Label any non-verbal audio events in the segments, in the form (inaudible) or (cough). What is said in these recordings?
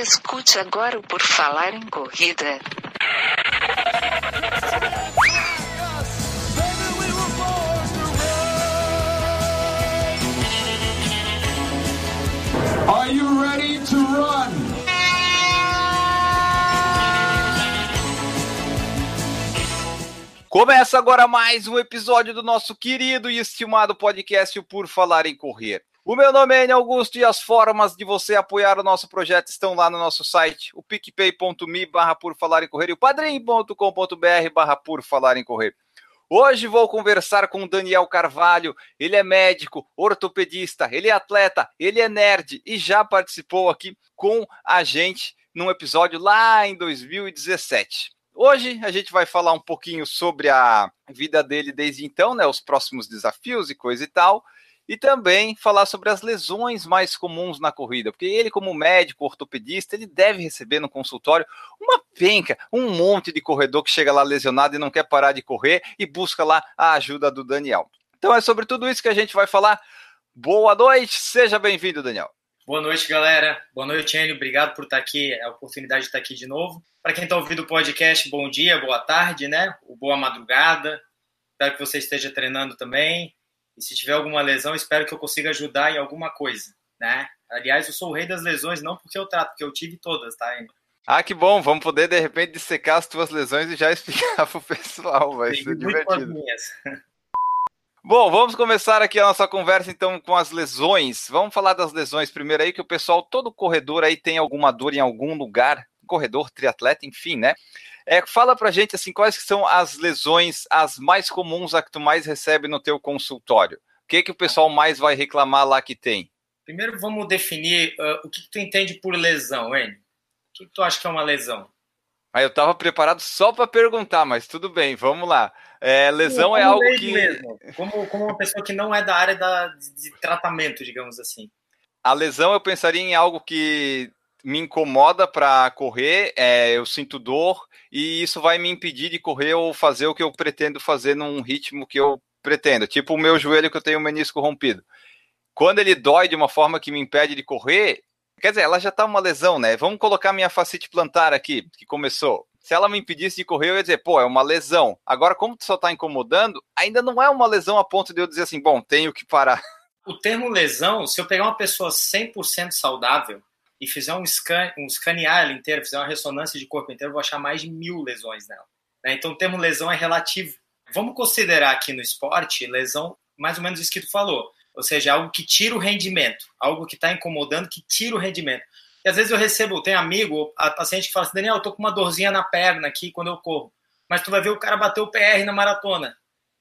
Escute agora o Por Falar em Corrida. Are you ready to run? Começa agora mais um episódio do nosso querido e estimado podcast o Por Falar em Correr. O meu nome é Enio Augusto e as formas de você apoiar o nosso projeto estão lá no nosso site, o picpay.me barra por falar em correr e o padrim.com.br barra por falar em correr. Hoje vou conversar com Daniel Carvalho. Ele é médico, ortopedista, ele é atleta, ele é nerd e já participou aqui com a gente num episódio lá em 2017. Hoje a gente vai falar um pouquinho sobre a vida dele desde então, né, os próximos desafios e coisa e tal e também falar sobre as lesões mais comuns na corrida, porque ele, como médico ortopedista, ele deve receber no consultório uma penca, um monte de corredor que chega lá lesionado e não quer parar de correr e busca lá a ajuda do Daniel. Então é sobre tudo isso que a gente vai falar. Boa noite, seja bem-vindo, Daniel. Boa noite, galera. Boa noite, Enio. Obrigado por estar aqui, é a oportunidade de estar aqui de novo. Para quem está ouvindo o podcast, bom dia, boa tarde, né? Boa madrugada. Espero que você esteja treinando também. E se tiver alguma lesão, espero que eu consiga ajudar em alguma coisa, né? Aliás, eu sou o rei das lesões, não porque eu trato, porque eu tive todas, tá? Ah, que bom, vamos poder de repente dissecar as tuas lesões e já (laughs) explicar pro pessoal, vai Sim, ser divertido. (laughs) Bom, vamos começar aqui a nossa conversa então com as lesões. Vamos falar das lesões primeiro aí, que o pessoal, todo corredor aí tem alguma dor em algum lugar, corredor, triatleta, enfim, né? É, fala pra gente assim, quais são as lesões as mais comuns a que tu mais recebe no teu consultório? O que que o pessoal mais vai reclamar lá que tem? Primeiro vamos definir uh, o que, que, tu entende por lesão, Enio. O que, que tu acha que é uma lesão? Ah, eu estava preparado só para perguntar, mas tudo bem, vamos lá. É, lesão é algo que. Mesmo, como, como uma pessoa que não é da área da, de tratamento, digamos assim. A lesão eu pensaria em algo que me incomoda para correr, é, eu sinto dor e isso vai me impedir de correr ou fazer o que eu pretendo fazer num ritmo que eu pretendo. Tipo o meu joelho que eu tenho o menisco rompido. Quando ele dói de uma forma que me impede de correr, quer dizer, ela já está uma lesão, né? Vamos colocar minha facite plantar aqui, que começou. Se ela me impedisse de correr, eu ia dizer, pô, é uma lesão. Agora, como só está incomodando, ainda não é uma lesão a ponto de eu dizer assim, bom, tenho que parar. O termo lesão, se eu pegar uma pessoa 100% saudável, e fizer um, scan, um escanear ela inteira, fizer uma ressonância de corpo inteiro, eu vou achar mais de mil lesões nela. Né? Então o termo lesão é relativo. Vamos considerar aqui no esporte lesão mais ou menos isso que tu falou, ou seja, algo que tira o rendimento, algo que está incomodando, que tira o rendimento. E às vezes eu recebo, tem amigo, a paciente que fala assim, Daniel, eu tô com uma dorzinha na perna aqui quando eu corro, mas tu vai ver o cara bateu o PR na maratona,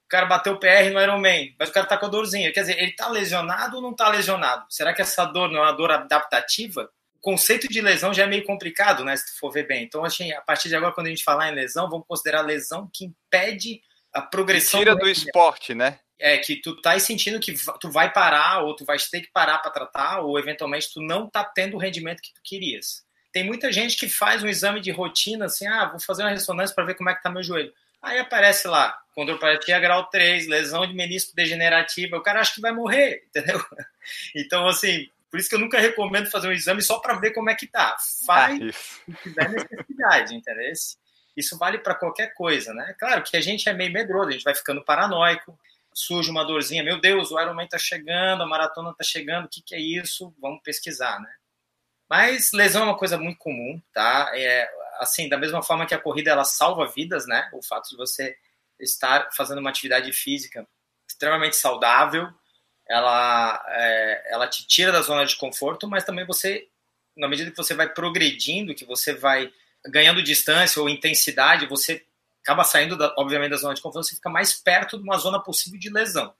o cara bateu o PR no Ironman, mas o cara tá com a dorzinha. Quer dizer, ele tá lesionado ou não tá lesionado? Será que essa dor não é uma dor adaptativa? O conceito de lesão já é meio complicado, né? Se tu for ver bem. Então, assim, a partir de agora, quando a gente falar em lesão, vamos considerar lesão que impede a progressão. Tira do, do esporte, né? É, que tu tá sentindo que tu vai parar, ou tu vai ter que parar para tratar, ou eventualmente tu não tá tendo o rendimento que tu querias. Tem muita gente que faz um exame de rotina, assim, ah, vou fazer uma ressonância para ver como é que tá meu joelho. Aí aparece lá, condropatia grau 3, lesão de menisco degenerativa, o cara acha que vai morrer, (laughs) entendeu? Então, assim, por isso que eu nunca recomendo fazer um exame só para ver como é que tá. Faz ah, se tiver necessidade, entendeu? Isso vale para qualquer coisa, né? Claro que a gente é meio medroso, a gente vai ficando paranoico, surge uma dorzinha, meu Deus, o Ironman tá chegando, a maratona tá chegando, o que, que é isso? Vamos pesquisar, né? Mas lesão é uma coisa muito comum, tá? É, assim, da mesma forma que a corrida ela salva vidas, né? O fato de você estar fazendo uma atividade física extremamente saudável, ela, é, ela te tira da zona de conforto, mas também você, na medida que você vai progredindo, que você vai ganhando distância ou intensidade, você acaba saindo, da, obviamente, da zona de conforto, você fica mais perto de uma zona possível de lesão.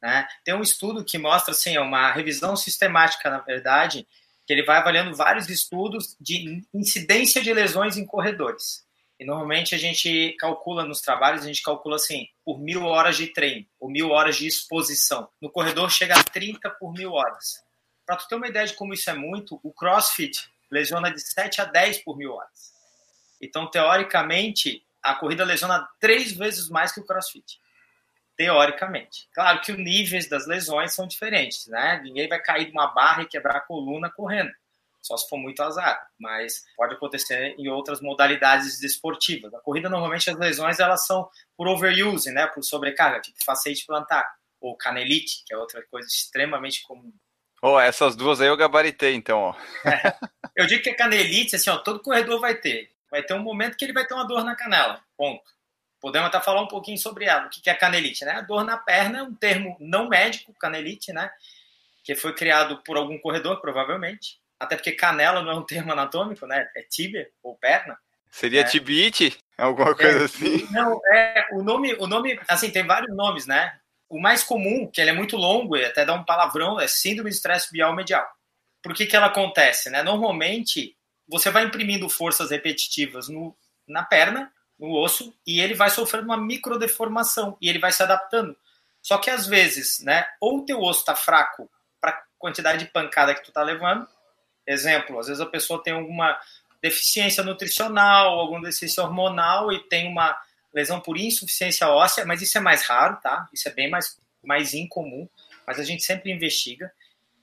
Né? Tem um estudo que mostra, assim, é uma revisão sistemática, na verdade, que ele vai avaliando vários estudos de incidência de lesões em corredores. E normalmente a gente calcula nos trabalhos, a gente calcula assim, por mil horas de treino, ou mil horas de exposição. No corredor chega a 30 por mil horas. Para tu ter uma ideia de como isso é muito, o CrossFit lesiona de 7 a 10 por mil horas. Então, teoricamente, a corrida lesiona três vezes mais que o CrossFit. Teoricamente. Claro que os níveis das lesões são diferentes, né? Ninguém vai cair de uma barra e quebrar a coluna correndo. Só se for muito azar, mas pode acontecer em outras modalidades desportivas. A corrida normalmente as lesões elas são por overuse, né, por sobrecarga, tipo facete plantar ou canelite, que é outra coisa extremamente comum. Oh, essas duas aí eu gabaritei, então. Ó. É. (laughs) Eu digo que a canelite, assim, ó, todo corredor vai ter. Vai ter um momento que ele vai ter uma dor na canela. Ponto. Podemos até falar um pouquinho sobre ela. O que é canelite, né? A dor na perna é um termo não médico, canelite, né? Que foi criado por algum corredor, provavelmente. Até porque canela não é um (laughs) termo anatômico, né? É tíbia ou perna. Seria é. tibite? Alguma coisa é, assim? Não, é. O nome, o nome, assim, tem vários nomes, né? O mais comum, que ele é muito longo e até dá um palavrão, é síndrome de estresse bial medial. Por que, que ela acontece? Né? Normalmente, você vai imprimindo forças repetitivas no, na perna, no osso, e ele vai sofrendo uma microdeformação e ele vai se adaptando. Só que às vezes, né, ou o teu osso está fraco para a quantidade de pancada que tu está levando. Exemplo, às vezes a pessoa tem alguma deficiência nutricional, alguma deficiência hormonal e tem uma lesão por insuficiência óssea, mas isso é mais raro, tá? Isso é bem mais, mais incomum, mas a gente sempre investiga.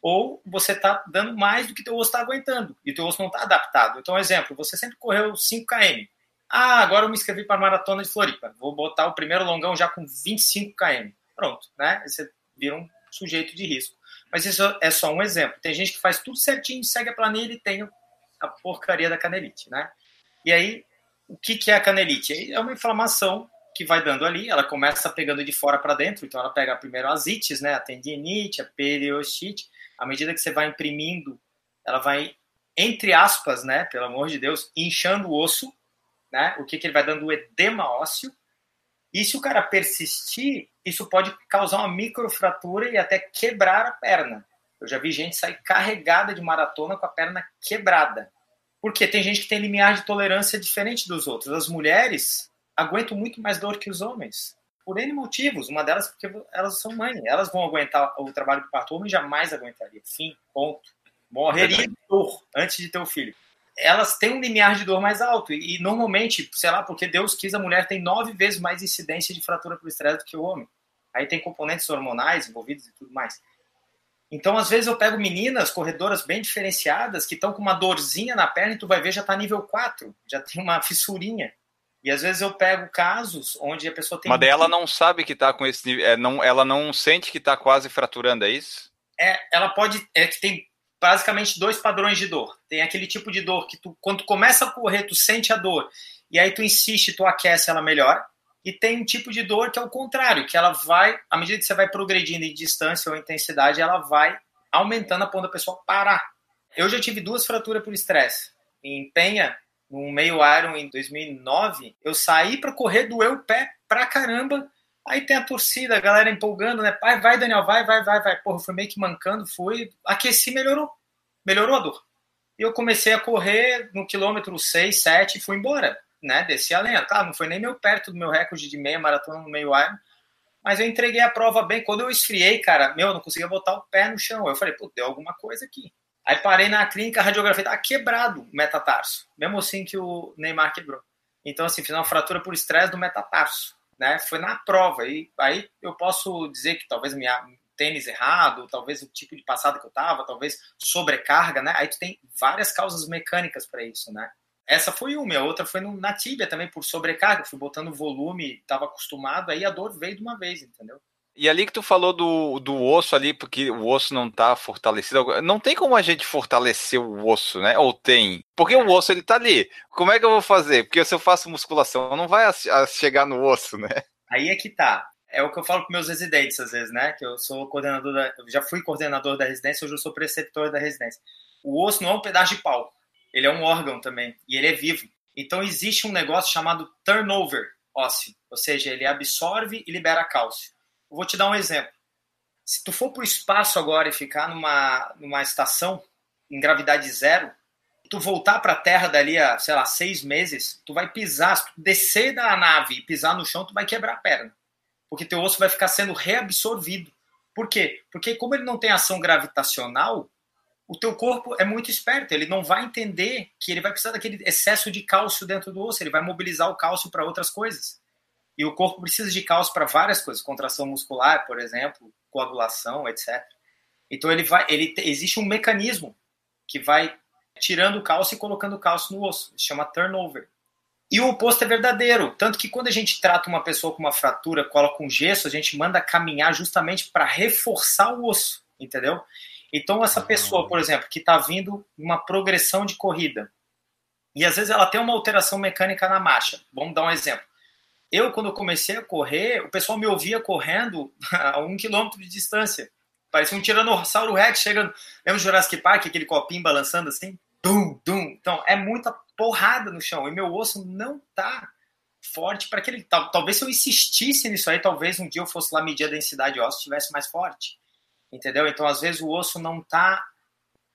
Ou você está dando mais do que teu osso está aguentando e teu osso não está adaptado. Então, exemplo, você sempre correu 5 km. Ah, agora eu me inscrevi para a maratona de Floripa. Vou botar o primeiro longão já com 25 km. Pronto, né? Você vira um sujeito de risco. Mas isso é só um exemplo. Tem gente que faz tudo certinho, segue a planilha e tem a porcaria da canelite, né? E aí, o que, que é a canelite? É uma inflamação que vai dando ali, ela começa pegando de fora para dentro, então ela pega primeiro as ites, né, a tendinite, a periostite, à medida que você vai imprimindo, ela vai, entre aspas, né, pelo amor de Deus, inchando o osso, né, o que, que ele vai dando? O edema ósseo, e se o cara persistir, isso pode causar uma microfratura e até quebrar a perna. Eu já vi gente sair carregada de maratona com a perna quebrada. Porque tem gente que tem limiar de tolerância diferente dos outros. As mulheres aguentam muito mais dor que os homens. Por N motivos. Uma delas porque elas são mães. Elas vão aguentar o trabalho de parto. O homem jamais aguentaria. Fim. Ponto. Morreria de dor antes de ter o filho. Elas têm um limiar de dor mais alto. E, normalmente, sei lá, porque Deus quis, a mulher tem nove vezes mais incidência de fratura por estresse do que o homem. Aí tem componentes hormonais envolvidos e tudo mais. Então, às vezes, eu pego meninas corredoras bem diferenciadas que estão com uma dorzinha na perna e tu vai ver já está nível 4, já tem uma fissurinha. E às vezes eu pego casos onde a pessoa tem. Mas daí ela não sabe que está com esse nível. É, não, ela não sente que está quase fraturando, é isso? É, ela pode. É que tem basicamente dois padrões de dor. Tem aquele tipo de dor que tu, quando tu começa a correr, tu sente a dor, e aí tu insiste, tu aquece, ela melhora e tem um tipo de dor que é o contrário, que ela vai, à medida que você vai progredindo em distância ou intensidade, ela vai aumentando a ponto da pessoa parar. Eu já tive duas fraturas por estresse. Em Penha, no meio Iron em 2009, eu saí para correr, doeu o pé pra caramba. Aí tem a torcida, a galera empolgando, né? Pai, vai, Daniel, vai, vai, vai, vai. Porra, fui meio que mancando, fui. Aqueci, melhorou. Melhorou a dor. E eu comecei a correr no quilômetro 6, 7 e fui embora né, desci a lenha. Claro, não foi nem meu perto do meu recorde de meia maratona no meio Iron, mas eu entreguei a prova bem. Quando eu esfriei, cara, meu, não conseguia botar o pé no chão. Eu falei, pô, deu alguma coisa aqui. Aí parei na clínica, radiografia tava quebrado o metatarso, mesmo assim que o Neymar quebrou. Então, assim, fiz uma fratura por estresse do metatarso, né? Foi na prova. E aí eu posso dizer que talvez minha tênis errado, talvez o tipo de passada que eu tava, talvez sobrecarga, né? Aí tu tem várias causas mecânicas para isso, né? Essa foi uma, a outra foi na tíbia também, por sobrecarga. Fui botando volume, estava acostumado, aí a dor veio de uma vez, entendeu? E ali que tu falou do, do osso ali, porque o osso não tá fortalecido. Não tem como a gente fortalecer o osso, né? Ou tem? Porque o osso ele tá ali. Como é que eu vou fazer? Porque se eu faço musculação, não vai a, a chegar no osso, né? Aí é que tá. É o que eu falo com meus residentes às vezes, né? Que eu sou coordenador da. Eu já fui coordenador da residência, hoje eu sou preceptor da residência. O osso não é um pedaço de pau ele é um órgão também e ele é vivo. Então existe um negócio chamado turnover ósseo, ou seja, ele absorve e libera cálcio. Vou te dar um exemplo. Se tu for para o espaço agora e ficar numa, numa estação em gravidade zero, tu voltar para a Terra dali a, sei lá, seis meses, tu vai pisar, se tu descer da nave e pisar no chão, tu vai quebrar a perna. Porque teu osso vai ficar sendo reabsorvido. Por quê? Porque como ele não tem ação gravitacional, o teu corpo é muito esperto, ele não vai entender que ele vai precisar daquele excesso de cálcio dentro do osso, ele vai mobilizar o cálcio para outras coisas. E o corpo precisa de cálcio para várias coisas, contração muscular, por exemplo, coagulação, etc. Então ele vai, ele existe um mecanismo que vai tirando o cálcio e colocando o cálcio no osso. Isso chama turnover. E o oposto é verdadeiro. Tanto que quando a gente trata uma pessoa com uma fratura, coloca um gesso, a gente manda caminhar justamente para reforçar o osso, entendeu? Então, essa pessoa, por exemplo, que está vindo uma progressão de corrida, e às vezes ela tem uma alteração mecânica na marcha. Vamos dar um exemplo. Eu, quando eu comecei a correr, o pessoal me ouvia correndo (laughs) a um quilômetro de distância. Parecia um tiranossauro rex chegando. Lembra o Jurassic Park, aquele copinho balançando assim? Dum, dum. Então, é muita porrada no chão. E meu osso não tá forte para aquele. Tal, talvez se eu insistisse nisso aí, talvez um dia eu fosse lá medir a densidade óssea estivesse mais forte. Entendeu? Então, às vezes, o osso não tá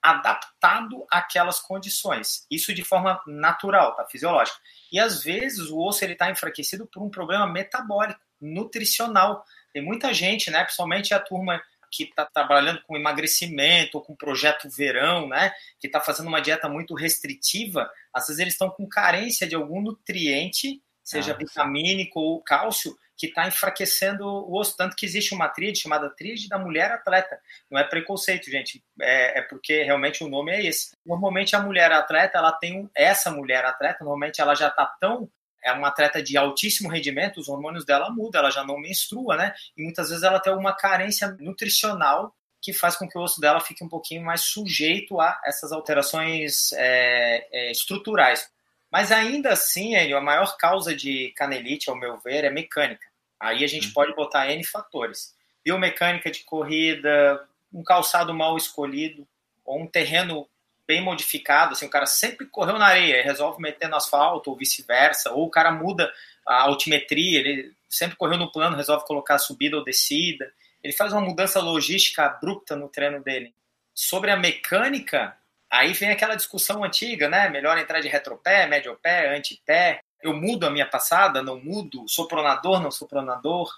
adaptado àquelas condições. Isso de forma natural, tá? Fisiológica. E às vezes o osso ele está enfraquecido por um problema metabólico, nutricional. Tem muita gente, né? Principalmente a turma que está trabalhando com emagrecimento ou com projeto verão, né, que está fazendo uma dieta muito restritiva, às vezes eles estão com carência de algum nutriente, seja ah, vitamínico ou cálcio, que está enfraquecendo o osso. Tanto que existe uma tríade chamada tríade da mulher atleta. Não é preconceito, gente, é, é, porque realmente o nome é esse. Normalmente a mulher atleta, ela tem um, essa mulher atleta, normalmente ela já está tão é uma atleta de altíssimo rendimento, os hormônios dela mudam, ela já não menstrua, né? E muitas vezes ela tem uma carência nutricional que faz com que o osso dela fique um pouquinho mais sujeito a essas alterações é, é, estruturais. Mas ainda assim, a maior causa de canelite, ao meu ver, é mecânica. Aí a gente hum. pode botar N fatores. Biomecânica de corrida, um calçado mal escolhido, ou um terreno bem modificado, assim, o cara sempre correu na areia e resolve meter no asfalto, ou vice-versa, ou o cara muda a altimetria, ele sempre correu no plano, resolve colocar subida ou descida. Ele faz uma mudança logística abrupta no treino dele. Sobre a mecânica, aí vem aquela discussão antiga, né? Melhor entrar de retropé, médio pé, antipé. Eu mudo a minha passada, não mudo? Sou pronador, não sou pronador?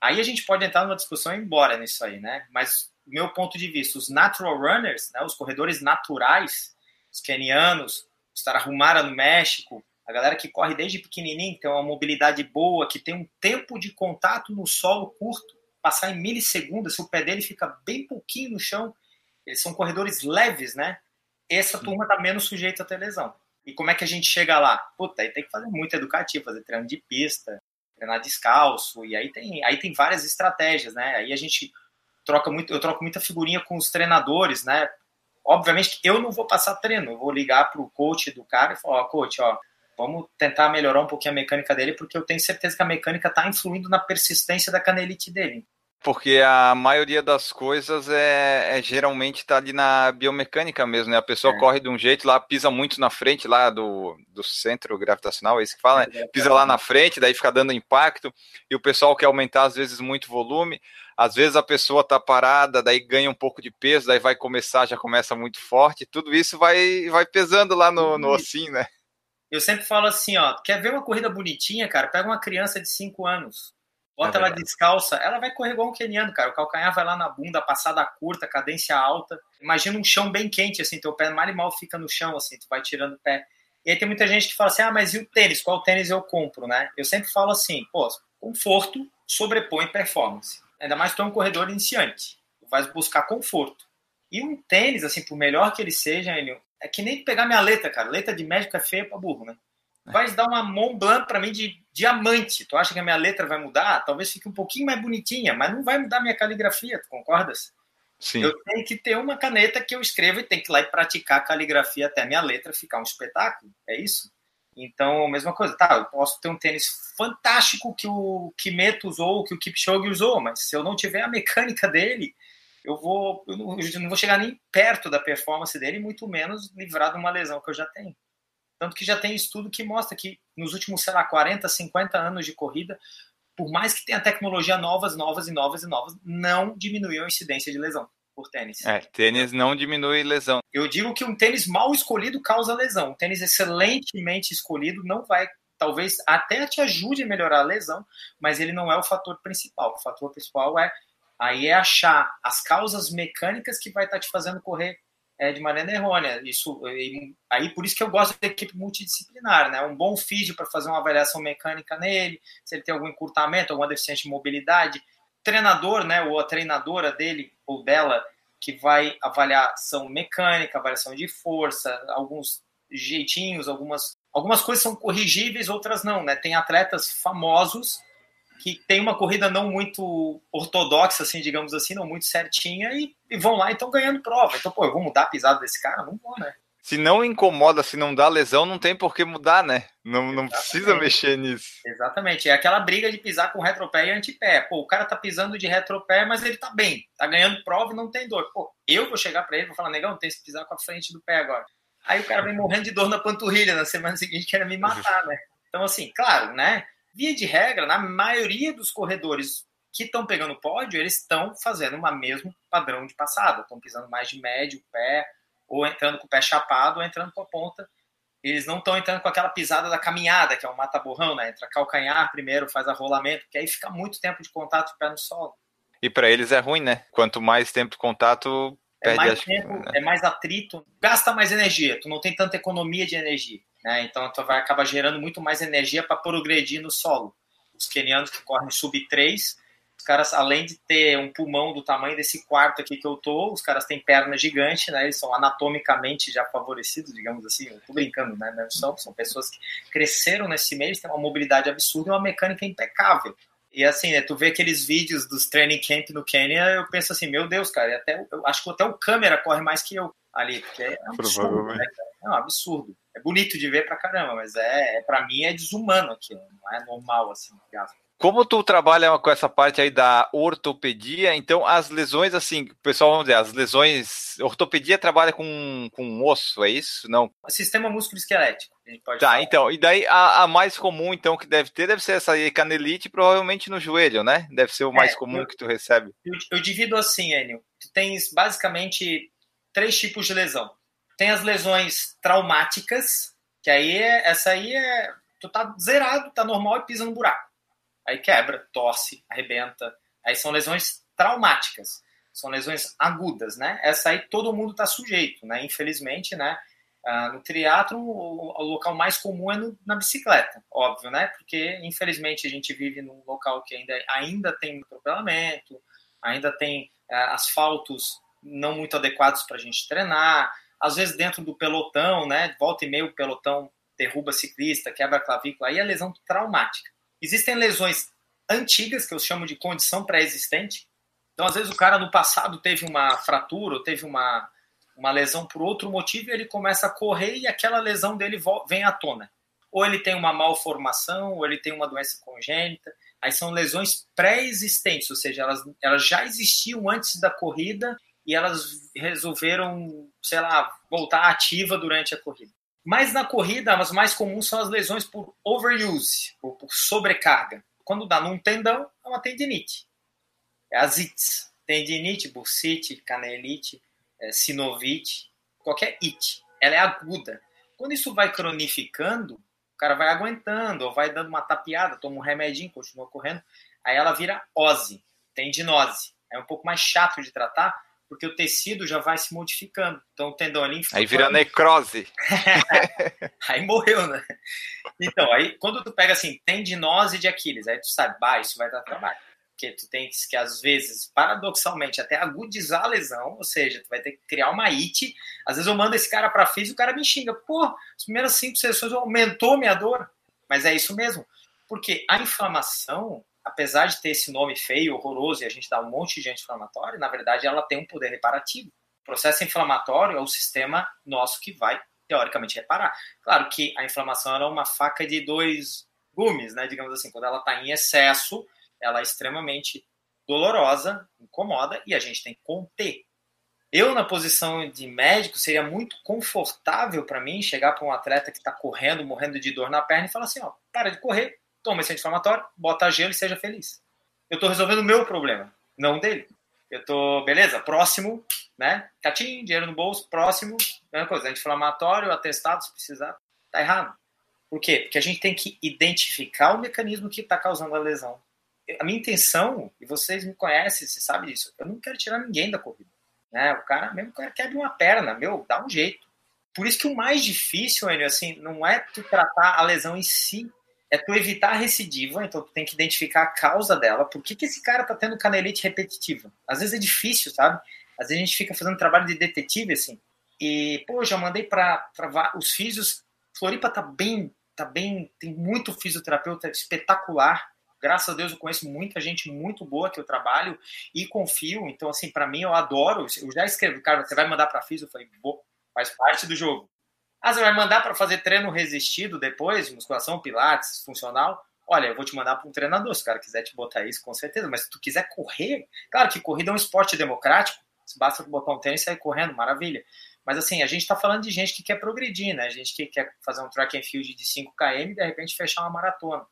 Aí a gente pode entrar numa discussão e ir embora nisso aí, né? Mas meu ponto de vista, os natural runners, né, os corredores naturais, os kenianos, os Tarahumara no México, a galera que corre desde pequenininho, que tem uma mobilidade boa, que tem um tempo de contato no solo curto, passar em milissegundos, se o pé dele fica bem pouquinho no chão, eles são corredores leves, né? Essa turma está menos sujeita a ter lesão. E como é que a gente chega lá? Puta, aí tem que fazer muito educativo, fazer treino de pista, treinar descalço, e aí tem, aí tem várias estratégias, né? Aí a gente troca muito, eu troco muita figurinha com os treinadores, né? Obviamente que eu não vou passar treino, eu vou ligar para o coach do cara e falar, ó, oh, coach, ó, vamos tentar melhorar um pouquinho a mecânica dele, porque eu tenho certeza que a mecânica está influindo na persistência da canelite dele. Porque a maioria das coisas é, é geralmente está ali na biomecânica mesmo, né? A pessoa é. corre de um jeito, lá pisa muito na frente lá do, do centro gravitacional, é isso que fala, né? Pisa lá na frente, daí fica dando impacto, e o pessoal quer aumentar às vezes muito volume, às vezes a pessoa está parada, daí ganha um pouco de peso, daí vai começar, já começa muito forte, tudo isso vai, vai pesando lá no, no ossinho, né? Eu sempre falo assim, ó, quer ver uma corrida bonitinha, cara? Pega uma criança de 5 anos, bota é ela descalça, ela vai correr igual um keniano, cara. O calcanhar vai lá na bunda, passada curta, cadência alta. Imagina um chão bem quente, assim, teu pé mal e mal fica no chão, assim, tu vai tirando o pé. E aí tem muita gente que fala assim, ah, mas e o tênis? Qual tênis eu compro, né? Eu sempre falo assim, pô, conforto sobrepõe performance. Ainda mais que tu é um corredor iniciante. Tu vai buscar conforto. E um tênis, assim, por melhor que ele seja, é que nem pegar minha letra, cara. Letra de médico é feia pra burro, né? Vai dar uma Mont Blanc para mim de diamante. Tu acha que a minha letra vai mudar? Talvez fique um pouquinho mais bonitinha, mas não vai mudar a minha caligrafia, tu concordas? Sim. Eu tenho que ter uma caneta que eu escrevo e tenho que ir lá e praticar a caligrafia até a minha letra ficar um espetáculo. É isso? Então, mesma coisa. Tá, eu posso ter um tênis fantástico que o Kimeto usou, que o Kipchoge usou, mas se eu não tiver a mecânica dele, eu vou eu não, eu não vou chegar nem perto da performance dele, muito menos livrar de uma lesão que eu já tenho. Tanto que já tem estudo que mostra que nos últimos, sei lá, 40, 50 anos de corrida, por mais que tenha tecnologia novas, novas e novas e novas, não diminuiu a incidência de lesão por tênis. É, tênis não diminui lesão. Eu digo que um tênis mal escolhido causa lesão. Um tênis excelentemente escolhido não vai, talvez até te ajude a melhorar a lesão, mas ele não é o fator principal. O fator principal é aí é achar as causas mecânicas que vai estar te fazendo correr é, de maneira errônea. Isso, aí por isso que eu gosto da equipe multidisciplinar, né? Um bom físio para fazer uma avaliação mecânica nele, se ele tem algum encurtamento, alguma deficiência de mobilidade, treinador, né? Ou a treinadora dele ou dela que vai avaliar ação mecânica, avaliação de força, alguns jeitinhos, algumas, algumas coisas são corrigíveis, outras não, né? Tem atletas famosos que tem uma corrida não muito ortodoxa, assim, digamos assim, não muito certinha, e, e vão lá e estão ganhando prova. Então, pô, eu vou mudar a pisada desse cara? Não vou, né? Se não incomoda, se não dá lesão, não tem por que mudar, né? Não, não precisa mexer nisso. Exatamente. É aquela briga de pisar com retropé e antepé. Pô, o cara tá pisando de retropé, mas ele tá bem. Tá ganhando prova e não tem dor. Pô, eu vou chegar para ele e vou falar, negão, tem que pisar com a frente do pé agora. Aí o cara vem morrendo de dor na panturrilha na semana (laughs) seguinte, quer me matar, né? Então, assim, claro, né? Via de regra, na maioria dos corredores que estão pegando pódio, eles estão fazendo o mesmo padrão de passada. Estão pisando mais de médio, pé, ou entrando com o pé chapado, ou entrando com a ponta. Eles não estão entrando com aquela pisada da caminhada, que é o mata-borrão, né? Entra calcanhar primeiro, faz a rolamento, que aí fica muito tempo de contato de pé no solo. E para eles é ruim, né? Quanto mais tempo de contato, é mais tempo, né? é mais atrito, gasta mais energia, tu não tem tanta economia de energia, né? Então tu vai acabar gerando muito mais energia para progredir no solo. Os kenianos que correm sub 3, os caras, além de ter um pulmão do tamanho desse quarto aqui que eu tô, os caras têm perna gigante, né? Eles são anatomicamente já favorecidos, digamos assim. Eu tô brincando, né? Não são, são pessoas que cresceram nesse meio, têm uma mobilidade absurda e uma mecânica impecável. E assim, né, tu vê aqueles vídeos dos training camp no Quênia, eu penso assim, meu Deus, cara, até, eu acho que até o câmera corre mais que eu ali, porque é um absurdo, né, É um absurdo. É bonito de ver pra caramba, mas é, é para mim é desumano aquilo, não é normal assim, gasto. Como tu trabalha com essa parte aí da ortopedia, então as lesões, assim, pessoal, vamos dizer, as lesões. Ortopedia trabalha com, com osso, é isso? Não? Sistema músculo-esquelético. Tá, falar. então, e daí a, a, mais comum, então, que deve ter, deve ser essa aí, canelite, provavelmente no joelho, né? Deve ser o mais é, comum eu, que tu recebe. Eu, eu divido assim, Enio. Tu tens basicamente três tipos de lesão. Tem as lesões traumáticas, que aí é, essa aí é. Tu tá zerado, tá normal e pisa no buraco aí quebra, torce, arrebenta. Aí são lesões traumáticas, são lesões agudas, né? Essa aí todo mundo está sujeito, né? Infelizmente, né? Uh, no triatlo, o, local mais comum é no, na bicicleta, óbvio, né? Porque, infelizmente, a gente vive num local que ainda, ainda tem atropelamento, ainda tem uh, asfaltos não muito adequados para a gente treinar, às vezes dentro do pelotão, né? Volta e meio o pelotão derruba ciclista, quebra a clavícula, aí é lesão traumática. Existem lesões antigas, que eu chamo de condição pré-existente. Então, às vezes, o cara no passado teve uma fratura, ou teve uma, uma lesão por outro motivo, e ele começa a correr e aquela lesão dele vem à tona. Ou ele tem uma malformação, ou ele tem uma doença congênita. Aí são lesões pré-existentes, ou seja, elas, elas já existiam antes da corrida e elas resolveram, sei lá, voltar ativa durante a corrida. Mas na corrida, as mais comuns são as lesões por overuse, ou por sobrecarga. Quando dá num tendão, é uma tendinite. É a ZITS. Tendinite, bursite, canelite, é, sinovite, qualquer it. Ela é aguda. Quando isso vai cronificando, o cara vai aguentando, ou vai dando uma tapeada, toma um remedinho, continua correndo, aí ela vira ose, tendinose. É um pouco mais chato de tratar, porque o tecido já vai se modificando. Então o tendão ali. Aí vira necrose. (laughs) aí morreu, né? Então, aí quando tu pega assim, tendinose de Aquiles, aí tu sabe, bah, isso vai dar trabalho. Porque tu tem que, às vezes, paradoxalmente, até agudizar a lesão, ou seja, tu vai ter que criar uma IT. Às vezes eu mando esse cara para físico e o cara me xinga. Pô, as primeiras cinco sessões aumentou minha dor. Mas é isso mesmo. Porque a inflamação, apesar de ter esse nome feio, horroroso, e a gente dá um monte de anti-inflamatório, na verdade ela tem um poder reparativo. O processo inflamatório é o sistema nosso que vai, teoricamente, reparar. Claro que a inflamação é uma faca de dois gumes, né? Digamos assim, quando ela está em excesso, ela é extremamente dolorosa, incomoda, e a gente tem que conter. Eu, na posição de médico, seria muito confortável para mim chegar para um atleta que está correndo, morrendo de dor na perna e falar assim: ó, para de correr, toma esse anti-inflamatório, bota gelo e seja feliz. Eu estou resolvendo o meu problema, não dele. Eu estou, beleza, próximo, né? Catinho, dinheiro no bolso, próximo, mesma coisa, anti-inflamatório, atestado, se precisar, tá errado. Por quê? Porque a gente tem que identificar o mecanismo que está causando a lesão. A minha intenção, e vocês me conhecem, vocês sabem disso, eu não quero tirar ninguém da corrida. Né? O cara, mesmo que quebre uma perna, meu, dá um jeito. Por isso que o mais difícil, Enio, assim, não é tu tratar a lesão em si, é tu evitar a recidiva, então tu tem que identificar a causa dela. Por que, que esse cara tá tendo canelite repetitiva? Às vezes é difícil, sabe? Às vezes a gente fica fazendo trabalho de detetive, assim, e, pô, já mandei para os físios. Floripa tá bem, tá bem, tem muito fisioterapeuta espetacular. Graças a Deus eu conheço muita gente muito boa que eu trabalho e confio. Então, assim, para mim eu adoro. Eu já escrevi, cara, você vai mandar para físio? Eu falei, vou, faz parte do jogo. Ah, você vai mandar para fazer treino resistido depois, musculação, pilates, funcional? Olha, eu vou te mandar para um treinador, se o cara quiser te botar isso, com certeza. Mas se tu quiser correr, claro que corrida é um esporte democrático, basta botar um tênis e sair correndo, maravilha. Mas assim, a gente está falando de gente que quer progredir, né? A gente que quer fazer um track and field de 5 km e de repente fechar uma maratona.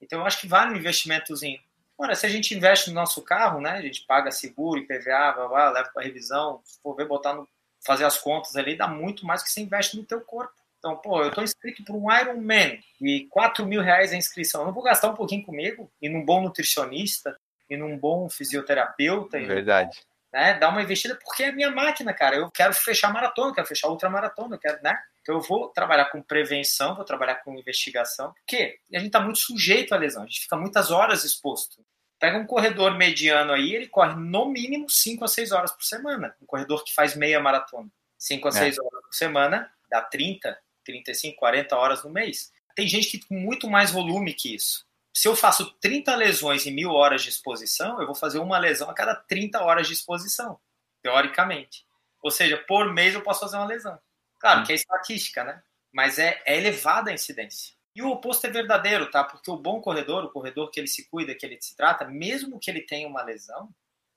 Então eu acho que vale um investimentozinho. Ora, se a gente investe no nosso carro, né? A gente paga seguro, IPVA, blá, blá, leva para revisão, se for ver, botar no, fazer as contas ali, dá muito mais que você investe no teu corpo. Então, pô, eu estou inscrito para um Ironman e 4 mil reais a inscrição. Eu não vou gastar um pouquinho comigo e num bom nutricionista e num bom fisioterapeuta. Verdade né? Dar uma investida, porque é a minha máquina, cara. Eu quero fechar maratona, quero fechar ultramaratona, quero, né? Então eu vou trabalhar com prevenção, vou trabalhar com investigação, porque a gente está muito sujeito à lesão, a gente fica muitas horas exposto. Pega um corredor mediano aí, ele corre no mínimo 5 a 6 horas por semana. Um corredor que faz meia maratona. 5 a 6 é. horas por semana, dá 30, 35, 40 horas no mês. Tem gente que tem muito mais volume que isso se eu faço 30 lesões em mil horas de exposição, eu vou fazer uma lesão a cada 30 horas de exposição, teoricamente. Ou seja, por mês eu posso fazer uma lesão. Claro que é estatística, né? Mas é, é elevada a incidência. E o oposto é verdadeiro, tá? Porque o bom corredor, o corredor que ele se cuida, que ele se trata, mesmo que ele tenha uma lesão,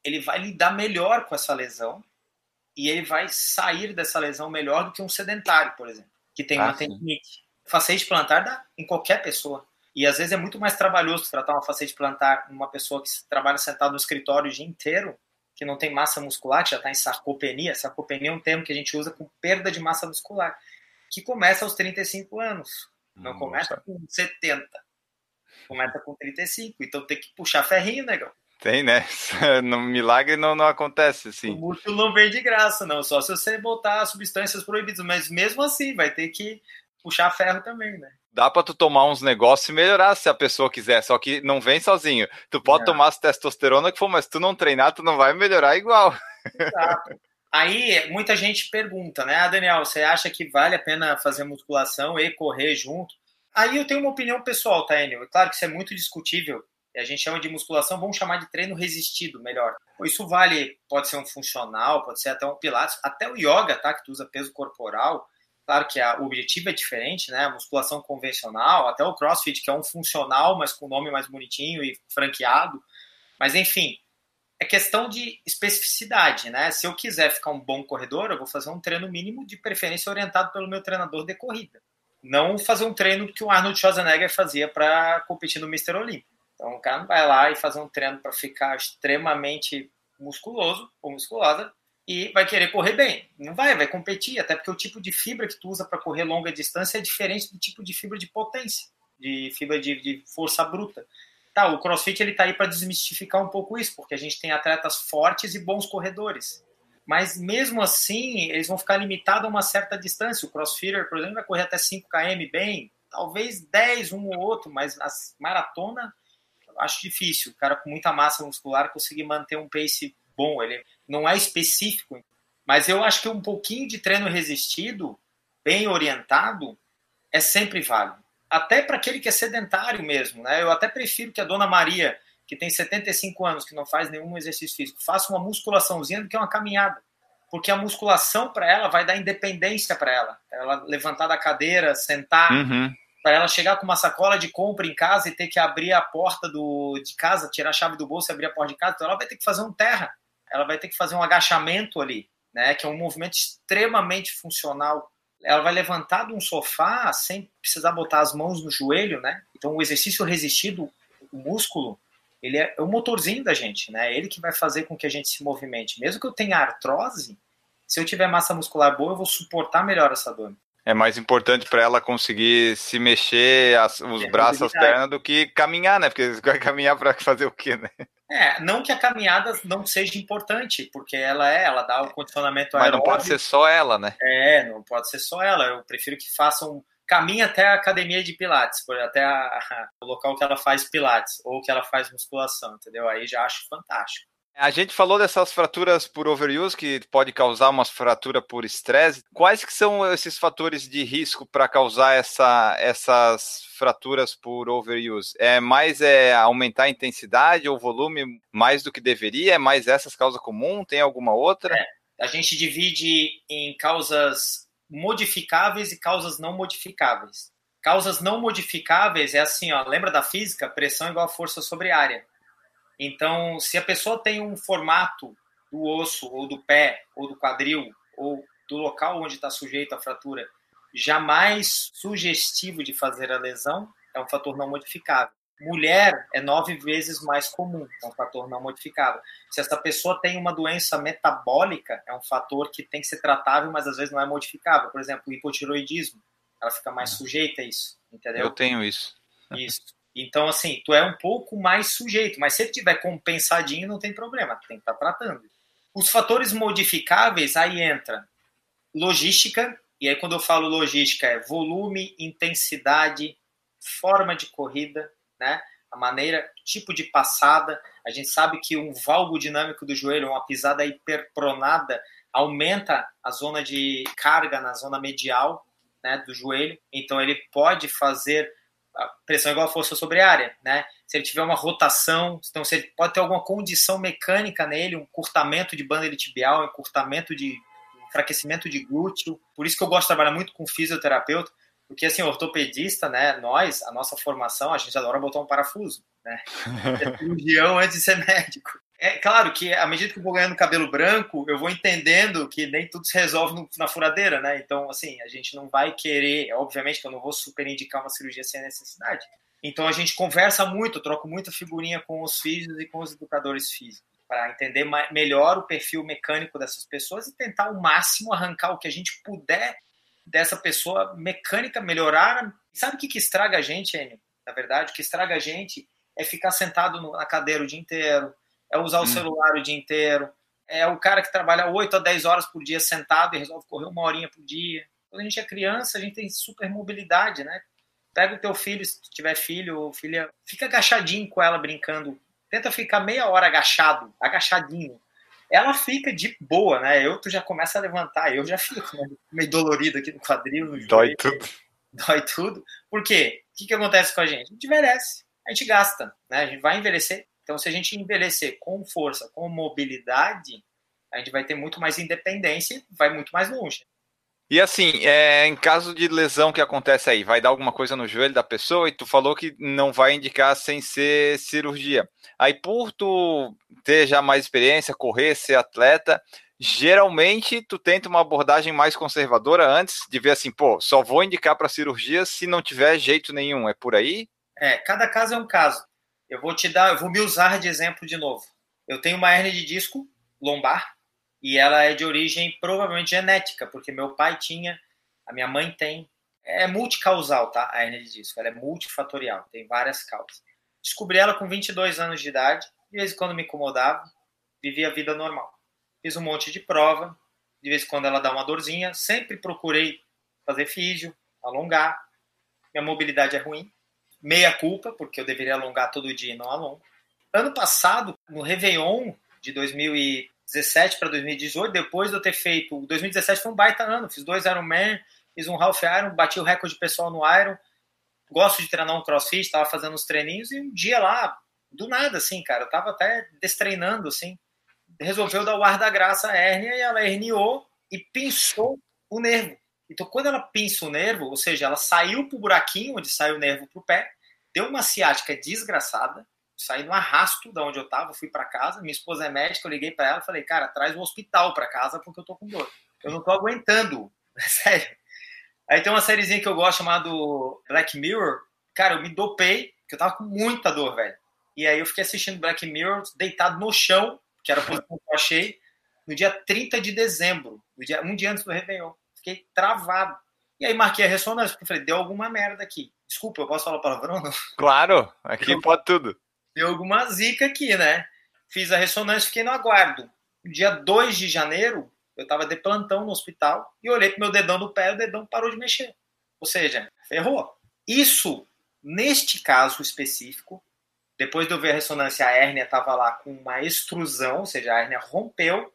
ele vai lidar melhor com essa lesão e ele vai sair dessa lesão melhor do que um sedentário, por exemplo, que tem ah, uma tendinite. Facete plantar dá em qualquer pessoa. E às vezes é muito mais trabalhoso tratar uma facete plantar numa pessoa que trabalha sentado no escritório o dia inteiro, que não tem massa muscular, que já está em sarcopenia. Sarcopenia é um termo que a gente usa com perda de massa muscular, que começa aos 35 anos, não começa com 70. Começa com 35. Então tem que puxar ferrinho, negão. Tem, né? (laughs) No milagre não, não acontece assim. O músculo não vem de graça, não. Só se você botar substâncias proibidas. Mas mesmo assim, vai ter que puxar ferro também, né? dá para tu tomar uns negócios e melhorar se a pessoa quiser, só que não vem sozinho. Tu pode é. tomar as testosterona que for, mas tu não treinar, tu não vai melhorar igual. Exato. (laughs) Aí muita gente pergunta, né? Ah, Daniel, você acha que vale a pena fazer musculação e correr junto? Aí eu tenho uma opinião pessoal, tá, Enio? Claro que isso é muito discutível. A gente chama de musculação, vamos chamar de treino resistido, melhor. Isso vale, pode ser um funcional, pode ser até um pilates, até o yoga, tá? Que tu usa peso corporal Claro que a, o objetivo é diferente, né? A musculação convencional, até o CrossFit, que é um funcional, mas com nome mais bonitinho e franqueado. Mas enfim, é questão de especificidade, né? Se eu quiser ficar um bom corredor, eu vou fazer um treino mínimo, de preferência orientado pelo meu treinador de corrida. Não fazer um treino que o Arnold Schwarzenegger fazia para competir no Mr. Olympia. Então o cara não vai lá e fazer um treino para ficar extremamente musculoso ou musculosa e vai querer correr bem. Não vai, vai competir, até porque o tipo de fibra que tu usa para correr longa distância é diferente do tipo de fibra de potência, de fibra de, de força bruta. Tá, o CrossFit ele tá aí para desmistificar um pouco isso, porque a gente tem atletas fortes e bons corredores. Mas mesmo assim, eles vão ficar limitados a uma certa distância. O CrossFitter, por exemplo, vai correr até 5 km bem, talvez 10 um ou outro, mas a maratona acho difícil. O cara com muita massa muscular conseguir manter um pace bom, ele não é específico, mas eu acho que um pouquinho de treino resistido, bem orientado, é sempre válido. Até para aquele que é sedentário mesmo, né? Eu até prefiro que a dona Maria, que tem 75 anos, que não faz nenhum exercício físico, faça uma musculaçãozinha do que uma caminhada. Porque a musculação para ela vai dar independência para ela. Ela levantar da cadeira, sentar, uhum para ela chegar com uma sacola de compra em casa e ter que abrir a porta do, de casa, tirar a chave do bolso e abrir a porta de casa, então ela vai ter que fazer um terra ela vai ter que fazer um agachamento ali, né? Que é um movimento extremamente funcional. Ela vai levantar de um sofá sem precisar botar as mãos no joelho, né? Então o exercício resistido, o músculo, ele é o motorzinho da gente, né? Ele que vai fazer com que a gente se movimente. Mesmo que eu tenha artrose, se eu tiver massa muscular boa, eu vou suportar melhor essa dor. É mais importante para ela conseguir se mexer as, os é, braços, as pernas, do que caminhar, né? Porque vai caminhar para fazer o quê, né? É, não que a caminhada não seja importante, porque ela é, ela dá o condicionamento Mas aeróbico. não pode ser só ela, né? É, não pode ser só ela. Eu prefiro que façam caminhe até a academia de pilates, até a, (laughs) o local que ela faz pilates ou que ela faz musculação, entendeu? Aí já acho fantástico. A gente falou dessas fraturas por overuse, que pode causar uma fratura por estresse. Quais que são esses fatores de risco para causar essa, essas fraturas por overuse? É mais é aumentar a intensidade ou volume mais do que deveria? É mais essas causas comuns? Tem alguma outra? É, a gente divide em causas modificáveis e causas não modificáveis. Causas não modificáveis é assim, ó, lembra da física? Pressão igual a força sobre área. Então, se a pessoa tem um formato do osso, ou do pé, ou do quadril, ou do local onde está sujeito à fratura, jamais sugestivo de fazer a lesão, é um fator não modificável. Mulher é nove vezes mais comum, é um fator não modificável. Se essa pessoa tem uma doença metabólica, é um fator que tem que ser tratável, mas às vezes não é modificável. Por exemplo, o hipotiroidismo, ela fica mais sujeita a isso, entendeu? Eu tenho isso. Isso. Então, assim, tu é um pouco mais sujeito, mas se ele tiver compensadinho, não tem problema, tem que estar tá tratando. Os fatores modificáveis, aí entra logística, e aí quando eu falo logística é volume, intensidade, forma de corrida, né? A maneira, tipo de passada. A gente sabe que um valgo dinâmico do joelho, uma pisada hiperpronada, aumenta a zona de carga na zona medial né, do joelho. Então ele pode fazer a pressão igual a força sobre a área, né? Se ele tiver uma rotação, então se ele pode ter alguma condição mecânica nele, um curtamento de banda tibial, um encurtamento de enfraquecimento de glúteo. Por isso que eu gosto de trabalhar muito com fisioterapeuta, porque assim, ortopedista, né, nós, a nossa formação, a gente adora botar um parafuso, né? (laughs) É cirurgião antes de ser médico. É claro que à medida que eu vou ganhando cabelo branco, eu vou entendendo que nem tudo se resolve no, na furadeira, né? Então, assim, a gente não vai querer, obviamente que eu não vou super indicar uma cirurgia sem necessidade. Então, a gente conversa muito, troco muita figurinha com os físicos e com os educadores físicos para entender melhor o perfil mecânico dessas pessoas e tentar ao máximo arrancar o que a gente puder dessa pessoa mecânica, melhorar. Sabe o que, que estraga a gente, Enio? Na verdade, o que estraga a gente é ficar sentado na cadeira o dia inteiro, é usar o hum. celular o dia inteiro, é o cara que trabalha 8 a 10 horas por dia sentado e resolve correr uma horinha por dia. Quando a gente é criança, a gente tem super mobilidade, né? Pega o teu filho, se tiver filho ou filha, fica agachadinho com ela brincando. Tenta ficar meia hora agachado, agachadinho. Ela fica de boa, né? Eu tu já começa a levantar, eu já fico né? meio dolorido aqui no quadril, no Dói joelho. tudo. Dói tudo. Por quê? O que, que acontece com a gente? A gente envelhece, a gente gasta, né? A gente vai envelhecer então, se a gente envelhecer com força, com mobilidade, a gente vai ter muito mais independência e vai muito mais longe. E assim, é, em caso de lesão que acontece aí, vai dar alguma coisa no joelho da pessoa e tu falou que não vai indicar sem ser cirurgia. Aí por tu ter já mais experiência, correr, ser atleta, geralmente tu tenta uma abordagem mais conservadora antes de ver assim, pô, só vou indicar para cirurgia se não tiver jeito nenhum. É por aí? É, cada caso é um caso. Eu vou te dar, eu vou me usar de exemplo de novo. Eu tenho uma hernia de disco lombar e ela é de origem provavelmente genética, porque meu pai tinha, a minha mãe tem. É multicausal, tá? A hernia de disco, ela é multifatorial, tem várias causas. Descobri ela com 22 anos de idade, de vez em quando me incomodava, vivia a vida normal. Fiz um monte de prova, de vez em quando ela dá uma dorzinha, sempre procurei fazer físio, alongar. Minha mobilidade é ruim, meia culpa, porque eu deveria alongar todo dia e não alongo. Ano passado, no Réveillon de 2017 para 2018, depois de eu ter feito. 2017 foi um baita ano, fiz dois Ironman, fiz um Half Iron, bati o recorde pessoal no Iron. Gosto de treinar um crossfit, estava fazendo uns treininhos e um dia lá, do nada, assim, cara, eu tava até destreinando, assim. Resolveu dar o ar da graça à hérnia e ela herniou e pinçou o nervo. Então, quando ela pinça o nervo, ou seja, ela saiu pro buraquinho onde sai o nervo pro pé, deu uma ciática desgraçada, saí no arrasto da onde eu tava, fui para casa, minha esposa é médica, eu liguei para ela, falei, cara, traz o hospital para casa porque eu tô com dor. Eu não tô aguentando, (laughs) sério. Aí tem uma sériezinha que eu gosto chamado Black Mirror. Cara, eu me dopei, porque eu tava com muita dor, velho. E aí eu fiquei assistindo Black Mirror deitado no chão, que era a posição que eu achei, no dia 30 de dezembro, um dia antes do Réveillon fiquei travado. E aí marquei a ressonância, porque falei, deu alguma merda aqui. Desculpa, eu posso falar palavrão não? (laughs) Claro, aqui deu, pode tudo. Deu alguma zica aqui, né? Fiz a ressonância, fiquei no aguardo. No dia 2 de janeiro, eu tava de plantão no hospital e olhei pro meu dedão do pé e o dedão parou de mexer. Ou seja, ferrou. Isso, neste caso específico, Depois de eu ver a ressonância, a hérnia estava lá com uma extrusão, ou seja, a hérnia rompeu.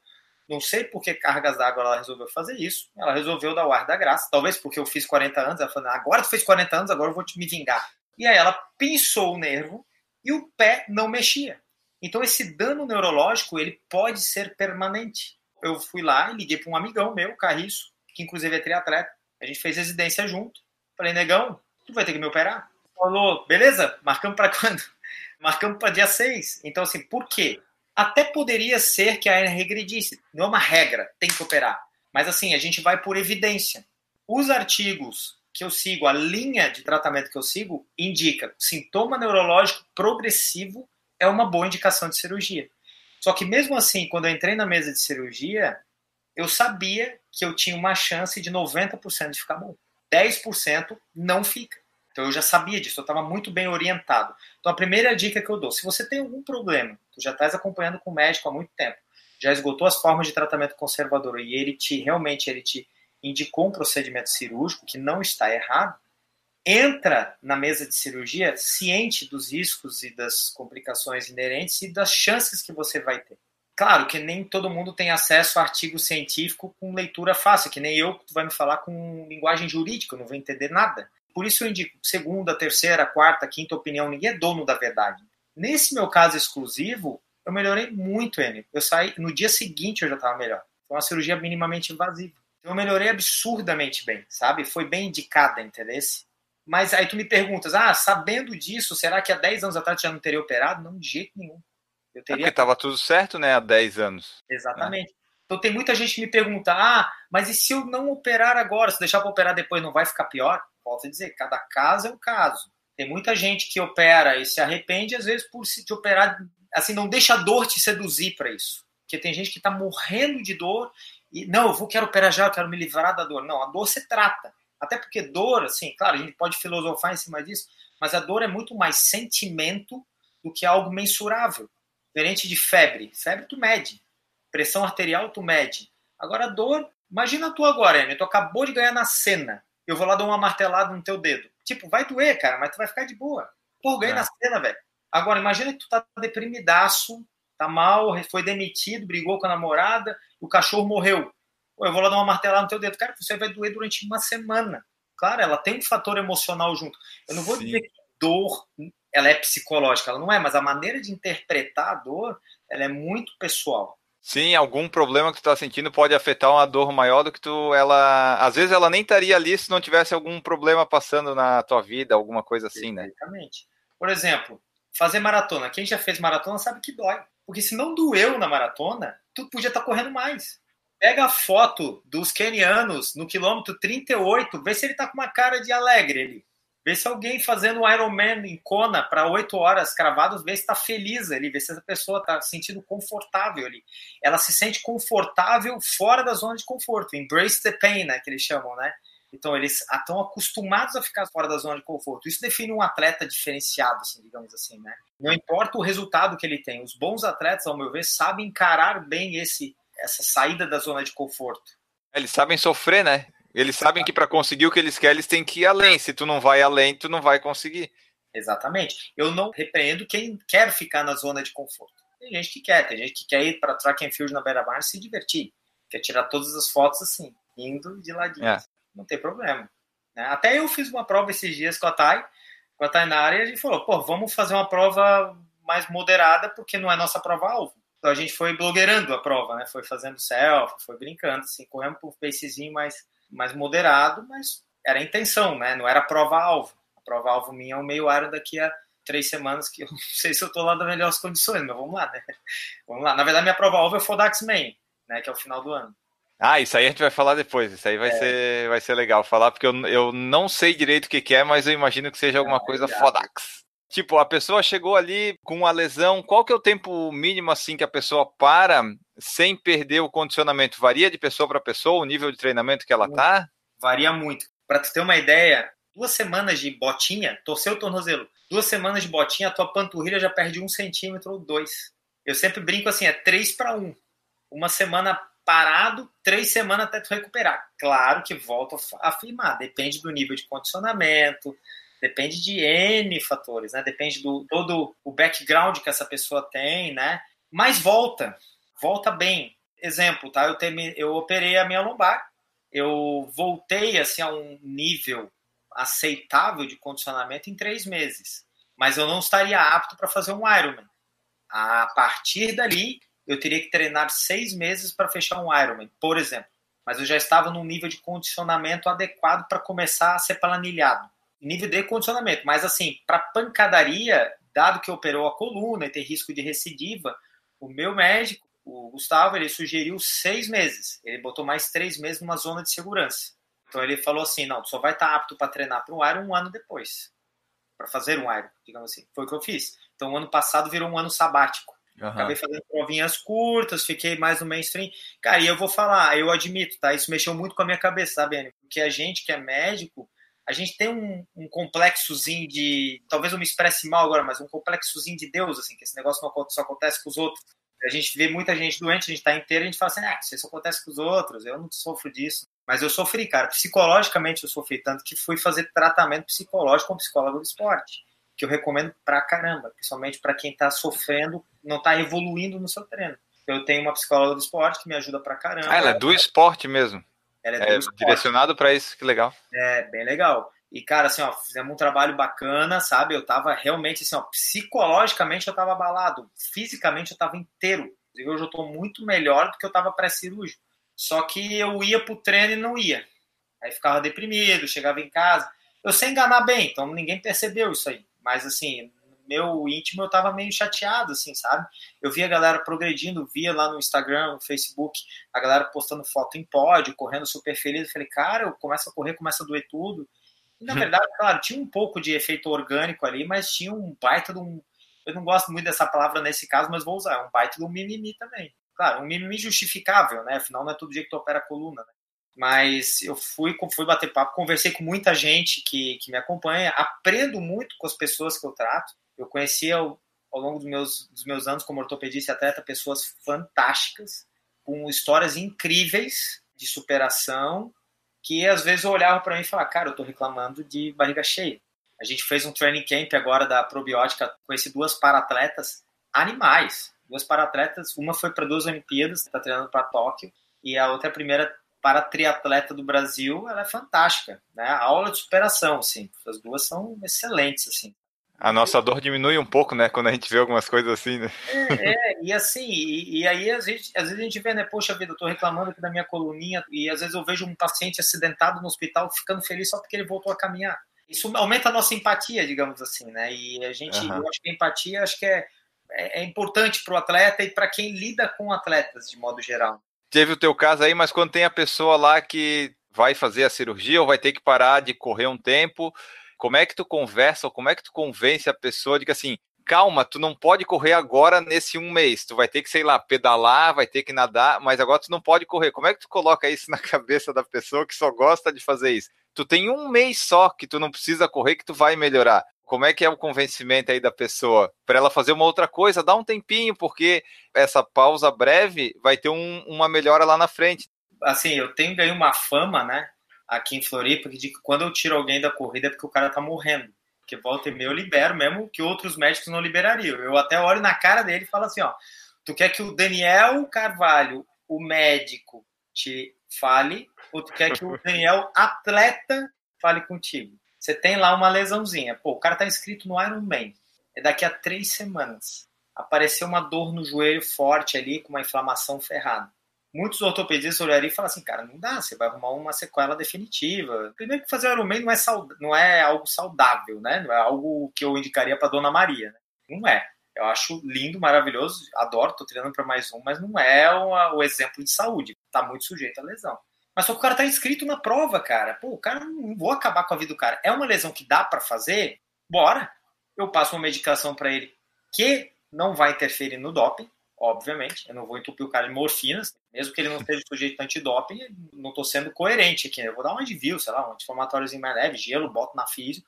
Não sei por que cargas d'água ela resolveu fazer isso. Ela resolveu dar o ar da graça. Talvez porque eu fiz 40 anos. Ela falou: agora tu fez 40 anos, agora eu vou te me vingar. E aí ela pinçou o nervo e o pé não mexia. Então esse dano neurológico ele pode ser permanente. Eu fui lá e liguei para um amigão meu, Carriço, que inclusive é triatleta. A gente fez residência junto. Falei, negão, tu vai ter que me operar. Falou, beleza, marcamos para (laughs) quando? Marcamos para dia 6. Então, assim, por quê? Até poderia ser que a regredisse. Não é uma regra, tem que operar. Mas, assim, a gente vai por evidência. Os artigos que eu sigo, a linha de tratamento que eu sigo, indica sintoma neurológico progressivo é uma boa indicação de cirurgia. Só que mesmo assim, quando eu entrei na mesa de cirurgia, eu sabia que eu tinha uma chance de 90% de ficar bom. 10% não fica. Então eu já sabia disso, eu estava muito bem orientado. Então a primeira dica que eu dou, se você tem algum problema, tu já estás acompanhando com o médico há muito tempo, já esgotou as formas de tratamento conservador e ele te realmente ele te indicou um procedimento cirúrgico que não está errado, entra na mesa de cirurgia ciente dos riscos e das complicações inerentes e das chances que você vai ter. Claro que nem todo mundo tem acesso a artigo científico com leitura fácil, que nem eu, tu vai me falar com linguagem jurídica, eu não vou entender nada. Por isso eu indico segunda, terceira, quarta, quinta opinião, ninguém é dono da verdade. Nesse meu caso exclusivo, eu melhorei muito, Enio. Eu saí, no dia seguinte eu já estava melhor. Foi uma cirurgia minimamente invasiva. Então, eu melhorei absurdamente bem, sabe? Foi bem indicada, entendeu? Mas aí tu me perguntas, ah, sabendo disso, será que há 10 anos atrás já não teria operado? Não, de jeito nenhum. Eu teria... É porque estava tudo certo, né, há 10 anos. Exatamente. Então tem muita gente que me pergunta, ah, mas e se eu não operar agora? Se deixar para operar depois não vai ficar pior? Volto a dizer, cada caso é um caso. Tem muita gente que opera e se arrepende, às vezes, por se te operar, assim, não deixa a dor te seduzir para isso. Porque tem gente que está morrendo de dor e, não, eu vou, quero operar já, eu quero me livrar da dor. Não, a dor se trata. Até porque dor, assim, claro, a gente pode filosofar em cima disso, mas a dor é muito mais sentimento do que algo mensurável. Diferente de febre. Febre tu mede. Pressão arterial tu mede. Agora dor, imagina tu agora, Amy, tu acabou de ganhar na cena. Eu vou lá dar uma martelada no teu dedo. Tipo, vai doer, cara, mas tu vai ficar de boa. Pô, ganhei é. na cena, velho. Agora, imagina que tu tá deprimidaço, tá mal, foi demitido, brigou com a namorada, o cachorro morreu. Pô, eu vou lá dar uma martelada no teu dedo. Cara, você vai doer durante uma semana. Claro, ela tem um fator emocional junto. Eu não vou Sim. dizer que dor ela é psicológica, ela não é, mas a maneira de interpretar a dor, ela é muito pessoal. Sim, algum problema que tu está sentindo pode afetar uma dor maior do que tu, ela, às vezes ela nem estaria ali se não tivesse algum problema passando na tua vida, alguma coisa assim, né? Exatamente. Por exemplo, fazer maratona. Quem já fez maratona sabe que dói. Porque se não doeu na maratona, tu podia estar tá correndo mais. Pega a foto dos kenianos no quilômetro 38, vê se ele tá com uma cara de alegre ali. Vê se alguém fazendo um Ironman em Kona para oito horas cravados, vê se está feliz ali, vê se essa pessoa está se sentindo confortável ali. Ela se sente confortável fora da zona de conforto. Embrace the pain, né, que eles chamam, né? Então, eles estão acostumados a ficar fora da zona de conforto. Isso define um atleta diferenciado, assim, digamos assim, né? Não importa o resultado que ele tem. Os bons atletas, ao meu ver, sabem encarar bem esse, essa saída da zona de conforto. Eles sabem sofrer, né? Eles sabem que para conseguir o que eles querem, eles têm que ir além. Se tu não vai além, tu não vai conseguir. Exatamente. Eu não repreendo quem quer ficar na zona de conforto. Tem gente que quer, tem gente que quer ir para track and field na beira-mar e se divertir. Quer tirar todas as fotos assim, indo de ladinho. É. Não tem problema. Né? Até eu fiz uma prova esses dias com a Thay, com a Tainara, e a gente falou, pô, vamos fazer uma prova mais moderada, porque não é nossa prova-alvo. Então a gente foi blogueirando a prova, né? Foi fazendo selfie, foi brincando, assim, correndo por um pacezinho mais mais moderado, mas era a intenção, né? Não era prova-alvo. A prova-alvo minha é o meio área daqui a três semanas, que eu (laughs) não sei se eu estou lá nas melhores condições, mas vamos lá, né? (laughs) Vamos lá. Na verdade, minha prova-alvo é o Fodax Main, né? Que é o final do ano. Ah, isso aí a gente vai falar depois. Isso aí vai, é. ser, vai ser legal falar, porque eu, eu não sei direito o que, que é, mas eu imagino que seja alguma é, coisa Fodax. Tipo, a pessoa chegou ali com uma lesão, qual que é o tempo mínimo assim que a pessoa para sem perder o condicionamento? Varia de pessoa para pessoa o nível de treinamento que ela tá? Varia muito. Para tu ter uma ideia, duas semanas de botinha, torceu o tornozelo, duas semanas de botinha, a tua panturrilha já perde um centímetro ou dois. Eu sempre brinco assim, é três para um. Uma semana parado, três semanas até tu recuperar. Claro que volto a afirmar, depende do nível de condicionamento, Depende de N fatores, né? Depende do todo o background que essa pessoa tem, né? Mas volta, volta bem. Exemplo, tá? Eu, termi... eu operei a minha lombar, eu voltei assim a um nível aceitável de condicionamento em três meses, mas eu não estaria apto para fazer um Ironman. A partir dali, eu teria que treinar seis meses para fechar um Ironman, por exemplo. Mas eu já estava num nível de condicionamento adequado para começar a ser planilhado. Nível de condicionamento. Mas, assim, para pancadaria, dado que operou a coluna e tem risco de recidiva, o meu médico, o Gustavo, ele sugeriu seis meses. Ele botou mais três meses numa zona de segurança. Então ele falou assim: não, tu só vai estar apto para treinar para um Iron um ano depois. Para fazer um Iron, digamos assim. Foi o que eu fiz. Então, o ano passado virou um ano sabático. Uhum. Acabei fazendo provinhas curtas, fiquei mais no mainstream. Cara, e eu vou falar, eu admito, tá? Isso mexeu muito com a minha cabeça, sabe, Porque a gente que é médico, a gente tem um, um, complexozinho de. Talvez eu me expresse mal agora, mas um complexozinho de Deus, assim, que esse negócio não só acontece com os outros. A gente vê muita gente doente, a gente tá inteiro, a gente fala assim, ah, isso acontece com os outros, eu não sofro disso. Mas eu sofri, cara. Psicologicamente eu sofri tanto que fui fazer tratamento psicológico com psicólogo do esporte que eu recomendo pra caramba, principalmente para quem tá sofrendo, não tá evoluindo no seu treino. Eu tenho uma psicóloga do esporte que me ajuda pra caramba. Ah, ela é do esporte mesmo. É, é direcionado para isso, que legal. É, bem legal. E, cara, assim, ó, fizemos um trabalho bacana, sabe? Eu tava realmente, assim, ó, psicologicamente eu tava abalado, fisicamente eu tava inteiro. Hoje eu tô muito melhor do que eu tava pré-cirúrgico. Só que eu ia pro treino e não ia. Aí ficava deprimido, chegava em casa. Eu sei enganar bem, então ninguém percebeu isso aí. Mas, assim, meu íntimo eu tava meio chateado, assim, sabe? Eu via a galera progredindo, via lá no Instagram, no Facebook, a galera postando foto em pódio, correndo super feliz. Eu falei, cara, eu começo a correr, começa a doer tudo. E, na uhum. verdade, claro, tinha um pouco de efeito orgânico ali, mas tinha um baita de um. Eu não gosto muito dessa palavra nesse caso, mas vou usar, um baita de um mimimi também. Claro, um mimimi justificável, né? Afinal, não é todo dia que tu opera a coluna, né? mas eu fui, fui bater papo, conversei com muita gente que, que me acompanha, aprendo muito com as pessoas que eu trato. Eu conheci ao, ao longo dos meus, dos meus anos como ortopedista e atleta pessoas fantásticas, com histórias incríveis de superação, que às vezes eu olhava para mim e falava, cara, eu estou reclamando de barriga cheia. A gente fez um training camp agora da probiótica, conheci duas paratletas animais, duas paratletas, uma foi para duas Olimpíadas, está treinando para Tóquio, e a outra é a primeira para triatleta do Brasil, ela é fantástica, né? A aula de superação, assim, as duas são excelentes, assim. A nossa dor diminui um pouco, né, quando a gente vê algumas coisas assim, né? É, é e assim, e, e, aí às vezes, às vezes a gente vê, né, poxa vida, eu tô reclamando aqui da minha coluninha, e às vezes eu vejo um paciente acidentado no hospital ficando feliz só porque ele voltou a caminhar. Isso aumenta a nossa empatia, digamos assim, né? E a gente, uhum. eu acho que a empatia, acho que é, é, é importante para o atleta e para quem lida com atletas, de modo geral teve o teu caso aí, mas quando tem a pessoa lá que vai fazer a cirurgia ou vai ter que parar de correr um tempo, como é que tu conversa ou como é que tu convence a pessoa de que assim, calma, tu não pode correr agora nesse um mês, tu vai ter que, sei lá, pedalar, vai ter que nadar, mas agora tu não pode correr. Como é que tu coloca isso na (laughs) cabeça da pessoa que só gosta de fazer isso? Tu tem um mês só que tu não precisa correr que tu vai melhorar como é que é o convencimento aí da pessoa para ela fazer uma outra coisa? Dá um tempinho, porque essa pausa breve vai ter um, uma melhora lá na frente. Assim, eu tenho ganho uma fama, né, aqui em Floripa, de que quando eu tiro alguém da corrida é porque o cara tá morrendo. Porque volta e meia eu libero, mesmo que outros médicos não liberariam. Eu até olho na cara dele e falo assim, ó, tu quer que o Daniel Carvalho, o médico, te fale, ou tu quer que o Daniel, atleta, fale contigo? Você tem lá uma lesãozinha. Pô, o cara tá inscrito no Iron Man. É daqui a três semanas. Apareceu uma dor no joelho forte ali, com uma inflamação ferrada. Muitos ortopedistas olhariam e falam assim, cara, não dá, você vai arrumar uma sequela definitiva. Primeiro que fazer Iron Man não é, não é algo saudável, né? Não é algo que eu indicaria para Dona Maria, né? Não é. Eu acho lindo, maravilhoso, adoro, tô treinando para mais um, mas não é o, o exemplo de saúde. Tá muito sujeito à lesão. Mas só que o cara tá inscrito na prova, cara. Pô, o cara não vou acabar com a vida do cara. É uma lesão que dá para fazer? Bora. Eu passo uma medicação para ele que não vai interferir no doping, obviamente. Eu não vou entupir o cara de morfinas, mesmo que ele não esteja sujeito a antidoping, não tô sendo coerente aqui. Né? Eu vou dar um advil, sei lá, um anti-inflamatório mais leve, gelo, boto na físio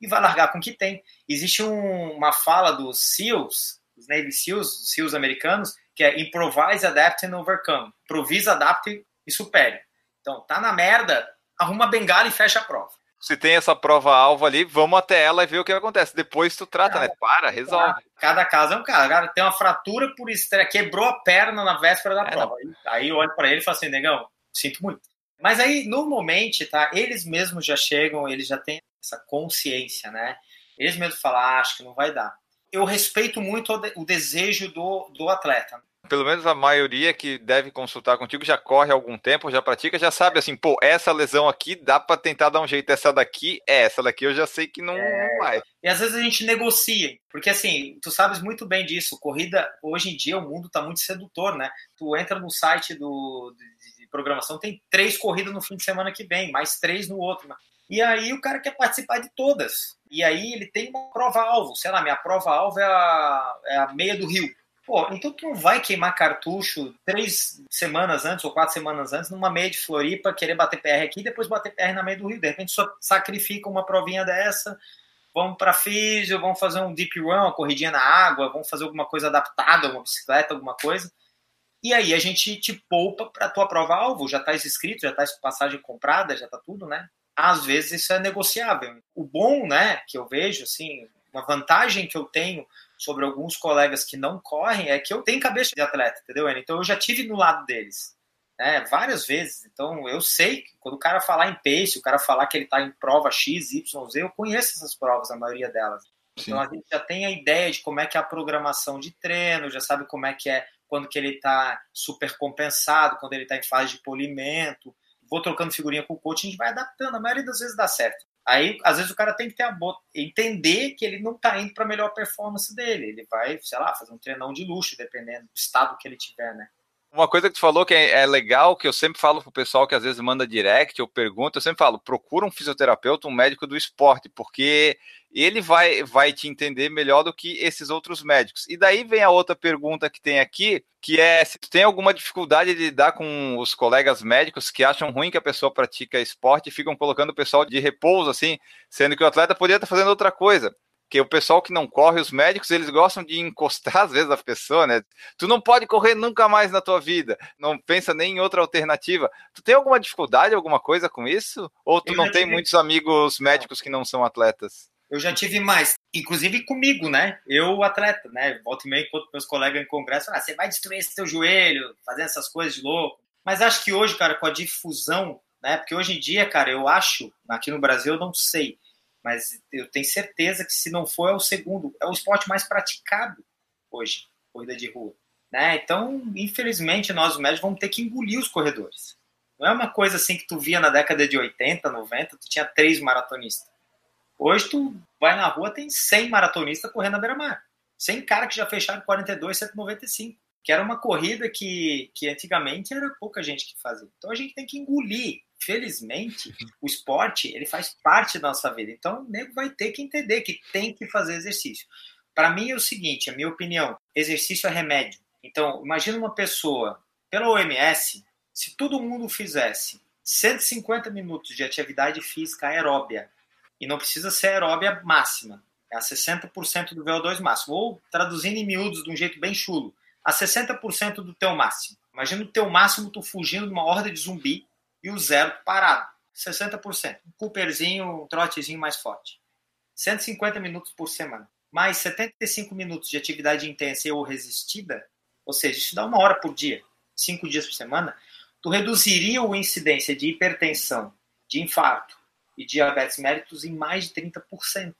e vai largar com o que tem. Existe um, uma fala dos SEALs, os Navy SEALs, os SEALs americanos, que é improvise, adapt and overcome. Improvisa, adapte e supere. Então, tá na merda, arruma a bengala e fecha a prova. Se tem essa prova-alvo ali, vamos até ela e ver o que acontece. Depois tu trata, né? Para, resolve. Cada caso é um caso. Cara, tem uma fratura por estresse, quebrou a perna na véspera da É, prova. Aí eu olho para ele e falo assim, negão, sinto muito. Mas aí, normalmente, tá? Eles mesmos já chegam, eles já têm essa consciência, né? Eles mesmos falam, ah, acho que não vai dar. Eu respeito muito o, de- o desejo do, do atleta. Pelo menos a maioria que deve consultar contigo já corre há algum tempo, já pratica, já sabe assim, pô, essa lesão aqui dá pra tentar dar um jeito, essa daqui é, essa daqui eu já sei que não, não vai. E às vezes a gente negocia, porque assim, tu sabes muito bem disso. Corrida, hoje em dia, o mundo tá muito sedutor, né? Tu entra no site do, de, de programação, tem três corridas no fim de semana que vem, mais três no outro. né? E aí o cara quer participar de todas. E aí ele tem uma prova-alvo, sei lá, minha prova-alvo é é a meia do Rio. Pô, então tu não vai queimar cartucho três semanas antes ou quatro semanas antes numa meia de Floripa, querer bater PR aqui e depois bater PR na meia do Rio. De repente só sacrifica uma provinha dessa, vamos para físio, vamos fazer um deep run, uma corridinha na água, vamos fazer alguma coisa adaptada, uma bicicleta, alguma coisa. E aí a gente te poupa para tua prova-alvo, já tá inscrito, já tá passagem comprada, já tá tudo, né? Às vezes isso é negociável. O bom, né, que eu vejo, assim, uma vantagem que eu tenho sobre alguns colegas que não correm é que eu tenho cabeça de atleta, entendeu? Então eu já tive no lado deles, né, várias vezes. Então eu sei que quando o cara falar em pace, o cara falar que ele tá em prova X, Y, Z, eu conheço essas provas, a maioria delas. Então a gente já tem a ideia de como é que é a programação de treino, já sabe como é que é quando que ele está super compensado, quando ele está em fase de polimento. Vou trocando figurinha com o coach, a gente vai adaptando. A maioria das vezes dá certo. Aí, às vezes, o cara tem que ter a bo... entender que ele não está indo para a melhor performance dele. Ele vai, sei lá, fazer um treinão de luxo, dependendo do estado que ele tiver, né? Uma coisa que tu falou que é, é legal, que eu sempre falo pro pessoal que às vezes manda direct ou pergunta, eu sempre falo, procura um fisioterapeuta, um médico do esporte, porque ele vai, vai te entender melhor do que esses outros médicos. E daí vem a outra pergunta que tem aqui, que é se tu tem alguma dificuldade de lidar com os colegas médicos que acham ruim que a pessoa pratica esporte e ficam colocando o pessoal de repouso, assim, sendo que o atleta poderia estar fazendo outra coisa que o pessoal que não corre, os médicos, eles gostam de encostar às vezes a pessoa, né? Tu não pode correr nunca mais na tua vida, não pensa nem em outra alternativa. Tu tem alguma dificuldade, alguma coisa com isso? Ou tu Eu não tem tive- muitos amigos médicos que não são atletas? Eu já tive mais, inclusive comigo, né? Eu, atleta, né? Volto e meio, enquanto meus colegas em congresso, ah, você vai destruir esse teu joelho, fazendo essas coisas de louco. Mas acho que hoje, cara, com a difusão, né? Porque hoje em dia, cara, eu acho, aqui no Brasil eu não sei, mas eu tenho certeza que se não for, é o segundo, é o esporte mais praticado hoje, corrida de rua. Né? Então, infelizmente, nós os médicos vamos ter que engolir os corredores. Não é uma coisa assim que tu via na década de 80, 90, tu tinha três maratonistas. Hoje tu vai na rua, tem 100 maratonistas correndo na beira-mar. 100 caras que já fecharam 42, 195. Que era uma corrida que, que antigamente era pouca gente que fazia. Então a gente tem que engolir. Felizmente, o esporte ele faz parte da nossa vida. Então o nego vai ter que entender que tem que fazer exercício. Para mim é o seguinte, a minha opinião, exercício é remédio. Então, imagina uma pessoa, pela OMS, se todo mundo fizesse 150 minutos de atividade física aeróbia, e não precisa ser aeróbia máxima, é a 60% do VO2 máximo, ou traduzindo em miúdos de um jeito bem chulo, a 60% do teu máximo. Imagina o teu máximo tu fugindo de uma horda de zumbi e o zero parado, 60%. Um Cooperzinho, um trotezinho mais forte. 150 minutos por semana. Mais 75 minutos de atividade intensa ou resistida, ou seja, isso dá uma hora por dia, cinco dias por semana, tu reduziria a incidência de hipertensão, de infarto e diabetes mellitus em mais de 30%.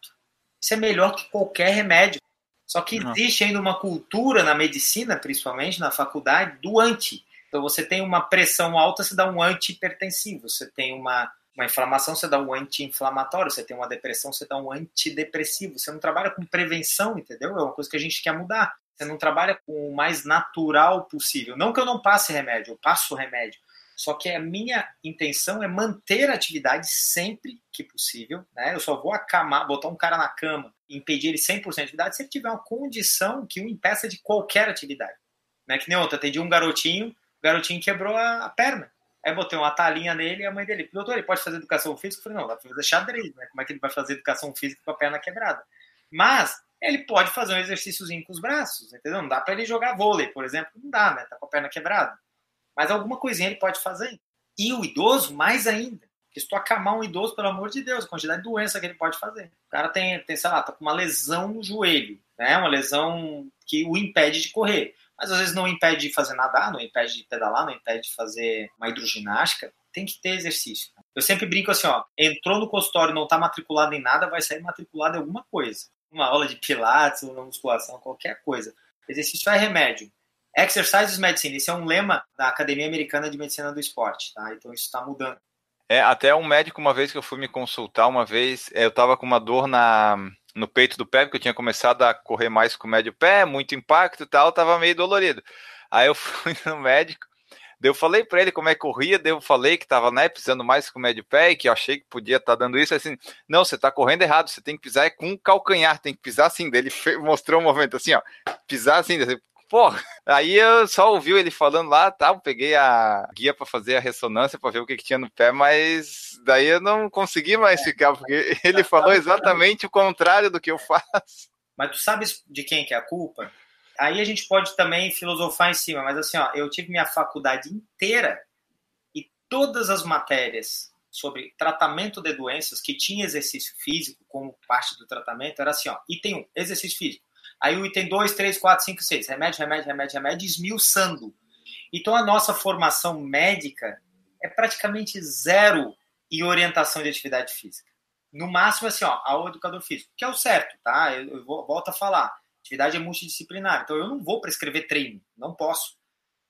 Isso é melhor que qualquer remédio. Só que existe ainda uma cultura na medicina, principalmente na faculdade, do anti. Então você tem uma pressão alta, você dá um antihipertensivo. Você tem uma, uma inflamação, você dá um anti-inflamatório. Você tem uma depressão, você dá um antidepressivo. Você não trabalha com prevenção, entendeu? É uma coisa que a gente quer mudar. Você não trabalha com o mais natural possível. Não que eu não passe remédio, eu passo remédio. Só que a minha intenção é manter a atividade sempre que possível. Né? Eu só vou acamar, botar um cara na cama impedir ele 100% de atividade se ele tiver uma condição que o impeça de qualquer atividade. Né? Que nem ontem, atendi um garotinho, o garotinho quebrou a, a perna. Aí botei uma talinha nele e a mãe dele, doutor, ele pode fazer educação física? Eu falei, não, dá pra fazer xadrez, né? Como é que ele vai fazer educação física com a perna quebrada? Mas ele pode fazer um exercíciozinho com os braços, entendeu? Não dá para ele jogar vôlei, por exemplo. Não dá, né? Tá com a perna quebrada. Mas alguma coisinha ele pode fazer. E o idoso, mais ainda. Porque se tu acamar um idoso, pelo amor de Deus, a quantidade de doença que ele pode fazer. O cara tem, tem sei lá, tá com uma lesão no joelho, né? Uma lesão que o impede de correr. Mas às vezes não impede de fazer nadar, não impede de pedalar, não impede de fazer uma hidroginástica. Tem que ter exercício. Eu sempre brinco assim, ó, entrou no consultório não tá matriculado em nada, vai sair matriculado em alguma coisa. Uma aula de pilates, uma musculação, qualquer coisa. Exercício é remédio. Exercise is medicine. Esse é um lema da Academia Americana de Medicina do Esporte, tá? Então isso está mudando. É, até um médico, uma vez que eu fui me consultar, uma vez, é, eu tava com uma dor na, no peito do pé, porque eu tinha começado a correr mais com o médio pé, muito impacto e tal, tava meio dolorido. Aí eu (laughs) fui no médico, daí eu falei para ele como é que corria, daí eu falei que tava, né, pisando mais com o médio pé e que eu achei que podia estar tá dando isso, assim, não, você tá correndo errado, você tem que pisar é com o calcanhar, tem que pisar assim, daí ele (laughs) mostrou um movimento assim, ó, pisar assim, Porra, (laughs) aí eu só ouvi ele falando lá, tá? peguei a guia para fazer a ressonância para ver o que, que, tinha no pé, mas daí eu não consegui mais ficar, porque (laughs) ele falou exatamente o contrário do que eu faço. Mas tu sabes de quem que é a culpa? Aí a gente pode também filosofar em cima, mas assim, ó, eu tive minha faculdade inteira e todas as matérias sobre tratamento de doenças que tinha exercício físico como parte do tratamento era assim, ó, item 1, exercício físico. Aí o item 2, 3, 4, 5, 6. Remédio, remédio, remédio, remédio, esmiuçando. Então a nossa formação médica é praticamente zero em orientação de atividade física. No máximo, assim, ó, ao educador físico, que é o certo, tá? Eu, eu vou, volto a falar. Atividade é multidisciplinar. Então eu não vou prescrever treino, não posso.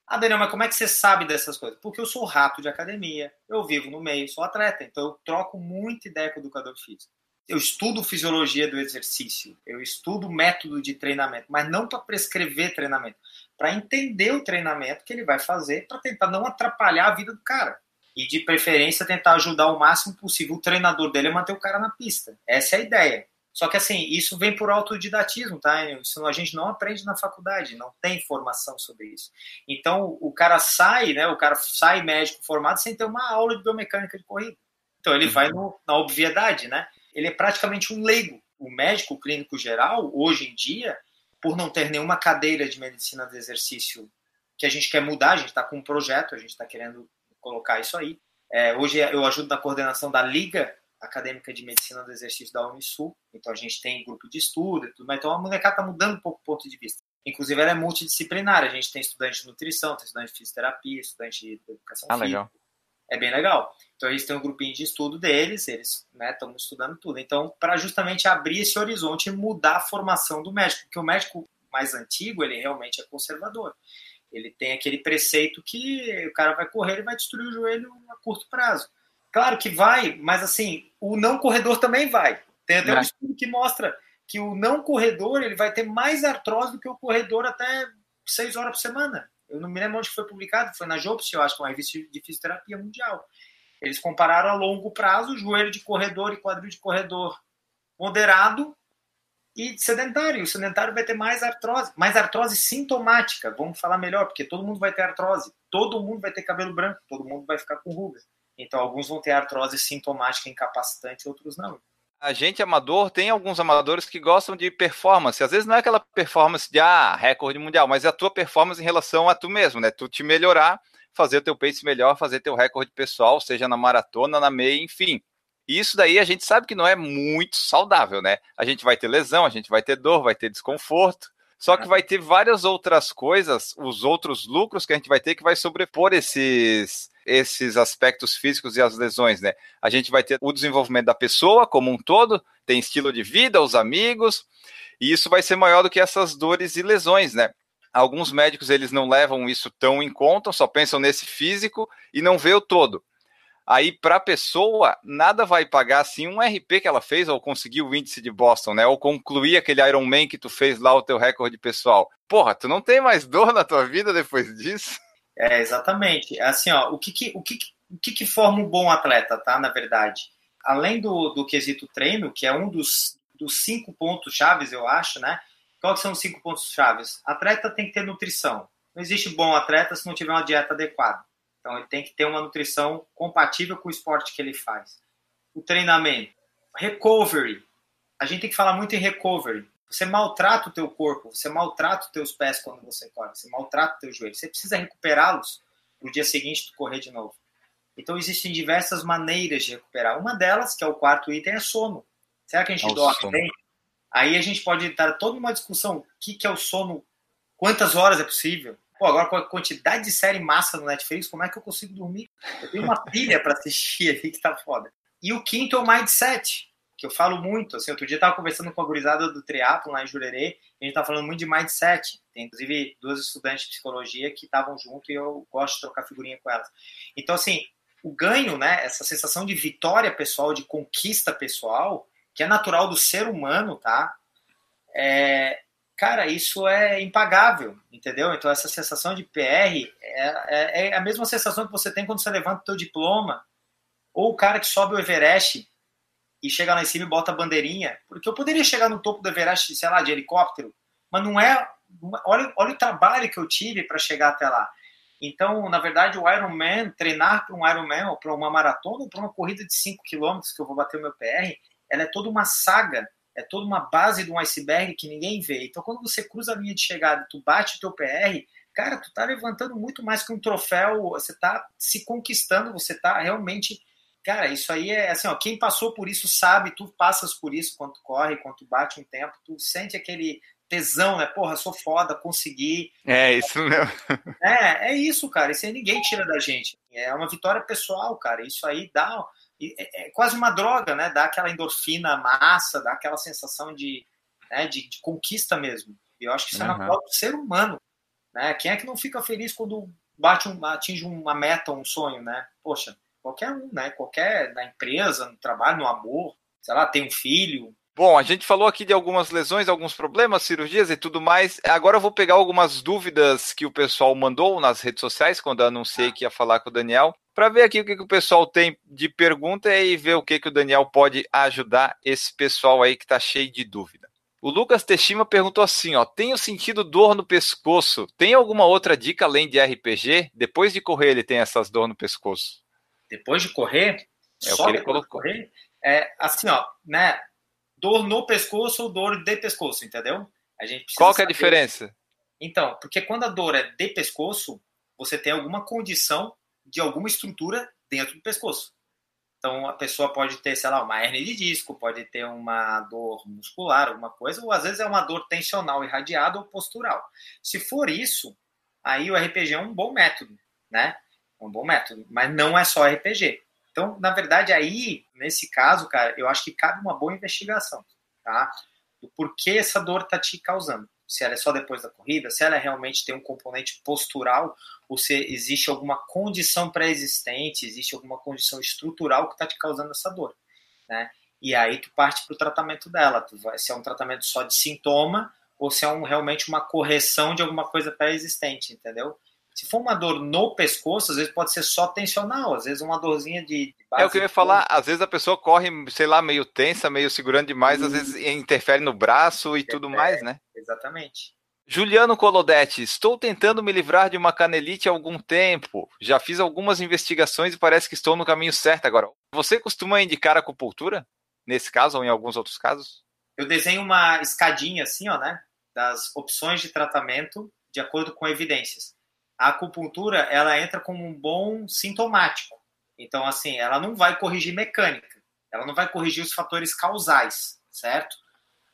Ah, Daniel, mas como é que você sabe dessas coisas? Porque eu sou rato de academia, eu vivo no meio, sou atleta, então eu troco muita ideia com o educador físico eu estudo fisiologia do exercício, eu estudo método de treinamento, mas não para prescrever treinamento, para entender o treinamento que ele vai fazer para tentar não atrapalhar a vida do cara. E de preferência tentar ajudar o máximo possível o treinador dele a manter o cara na pista. Essa é a ideia. Só que assim, isso vem por autodidatismo, tá? Isso a gente não aprende na faculdade, não tem formação sobre isso. Então o cara sai, né? O cara sai médico formado sem ter uma aula de biomecânica de corrida. Então ele vai no, na obviedade, né? Ele é praticamente um leigo. O médico clínico geral, hoje em dia, por não ter nenhuma cadeira de medicina do exercício que a gente quer mudar, a gente está com um projeto, a gente está querendo colocar isso aí. É, hoje eu ajudo na coordenação da Liga Acadêmica de Medicina do Exercício da Unisul, então a gente tem grupo de estudo e tudo, mas então a molecada está mudando um pouco o ponto de vista. Inclusive ela é multidisciplinar, a gente tem estudante de nutrição, tem estudante de fisioterapia, estudante de educação ah, física. Legal. É bem legal. Então eles têm um grupinho de estudo deles, eles estão né, estudando tudo. Então, para justamente abrir esse horizonte e mudar a formação do médico, porque o médico mais antigo, ele realmente é conservador. Ele tem aquele preceito que o cara vai correr e vai destruir o joelho a curto prazo. Claro que vai, mas assim, o não corredor também vai. Tem até um é. estudo que mostra que o não corredor ele vai ter mais artrose do que o corredor até seis horas por semana. Eu não me lembro onde foi publicado, foi na Jobst, eu acho é uma revista de fisioterapia mundial. Eles compararam a longo prazo joelho de corredor e quadril de corredor moderado e sedentário. O sedentário vai ter mais artrose, mais artrose sintomática. Vamos falar melhor, porque todo mundo vai ter artrose, todo mundo vai ter cabelo branco, todo mundo vai ficar com rugas. Então, alguns vão ter artrose sintomática incapacitante, outros não. A gente amador tem alguns amadores que gostam de performance. Às vezes não é aquela performance de ah, recorde mundial, mas é a tua performance em relação a tu mesmo, né? Tu te melhorar fazer o teu pace melhor, fazer teu recorde pessoal, seja na maratona, na meia, enfim. Isso daí a gente sabe que não é muito saudável, né? A gente vai ter lesão, a gente vai ter dor, vai ter desconforto. Só que vai ter várias outras coisas, os outros lucros que a gente vai ter que vai sobrepor esses, esses aspectos físicos e as lesões, né? A gente vai ter o desenvolvimento da pessoa como um todo, tem estilo de vida, os amigos, e isso vai ser maior do que essas dores e lesões, né? Alguns médicos eles não levam isso tão em conta, só pensam nesse físico e não vê o todo. Aí, para a pessoa, nada vai pagar assim um RP que ela fez, ou conseguir o índice de Boston, né? Ou concluir aquele Ironman que tu fez lá, o teu recorde pessoal. Porra, tu não tem mais dor na tua vida depois disso? É, exatamente. Assim, ó, o que que, o que, o que, que forma um bom atleta, tá? Na verdade, além do, do quesito treino, que é um dos, dos cinco pontos chaves, eu acho, né? Quais são os cinco pontos chaves? Atleta tem que ter nutrição. Não existe bom atleta se não tiver uma dieta adequada. Então ele tem que ter uma nutrição compatível com o esporte que ele faz. O treinamento, recovery. A gente tem que falar muito em recovery. Você maltrata o teu corpo, você maltrata os teus pés quando você corre, você maltrata o teu joelho. Você precisa recuperá-los no dia seguinte tu correr de novo. Então existem diversas maneiras de recuperar. Uma delas, que é o quarto item, é sono. Será que a gente É o dorme sono. bem? Aí a gente pode estar toda uma discussão. O que, que é o sono? Quantas horas é possível? Pô, agora com a quantidade de série massa no Netflix, como é que eu consigo dormir? Eu tenho uma (laughs) pilha para assistir ali que tá foda. E o quinto é o mindset, que eu falo muito. Assim, outro dia eu tava conversando com a gurizada do triatlo lá em Jurerê, e a gente tava falando muito de mindset. Tem, inclusive, duas estudantes de psicologia que estavam junto e eu gosto de trocar figurinha com elas. Então, assim, o ganho, né, essa sensação de vitória pessoal, de conquista pessoal, que é natural do ser humano, tá? É, cara, isso é impagável, entendeu? Então, essa sensação de PR é, é, é a mesma sensação que você tem quando você levanta o teu diploma, ou o cara que sobe o Everest e chega lá em cima e bota a bandeirinha, porque eu poderia chegar no topo do Everest, sei lá, de helicóptero, mas não é. Olha, olha o trabalho que eu tive para chegar até lá. Então, na verdade, o Ironman, treinar para um Ironman ou para uma maratona ou para uma corrida de 5 km que eu vou bater o meu PR, ela é toda uma saga, é toda uma base de um iceberg que ninguém vê. Então, quando você cruza a linha de chegada, tu bate o teu PR, cara, tu tá levantando muito mais que um troféu, você tá se conquistando, você tá realmente Cara, isso aí é assim, ó, quem passou por isso sabe, tu passas por isso quando corre, quando tu bate um tempo, tu sente aquele tesão, né? Porra, sou foda, consegui. É, isso mesmo. É, é isso, cara. Isso aí ninguém tira da gente. É uma vitória pessoal, cara. Isso aí dá. É, é quase uma droga, né? Dá aquela endorfina massa, dá aquela sensação de, né, de, de conquista mesmo. E eu acho que isso uhum. é natural do ser humano. Né? Quem é que não fica feliz quando bate um, atinge uma meta, um sonho, né? Poxa, qualquer um, né? Qualquer na empresa, no trabalho, no amor, sei lá, tem um filho. Bom, a gente falou aqui de algumas lesões, alguns problemas, cirurgias e tudo mais. Agora eu vou pegar algumas dúvidas que o pessoal mandou nas redes sociais quando eu anunciei que ia falar com o Daniel, para ver aqui o que, que o pessoal tem de pergunta e ver o que, que o Daniel pode ajudar esse pessoal aí que está cheio de dúvida. O Lucas Teshima perguntou assim, ó, tenho sentido dor no pescoço. Tem alguma outra dica além de RPG? Depois de correr ele tem essas dor no pescoço depois de correr, é só o que ele colocou. Correr, é assim, ó, né? Dor no pescoço ou dor de pescoço, entendeu? A gente Qual que é a diferença? Então, porque quando a dor é de pescoço, você tem alguma condição de alguma estrutura dentro do pescoço. Então, a pessoa pode ter, sei lá, uma hernia de disco, pode ter uma dor muscular, alguma coisa, ou às vezes é uma dor tensional irradiada ou postural. Se for isso, aí o RPG é um bom método, né? Um bom método, mas não é só RPG. Então, na verdade, aí, nesse caso, cara, eu acho que cabe uma boa investigação, tá? Do porquê essa dor tá te causando. Se ela é só depois da corrida, se ela realmente tem um componente postural, ou se existe alguma condição pré-existente, existe alguma condição estrutural que tá te causando essa dor, né? E aí tu parte para o tratamento dela. Tu vai, se é um tratamento só de sintoma ou se é um, realmente uma correção de alguma coisa pré-existente, entendeu? Se for uma dor no pescoço, às vezes pode ser só tensional, às vezes uma dorzinha de. de é o que eu ia falar, às vezes a pessoa corre, sei lá, meio tensa, meio segurando demais, às vezes interfere no braço e tudo mais, né? Exatamente. Juliano Colodetti, estou tentando me livrar de uma canelite há algum tempo. Já fiz algumas investigações e parece que estou no caminho certo agora. Você costuma indicar acupuntura? Nesse caso ou em alguns outros casos? Eu desenho uma escadinha assim, ó, né? Das opções de tratamento de acordo com evidências a acupuntura ela entra como um bom sintomático. Então, assim, ela não vai corrigir mecânica, ela não vai corrigir os fatores causais, certo?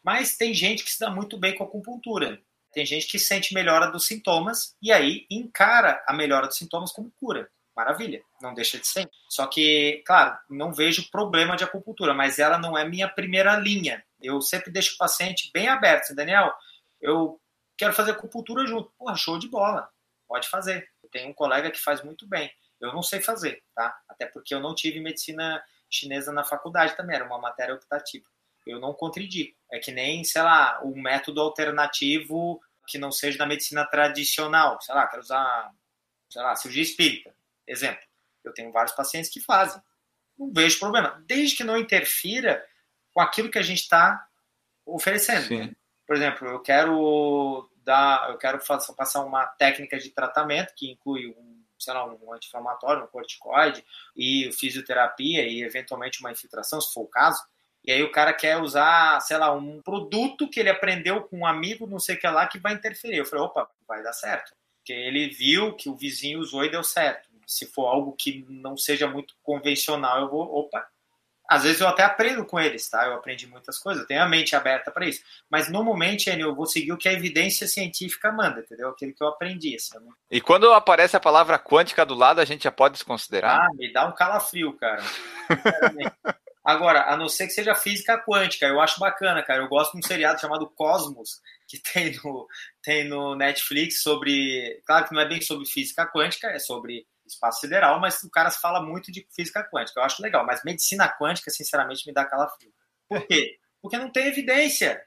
Mas tem gente que se dá muito bem com a acupuntura. Tem gente que sente melhora dos sintomas e aí encara a melhora dos sintomas como cura. Maravilha, não deixa de ser. Só que, claro, não vejo problema de acupuntura, mas ela não é minha primeira linha. Eu sempre deixo o paciente bem aberto. Daniel, eu quero fazer acupuntura junto. Porra, show de bola pode fazer. Eu tenho um colega que faz muito bem. Eu não sei fazer, tá? Até porque eu não tive medicina chinesa na faculdade também, era uma matéria optativa. Eu não contradico. É que nem, sei lá, um método alternativo que não seja da medicina tradicional. Sei lá, quero usar, sei lá, cirurgia espírita. Exemplo. Eu tenho vários pacientes que fazem. Não vejo problema. Desde que não interfira com aquilo que a gente está oferecendo. Sim. Por exemplo, eu quero dar, eu quero passar uma técnica de tratamento que inclui um, sei lá, um anti-inflamatório, um corticoide e fisioterapia e eventualmente uma infiltração, se for o caso. E aí o cara quer usar, sei lá, um produto que ele aprendeu com um amigo, não sei o que lá, que vai interferir. Eu falei, opa, vai dar certo. Porque ele viu que o vizinho usou e deu certo. se for algo que não seja muito convencional, eu vou, opa. Às vezes eu até aprendo com eles, tá? Eu aprendi muitas coisas, eu tenho a mente aberta para isso. Mas normalmente, eu vou seguir o que a evidência científica manda, entendeu? Aquilo que eu aprendi. E quando aparece a palavra quântica do lado, a gente já pode desconsiderar? Ah, me dá um calafrio, cara. (laughs) Agora, a não ser que seja física quântica, eu acho bacana, cara. Eu gosto de um seriado chamado Cosmos, que (laughs) tem no, tem no Netflix sobre. Claro que não é bem sobre física quântica, é sobre espaço sideral, mas o cara fala muito de física quântica. Eu acho legal, mas medicina quântica, sinceramente, me dá calafrio. Por quê? Porque não tem evidência.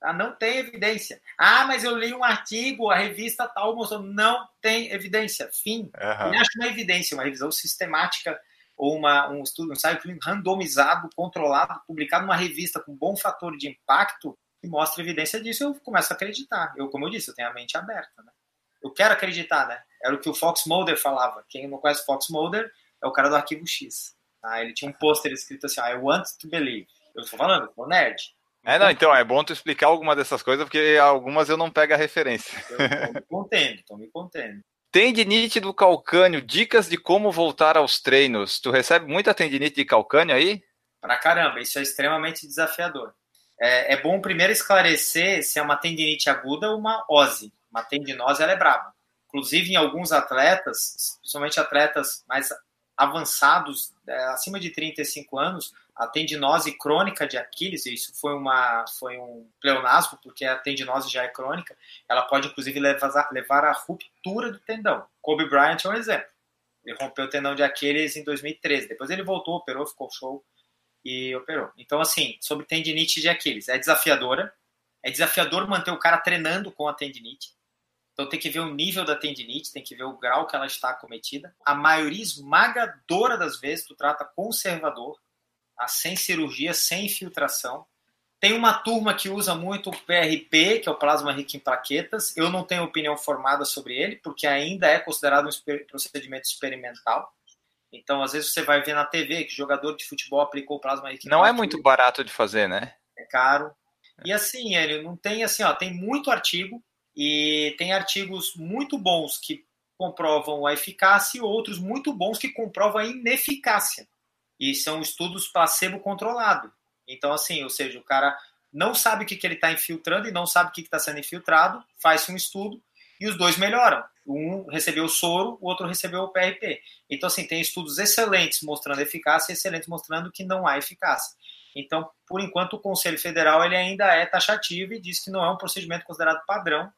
Tá? Não tem evidência. Ah, mas eu li um artigo, a revista tal mostrou. Não tem evidência. Fim. Uhum. Eu acho uma evidência, uma revisão sistemática ou uma, um estudo, um ensaio clínico randomizado, controlado, publicado numa revista com bom fator de impacto, que mostra evidência disso, eu começo a acreditar. Eu, como eu disse, eu tenho a mente aberta. Né? Eu quero acreditar, né? Era o que o Fox Mulder falava. Quem não conhece Fox Mulder é o cara do Arquivo X. Tá? Ele tinha um pôster escrito assim, I want to believe. Eu estou falando, eu sou nerd. É, não, então, é bom tu explicar alguma dessas coisas, porque algumas eu não pego a referência. Eu tô me contendo, tô me contendo. Tendinite do calcânio, dicas de como voltar aos treinos. Tu recebe muita tendinite de calcânio aí? Pra caramba, isso é extremamente desafiador. É, é bom primeiro esclarecer se é uma tendinite aguda ou uma ose. Uma tendinose ela é braba. Inclusive, em alguns atletas, principalmente atletas mais avançados, é, acima de 35 anos, a tendinose crônica de Aquiles, isso foi, uma, foi um pleonasmo, porque a tendinose já é crônica, ela pode inclusive levar, levar à ruptura do tendão. Kobe Bryant é um exemplo. Ele rompeu o tendão de Aquiles em 2013. Depois ele voltou, operou, ficou show e operou. Então, assim, sobre tendinite de Aquiles, é desafiadora. É desafiador manter o cara treinando com a tendinite. Então tem que ver o nível da tendinite, tem que ver o grau que ela está cometida. A maioria esmagadora das vezes tu trata conservador, Tá? sem cirurgia, sem infiltração. Tem uma turma que usa muito o PRP, que é o plasma rico em plaquetas. Eu não tenho opinião formada sobre ele, porque ainda é considerado um procedimento experimental. Então, às vezes você vai ver na TV que jogador de futebol aplicou plasma rico em Não é muito barato de fazer, né? É caro. E assim, ele não tem assim, ó, tem muito artigo e tem artigos muito bons que comprovam a eficácia e outros muito bons que comprovam a ineficácia e são estudos placebo controlado. Então, assim, ou seja, o cara não sabe o que, que ele está infiltrando e não sabe o que está sendo infiltrado, faz um estudo e os dois melhoram. Um recebeu o soro, o outro recebeu o PRP. Então, assim, tem estudos excelentes mostrando eficácia e excelentes mostrando que não há eficácia. Então, por enquanto, o Conselho Federal ele ainda é taxativo e diz que não é um procedimento considerado padrão.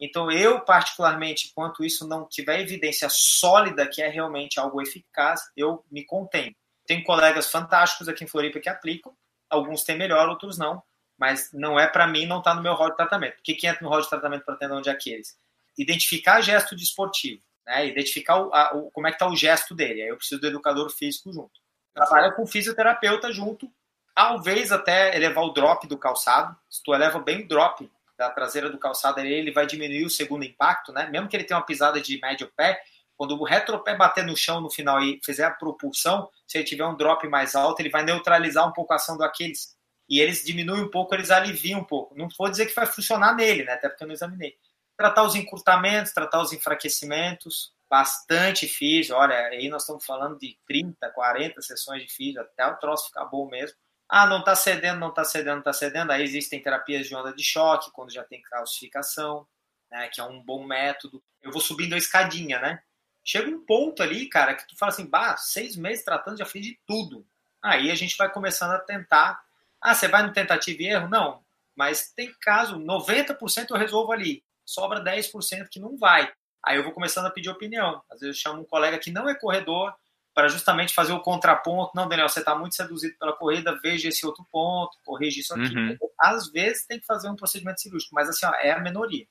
Então, eu, particularmente, enquanto isso não tiver evidência sólida que é realmente algo eficaz, eu me contenho. Tem colegas fantásticos aqui em Floripa que aplicam, alguns têm melhor, outros não, mas não é para mim, não está no meu rol de tratamento. O que, que entra no rol de tratamento para tendão de Aquiles? Identificar gesto desportivo, né? identificar o, a, o, como é que está o gesto dele. Aí eu preciso do educador físico junto. Trabalha com fisioterapeuta junto, talvez até elevar o drop do calçado. Se tu eleva bem o drop da traseira do calçado, ele vai diminuir o segundo impacto, né? Mesmo que ele tenha uma pisada de médio pé, quando o retropé bater no chão no final e fizer a propulsão, se ele tiver um drop mais alto, ele vai neutralizar um pouco a ação do Aquiles. E eles diminuem um pouco, eles aliviam um pouco. Não vou dizer que vai funcionar nele, né? Até porque eu não examinei. Tratar os encurtamentos, tratar os enfraquecimentos, bastante físio. Olha, aí nós estamos falando de 30, 40 sessões de físio, até o troço ficar bom mesmo. Ah, não está cedendo, não está cedendo, não está cedendo. Aí existem terapias de onda de choque, quando já tem calcificação, né, que é um bom método. Eu vou subindo a escadinha, né? chega um ponto ali, cara, que tu fala assim, bah, seis meses tratando, já fiz de tudo. Aí a gente vai começando a tentar. Ah, você vai no tentativa e erro? Não. Mas tem caso, 90% eu resolvo ali. Sobra 10% que não vai. Aí eu vou começando a pedir opinião. Às vezes eu chamo um colega que não é corredor para justamente fazer o contraponto. Não, Daniel, você está muito seduzido pela corrida, veja esse outro ponto, corrija isso aqui. Uhum. Às vezes tem que fazer um procedimento cirúrgico, mas assim, ó, é a minoria.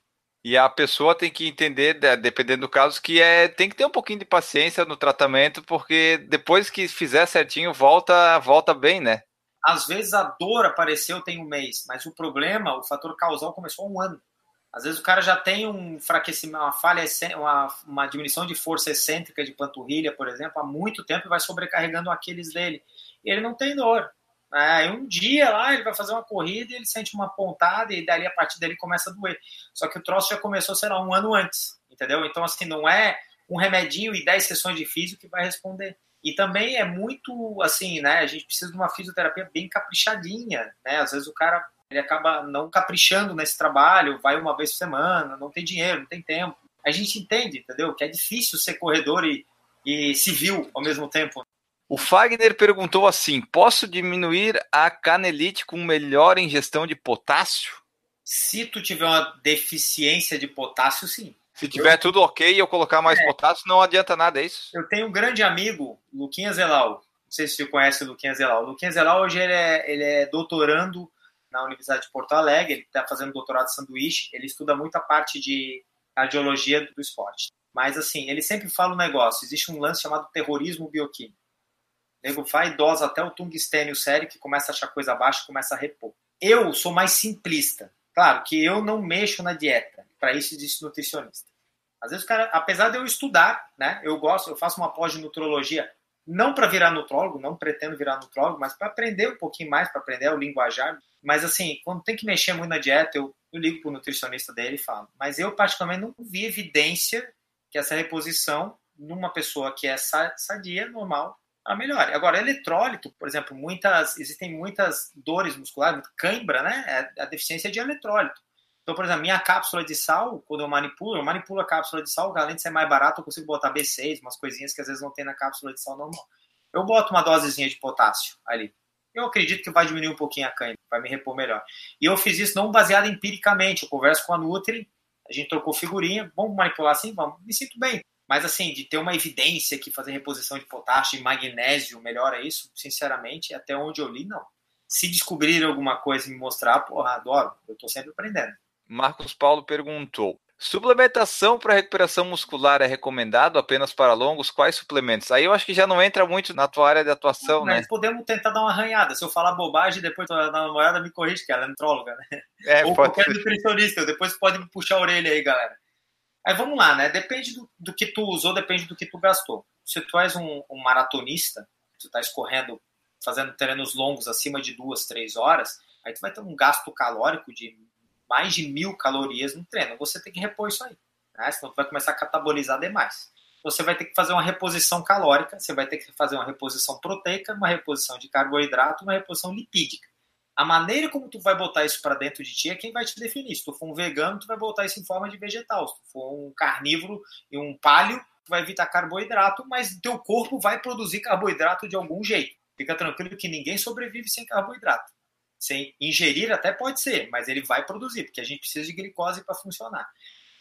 E a pessoa tem que entender, dependendo do caso, que é tem que ter um pouquinho de paciência no tratamento, porque depois que fizer certinho, volta, volta bem, né? Às vezes a dor apareceu tem um mês, mas o problema, o fator causal começou há um ano. Às vezes o cara já tem um enfraquecimento, uma falha, uma, uma diminuição de força excêntrica de panturrilha, por exemplo, há muito tempo e vai sobrecarregando aqueles dele. E ele não tem dor. Aí um dia lá ele vai fazer uma corrida e ele sente uma pontada e dali a partir dele começa a doer. Só que o troço já começou, sei lá, um ano antes, entendeu? Então, assim, não é um remedinho e 10 sessões de físico que vai responder. E também é muito assim, né? A gente precisa de uma fisioterapia bem caprichadinha, né? Às vezes o cara ele acaba não caprichando nesse trabalho, vai uma vez por semana, não tem dinheiro, não tem tempo. A gente entende, entendeu? Que é difícil ser corredor e, e civil ao mesmo tempo. O Fagner perguntou assim: posso diminuir a canelite com melhor ingestão de potássio? Se tu tiver uma deficiência de potássio, sim. Se tiver eu... tudo ok e eu colocar mais é. potássio, não adianta nada, é isso? Eu tenho um grande amigo, Luquinhas Zelal. Não sei se você conhece o Luquinhas Zelal. O Luquinhas Zelal hoje ele é, ele é doutorando na Universidade de Porto Alegre, ele está fazendo doutorado de sanduíche, ele estuda muito a parte de cardiologia do esporte. Mas, assim, ele sempre fala um negócio, existe um lance chamado terrorismo bioquímico. O nego vai dosa até o tungstênio sério, que começa a achar coisa baixa, começa a repor. Eu sou mais simplista. Claro que eu não mexo na dieta. Para isso existe nutricionista. Às vezes o cara, apesar de eu estudar, né, eu gosto, eu faço uma pós de nutrologia não para virar nutrólogo, não pretendo virar nutrólogo, mas para aprender um pouquinho mais, para aprender o linguajar. Mas assim, quando tem que mexer muito na dieta, eu, eu ligo para o nutricionista dele e falo. Mas eu, particularmente, não vi evidência que essa reposição numa pessoa que é sadia, normal, a melhore. Agora, eletrólito, por exemplo, muitas existem muitas dores musculares, cãibra, né? É a deficiência de eletrólito. Então, por exemplo, minha cápsula de sal, quando eu manipulo, eu manipulo a cápsula de sal, além de ser mais barato, eu consigo botar B6, umas coisinhas que às vezes não tem na cápsula de sal normal. Eu boto uma dosezinha de potássio ali. Eu acredito que vai diminuir um pouquinho a cãibra, vai me repor melhor. E eu fiz isso não baseado empiricamente. Eu converso com a Nutri, a gente trocou figurinha, vamos manipular assim? Vamos. Me sinto bem. Mas assim, de ter uma evidência que fazer reposição de potássio e magnésio melhora isso, sinceramente, até onde eu li, não. Se descobrir alguma coisa e me mostrar, porra, adoro. Eu tô sempre aprendendo. Marcos Paulo perguntou: Suplementação para recuperação muscular é recomendado apenas para longos? Quais suplementos? Aí eu acho que já não entra muito na tua área de atuação, não, né? podemos tentar dar uma arranhada. Se eu falar bobagem, depois a namorada me corrige, que ela é nutróloga, né? É, Ou qualquer ser. nutricionista. Depois pode me puxar a orelha aí, galera. Aí vamos lá, né? Depende do, do que tu usou, depende do que tu gastou. Se tu és um, um maratonista, tu tá escorrendo, fazendo treinos longos acima de duas, três horas, aí tu vai ter um gasto calórico de mais de mil calorias no treino. Você tem que repor isso aí, né? senão vai começar a catabolizar demais. Você vai ter que fazer uma reposição calórica, você vai ter que fazer uma reposição proteica, uma reposição de carboidrato, uma reposição lipídica. A maneira como tu vai botar isso para dentro de ti é quem vai te definir. Se tu for um vegano, tu vai botar isso em forma de vegetal. Se tu for um carnívoro e um palio, tu vai evitar carboidrato, mas teu corpo vai produzir carboidrato de algum jeito. Fica tranquilo que ninguém sobrevive sem carboidrato sem ingerir até pode ser, mas ele vai produzir, porque a gente precisa de glicose para funcionar.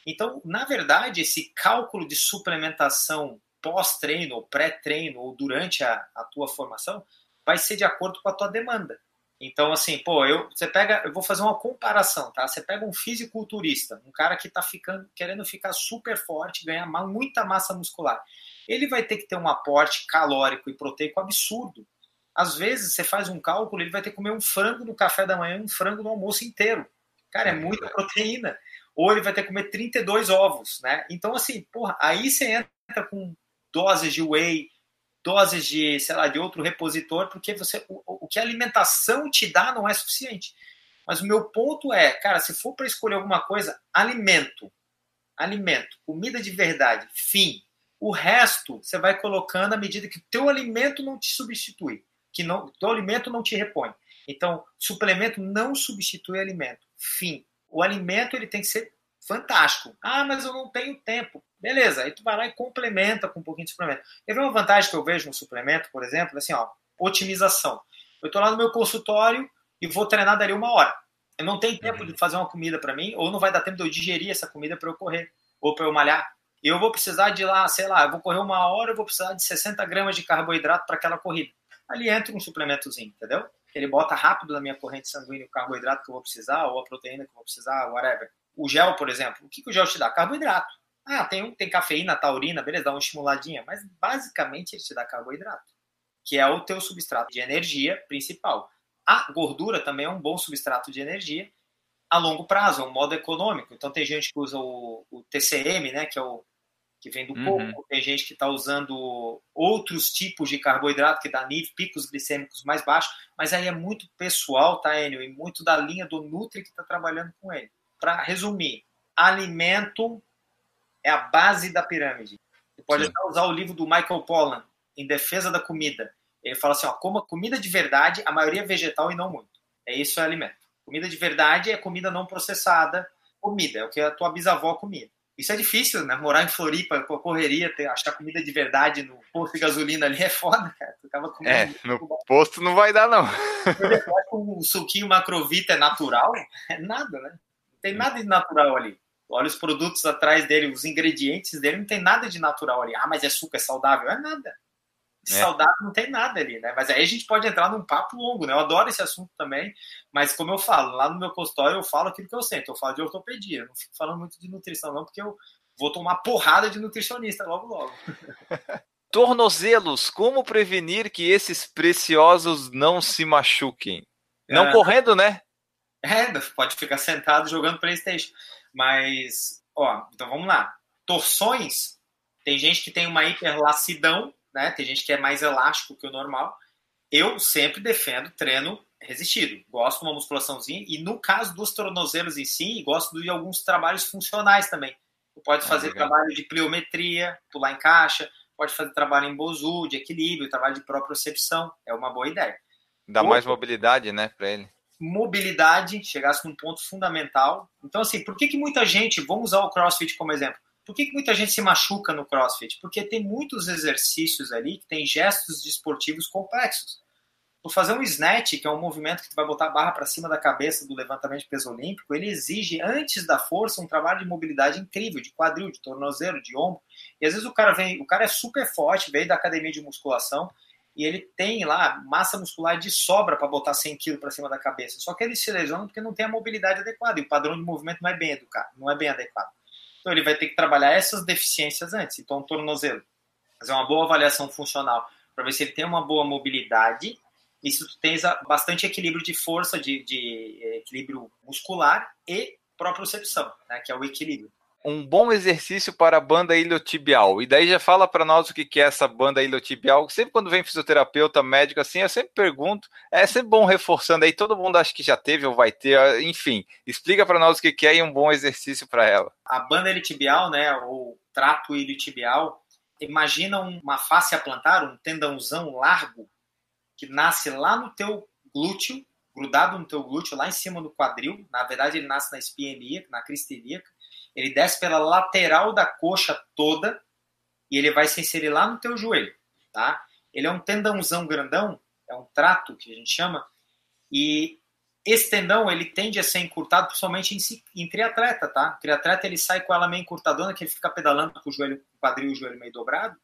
Então, na verdade, esse cálculo de suplementação pós-treino, ou pré-treino, ou durante a, a tua formação, vai ser de acordo com a tua demanda. Então, assim, pô, eu, você pega, eu vou fazer uma comparação, tá? Você pega um fisiculturista, um cara que está ficando, querendo ficar super forte, ganhar muita massa muscular. Ele vai ter que ter um aporte calórico e proteico absurdo. Às vezes você faz um cálculo, ele vai ter que comer um frango no café da manhã, um frango no almoço inteiro. Cara, é muita proteína. Ou ele vai ter que comer 32 ovos, né? Então, assim, porra, aí você entra com doses de whey, doses de, sei lá, de outro repositor, porque você o, o que a alimentação te dá não é suficiente. Mas o meu ponto é, cara, se for para escolher alguma coisa, alimento. Alimento, comida de verdade, fim. O resto você vai colocando à medida que o teu alimento não te substitui que não, o alimento não te repõe. Então, suplemento não substitui alimento. Fim. O alimento ele tem que ser fantástico. Ah, mas eu não tenho tempo. Beleza, aí tu vai lá e complementa com um pouquinho de suplemento. Teve uma vantagem que eu vejo no suplemento, por exemplo, assim, ó, otimização. Eu estou lá no meu consultório e vou treinar dali uma hora. Eu não tenho tempo de fazer uma comida para mim, ou não vai dar tempo de eu digerir essa comida para eu correr, ou para eu malhar. Eu vou precisar de lá, sei lá, eu vou correr uma hora, eu vou precisar de 60 gramas de carboidrato para aquela corrida ali entra um suplementozinho, entendeu? Ele bota rápido na minha corrente sanguínea o carboidrato que eu vou precisar, ou a proteína que eu vou precisar, whatever. O gel, por exemplo, o que, que o gel te dá? Carboidrato. Ah, tem, tem cafeína, taurina, beleza, dá uma estimuladinha, mas basicamente ele te dá carboidrato, que é o teu substrato de energia principal. A gordura também é um bom substrato de energia a longo prazo, é um modo econômico. Então tem gente que usa o, o TCM, né, que é o que vem do uhum. coco, tem gente que está usando outros tipos de carboidrato que dá nível, picos glicêmicos mais baixos, mas aí é muito pessoal, tá, Enio? E muito da linha do Nutri que está trabalhando com ele. Para resumir, alimento é a base da pirâmide. Você pode até usar o livro do Michael Pollan, Em Defesa da Comida. Ele fala assim, ó, coma comida de verdade, a maioria é vegetal e não muito. É isso é alimento. Comida de verdade é comida não processada, comida, é o que a tua bisavó comia. Isso é difícil, né? Morar em Floripa, correria, ter, achar comida de verdade no posto de gasolina ali é foda, cara. Tu tava comendo. É, no posto não vai dar, não. Um suquinho macrovita é natural? É nada, né? Não tem nada de natural ali. Olha os produtos atrás dele, os ingredientes dele, não tem nada de natural ali. Ah, mas é suco, é saudável? É nada. É. Saudável não tem nada ali, né? Mas aí a gente pode entrar num papo longo, né? Eu adoro esse assunto também, mas como eu falo, lá no meu consultório eu falo aquilo que eu sei, eu falo de ortopedia, eu não fico falando muito de nutrição, não, porque eu vou tomar porrada de nutricionista logo, logo. (laughs) Tornozelos, como prevenir que esses preciosos não se machuquem? Não é, correndo, né? É, pode ficar sentado jogando Playstation. Mas, ó, então vamos lá. Torções, tem gente que tem uma hiperlacidão, né? Tem gente que é mais elástico que o normal. Eu sempre defendo treino resistido. Gosto de uma musculaçãozinha e no caso dos tornozelos em si, gosto de alguns trabalhos funcionais também. Tu pode ah, fazer ah, trabalho de pliometria, pular em caixa, pode fazer trabalho em bozu, de equilíbrio, trabalho de propriocepção. É uma boa ideia. Dá Outro, mais mobilidade, né, para ele. Mobilidade, chegasse num ponto fundamental. Então, assim, por que, que muita gente, vamos usar o CrossFit como exemplo, por que, que muita gente se machuca no CrossFit? Porque tem muitos exercícios ali que tem gestos desportivos complexos. Por fazer um snatch, que é um movimento que tu vai botar a barra para cima da cabeça do levantamento de peso olímpico, ele exige, antes da força, um trabalho de mobilidade incrível, de quadril, de tornozelo, de ombro. E às vezes o cara vem, o cara é super forte, veio da academia de musculação, e ele tem lá massa muscular de sobra para botar 100 kg para cima da cabeça. Só que ele se lesiona porque não tem a mobilidade adequada, e o padrão de movimento não é bem educado, não é bem adequado. Então ele vai ter que trabalhar essas deficiências antes. Então, tornozelo, fazer uma boa avaliação funcional para ver se ele tem uma boa mobilidade. E se tu tens bastante equilíbrio de força, de, de equilíbrio muscular e propriocepção, né, que é o equilíbrio um bom exercício para a banda iliotibial. E daí já fala para nós o que é essa banda iliotibial. Sempre quando vem fisioterapeuta, médico, assim, eu sempre pergunto. É sempre bom reforçando aí. Todo mundo acha que já teve ou vai ter. Enfim, explica para nós o que é e um bom exercício para ela. A banda iliotibial, né, ou trato iliotibial, imagina uma face a plantar, um tendãozão largo que nasce lá no teu glúteo, grudado no teu glúteo, lá em cima do quadril. Na verdade, ele nasce na espinha ilíaca, na crista ilíaca ele desce pela lateral da coxa toda e ele vai se inserir lá no teu joelho, tá? Ele é um tendãozão grandão, é um trato que a gente chama, e esse tendão ele tende a ser encurtado principalmente em, em triatleta, tá? O triatleta ele sai com ela meio encurtadona, que ele fica pedalando com o joelho, o quadril e o joelho meio dobrado,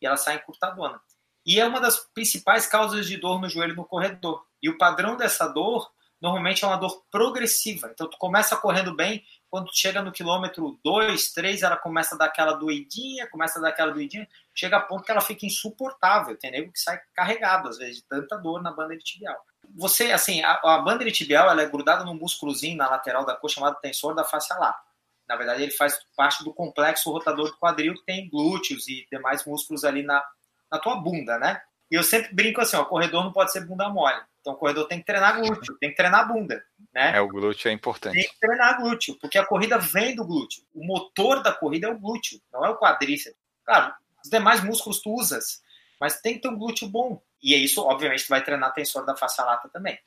e ela sai encurtadona. E é uma das principais causas de dor no joelho no corredor. E o padrão dessa dor normalmente é uma dor progressiva. Então tu começa correndo bem, quando chega no quilômetro 2, 3, ela começa a dar aquela doidinha, começa a dar aquela doidinha, chega a ponto que ela fica insuportável. Tem nego que sai carregado, às vezes, de tanta dor na banda tibial. Você, assim, a, a banda tibial ela é grudada num músculozinho na lateral da coxa chamado tensor da face lata. Na verdade, ele faz parte do complexo rotador do quadril, que tem glúteos e demais músculos ali na, na tua bunda, né? E eu sempre brinco assim, ó, o corredor não pode ser bunda mole. Então o corredor tem que treinar glúteo, tem que treinar bunda, né? É, o glúteo é importante. Tem que treinar glúteo, porque a corrida vem do glúteo. O motor da corrida é o glúteo, não é o quadríceps. Claro, os demais músculos tu usas, mas tem que ter um glúteo bom. E é isso, obviamente, tu vai treinar tensor da face lata também.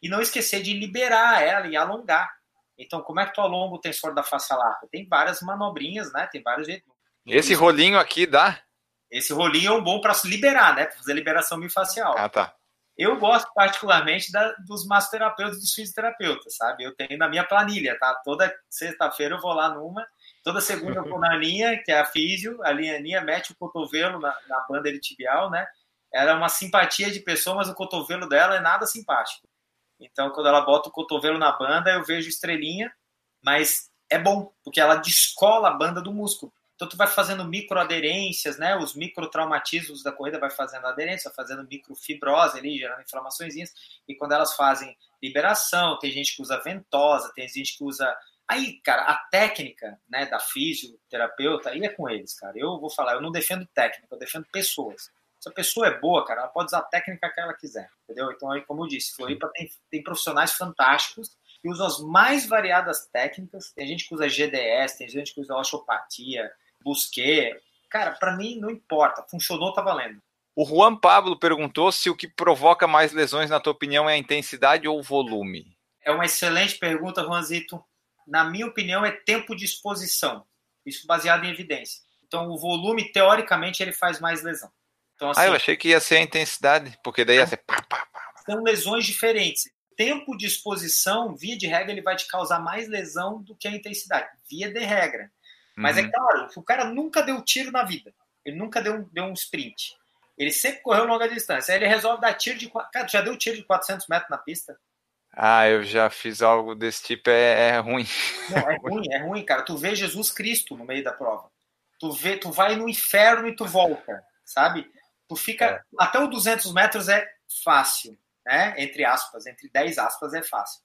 E não esquecer de liberar ela e alongar. Então, como é que tu alonga o tensor da face lata? Tem várias manobrinhas, né? Tem vários jeitos. Esse rolinho aqui dá? Esse rolinho é um bom para liberar, né? Para fazer liberação miofascial. Ah, tá. Eu gosto particularmente da, dos massoterapeutas e dos fisioterapeutas, sabe? Eu tenho na minha planilha, tá? Toda sexta-feira eu vou lá numa, toda segunda eu vou na Aninha, que é a físio, a Aninha mete o cotovelo na, na banda tibial, né? Ela é uma simpatia de pessoa, mas o cotovelo dela é nada simpático. Então, quando ela bota o cotovelo na banda, eu vejo estrelinha, mas é bom, porque ela descola a banda do músculo. Então tu vai fazendo microaderências, né? Os microtraumatismos da corrida vai fazendo aderência, vai fazendo microfibrose ali, gerando inflamações. E quando elas fazem liberação, tem gente que usa ventosa, tem gente que usa Aí, cara, a técnica né, da fisioterapeuta, aí é com eles, cara. Eu vou falar, eu não defendo técnica, eu defendo pessoas. Se a pessoa é boa, cara, ela pode usar a técnica que ela quiser, entendeu? Então, aí, como eu disse, Floripa tem, tem profissionais fantásticos que usam as mais variadas técnicas. Tem gente que usa GDS, tem gente que usa osteopatia, busquê. cara, para mim não importa. Funcionou, tá valendo. O Juan Pablo perguntou se o que provoca mais lesões, na tua opinião, é a intensidade ou o volume. É uma excelente pergunta, Juanzito. Na minha opinião, é tempo de exposição. Isso baseado em evidência. Então, o volume, teoricamente, ele faz mais lesão. Então, assim, ah, eu achei que ia ser a intensidade, porque daí ia ser pá, pá, pá. São lesões diferentes. Tempo de exposição, via de regra, ele vai te causar mais lesão do que a intensidade. Via de regra. Mas é uhum. é claro, o cara nunca deu tiro na vida. Ele nunca deu, deu um sprint. Ele sempre correu longa distância. Aí ele resolve dar tiro de. Cara, já deu tiro de 400 metros na pista? Ah, eu já fiz algo desse tipo, é, é ruim. Não, é (laughs) ruim, é ruim, cara. Tu vê Jesus Cristo no meio da prova. Tu vê, tu vai no inferno e tu volta, sabe? Tu fica. É. Até o 200 metros é fácil, né? Entre aspas, entre 10 aspas é fácil.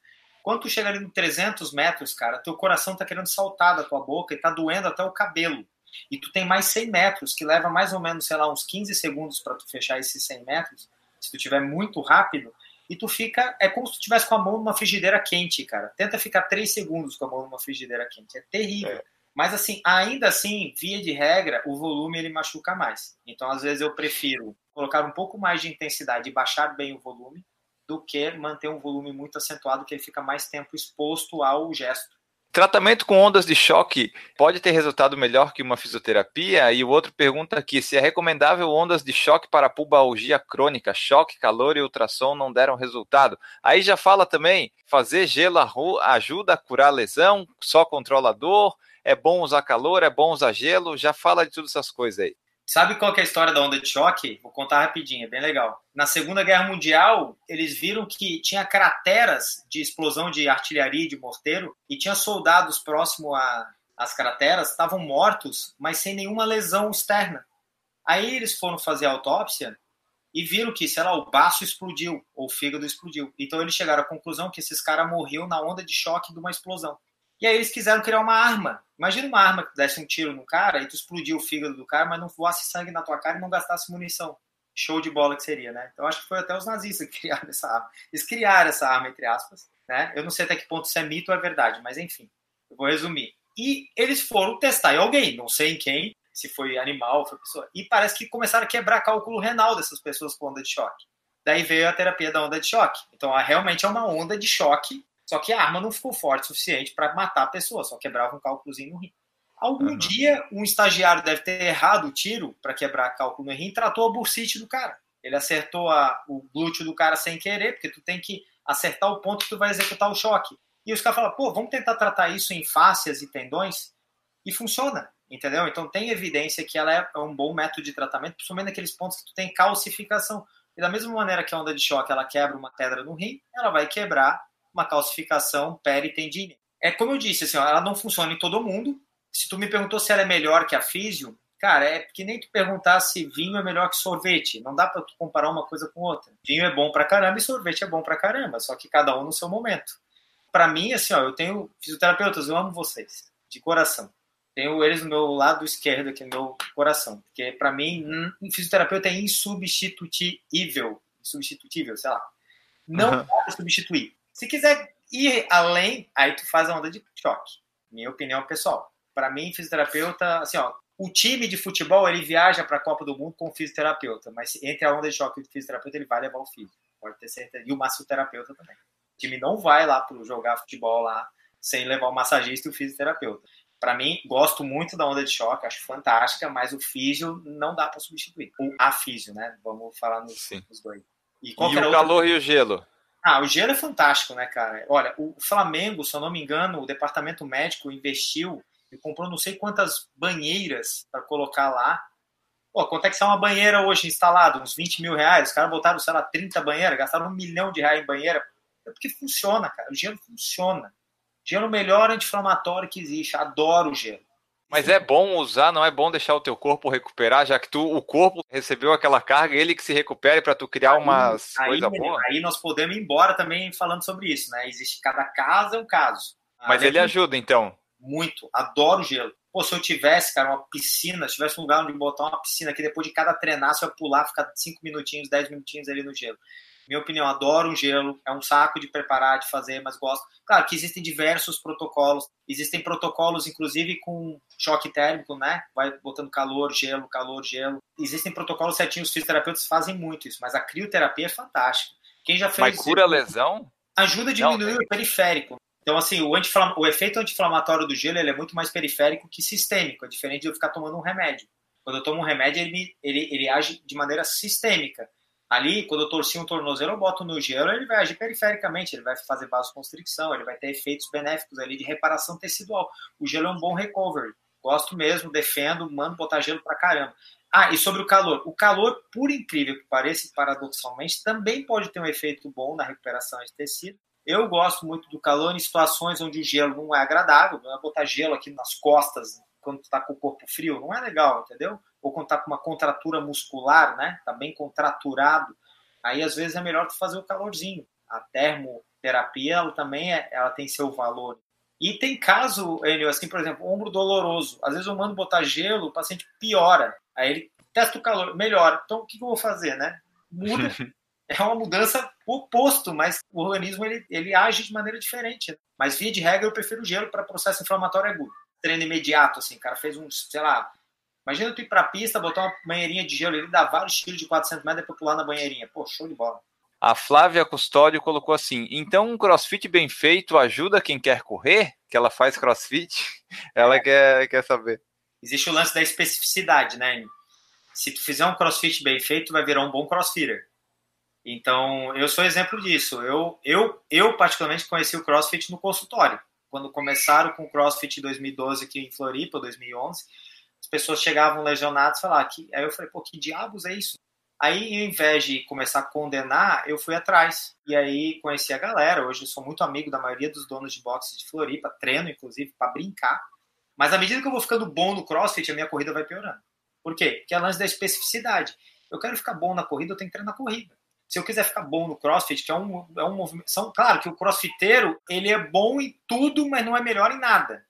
Quando tu chega ali no 300 metros, cara, teu coração tá querendo saltar da tua boca e tá doendo até o cabelo. E tu tem mais 100 metros, que leva mais ou menos, sei lá, uns 15 segundos para tu fechar esses 100 metros. Se tu tiver muito rápido, e tu fica. É como se tu tivesse com a mão numa frigideira quente, cara. Tenta ficar três segundos com a mão numa frigideira quente. É terrível. É. Mas assim, ainda assim, via de regra, o volume ele machuca mais. Então, às vezes, eu prefiro colocar um pouco mais de intensidade e baixar bem o volume do que manter um volume muito acentuado, que ele fica mais tempo exposto ao gesto. Tratamento com ondas de choque pode ter resultado melhor que uma fisioterapia? E o outro pergunta aqui se é recomendável ondas de choque para pubalgia crônica, choque, calor e ultrassom não deram resultado. Aí já fala também, fazer gelo ajuda a curar a lesão, só controla a dor, é bom usar calor, é bom usar gelo, já fala de todas essas coisas aí. Sabe qual é a história da onda de choque? Vou contar rapidinho, é bem legal. Na Segunda Guerra Mundial, eles viram que tinha crateras de explosão de artilharia e de morteiro e tinha soldados próximo às crateras, estavam mortos, mas sem nenhuma lesão externa. Aí eles foram fazer a autópsia e viram que, sei lá, o baço explodiu ou o fígado explodiu. Então eles chegaram à conclusão que esses caras morriam na onda de choque de uma explosão. E aí eles quiseram criar uma arma. Imagina uma arma que desse um tiro no cara e tu explodiu o fígado do cara, mas não voasse sangue na tua cara e não gastasse munição. Show de bola que seria, né? Então acho que foi até os nazistas que (laughs) criaram essa arma. Eles criaram essa arma, entre aspas, né? Eu não sei até que ponto isso é mito ou é verdade, mas enfim. Eu vou resumir. E eles foram testar em alguém, não sei em quem, se foi animal, foi pessoa. E parece que começaram a quebrar cálculo renal dessas pessoas com onda de choque. Daí veio a terapia da onda de choque. Então, realmente é uma onda de choque só que a arma não ficou forte o suficiente para matar a pessoa, só quebrava um cálculozinho no rim. Algum uhum. dia, um estagiário deve ter errado o tiro para quebrar cálculo no rim e tratou a bursite do cara. Ele acertou a, o glúteo do cara sem querer, porque tu tem que acertar o ponto que tu vai executar o choque. E os caras falam, pô, vamos tentar tratar isso em fáscias e tendões? E funciona, entendeu? Então tem evidência que ela é um bom método de tratamento, principalmente naqueles pontos que tu tem calcificação. E da mesma maneira que a onda de choque ela quebra uma pedra no rim, ela vai quebrar uma calcificação peritendínea. É como eu disse, assim, ela não funciona em todo mundo. Se tu me perguntou se ela é melhor que a físio, cara, é que nem tu perguntar se vinho é melhor que sorvete. Não dá para tu comparar uma coisa com outra. Vinho é bom para caramba e sorvete é bom para caramba, só que cada um no seu momento. Para mim, assim, ó, eu tenho fisioterapeutas, eu amo vocês, de coração. Tenho eles no meu lado esquerdo aqui no meu coração, porque para mim, um fisioterapeuta é insubstituível, insubstituível, sei lá. Não uhum. dá para substituir. Se quiser ir além, aí tu faz a onda de choque. Minha opinião pessoal. Para mim, fisioterapeuta, assim, ó, o time de futebol ele viaja para a Copa do Mundo com o fisioterapeuta, mas entre a onda de choque e o fisioterapeuta ele vai levar o físico, pode ter certeza. E o massoterapeuta também. O time não vai lá para jogar futebol lá sem levar o massagista e o fisioterapeuta. Para mim, gosto muito da onda de choque, acho fantástica, mas o físio não dá para substituir. O a físio, né? Vamos falar nos, nos dois. E, e o calor e o gelo? Ah, o gelo é fantástico, né, cara? Olha, o Flamengo, se eu não me engano, o departamento médico investiu e comprou não sei quantas banheiras para colocar lá. Pô, quanto é que sai uma banheira hoje instalada? Uns 20 mil reais. Os caras botaram, sei lá, 30 banheiras, gastaram um milhão de reais em banheira. É porque funciona, cara. O gelo funciona. Gelo é o melhor anti-inflamatório que existe. Adoro o gelo. Mas é bom usar, não é bom deixar o teu corpo recuperar, já que tu, o corpo recebeu aquela carga, ele que se recupere para tu criar aí, umas coisas boas. Aí nós podemos ir embora também falando sobre isso, né? Existe cada caso é um caso. Mas ele ajuda, então? Muito. Adoro gelo. Pô, se eu tivesse, cara, uma piscina, se tivesse um lugar onde botar uma piscina que depois de cada treinar você vai pular, ficar 5 minutinhos, 10 minutinhos ali no gelo. Minha opinião, adoro um gelo, é um saco de preparar, de fazer, mas gosto. Claro que existem diversos protocolos, existem protocolos, inclusive, com choque térmico, né? Vai botando calor, gelo, calor, gelo. Existem protocolos certinhos, os fisioterapeutas fazem muito isso, mas a crioterapia é fantástica. Quem já fez. Mas cura a lesão? Ajuda a diminuir Não, o periférico. Então, assim, o, o efeito anti-inflamatório do gelo ele é muito mais periférico que sistêmico. É diferente de eu ficar tomando um remédio. Quando eu tomo um remédio, ele, ele, ele age de maneira sistêmica. Ali, quando eu torci um tornozelo, eu boto no gelo, ele vai agir perifericamente, ele vai fazer vasoconstricção, ele vai ter efeitos benéficos ali de reparação tecidual. O gelo é um bom recovery. Gosto mesmo, defendo, mando botar gelo pra caramba. Ah, e sobre o calor. O calor, por incrível que pareça, paradoxalmente, também pode ter um efeito bom na recuperação de tecido. Eu gosto muito do calor em situações onde o gelo não é agradável, não é botar gelo aqui nas costas quando tu tá com o corpo frio, não é legal, entendeu? Ou quando tá com uma contratura muscular, né? Tá bem contraturado, aí às vezes é melhor tu fazer o calorzinho. A termoterapia, ela também é, ela tem seu valor. E tem caso, Enio, assim, por exemplo, ombro doloroso. Às vezes eu mando botar gelo, o paciente piora. Aí ele testa o calor, melhora. Então o que eu vou fazer, né? Muda (laughs) é uma mudança oposto, mas o organismo ele, ele age de maneira diferente. Mas via de regra eu prefiro o gelo para processo inflamatório agudo. Treino imediato, assim, o cara fez um, sei lá, imagina tu ir para a pista, botar uma banheirinha de gelo, ele dá vários tiros de 400 metros depois pular na banheirinha. Pô, show de bola. A Flávia Custódio colocou assim: então um crossfit bem feito ajuda quem quer correr? Que ela faz crossfit? (laughs) Ela é. quer, quer saber. Existe o lance da especificidade, né? Se tu fizer um crossfit bem feito, vai virar um bom crossfitter. Então, eu sou exemplo disso. Eu, eu, eu particularmente conheci o CrossFit no consultório. Quando começaram com o CrossFit em 2012 aqui em Floripa, 2011, as pessoas chegavam lesionadas e falavam que aí eu falei, pô, que diabos é isso? Aí, ao invés de começar a condenar, eu fui atrás. E aí conheci a galera. Hoje eu sou muito amigo da maioria dos donos de boxe de Floripa, treino inclusive para brincar. Mas à medida que eu vou ficando bom no CrossFit, a minha corrida vai piorando. Por quê? Porque é lance da especificidade. Eu quero ficar bom na corrida, eu tenho que treinar na corrida se eu quiser ficar bom no CrossFit, que é um, é um movimento. São, claro que o crossfiteiro ele é bom em tudo, mas não é melhor em nada.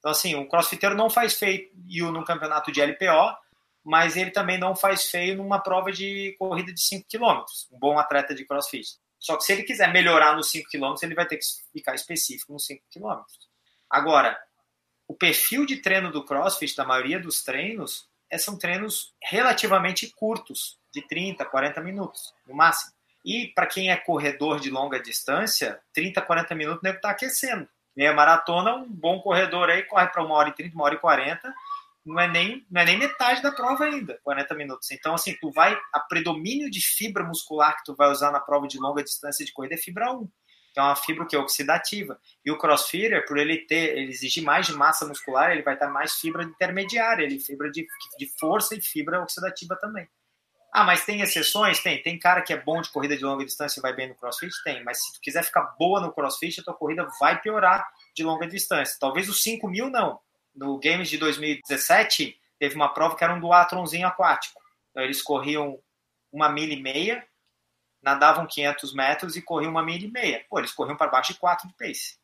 Então, assim, o crossfiteiro não faz feio num campeonato de LPO, mas ele também não faz feio numa prova de corrida de 5 km. Um bom atleta de crossfit. Só que se ele quiser melhorar nos 5 km, ele vai ter que ficar específico nos 5 km. Agora, o perfil de treino do crossfit, da maioria dos treinos, é, são treinos relativamente curtos de 30, 40 minutos, no máximo. E para quem é corredor de longa distância, 30, 40 minutos deve estar tá aquecendo. Meia maratona, um bom corredor aí corre para uma hora e 30, uma hora e 40, não é nem, não é nem metade da prova ainda, 40 minutos. Então, assim, tu vai, a predomínio de fibra muscular que tu vai usar na prova de longa distância de corrida é fibra 1, que é uma fibra que é oxidativa. E o crossfitter, por ele ter, ele exige mais de massa muscular, ele vai ter mais fibra intermediária, ele fibra de, de força e fibra oxidativa também. Ah, mas tem exceções? Tem. Tem cara que é bom de corrida de longa distância e vai bem no crossfit? Tem. Mas se tu quiser ficar boa no crossfit, a tua corrida vai piorar de longa distância. Talvez os 5 mil não. No Games de 2017, teve uma prova que era um duatronzinho aquático. Então, eles corriam uma milha e meia, nadavam 500 metros e corriam uma milha e meia. Pô, eles corriam para baixo de 4 de pace.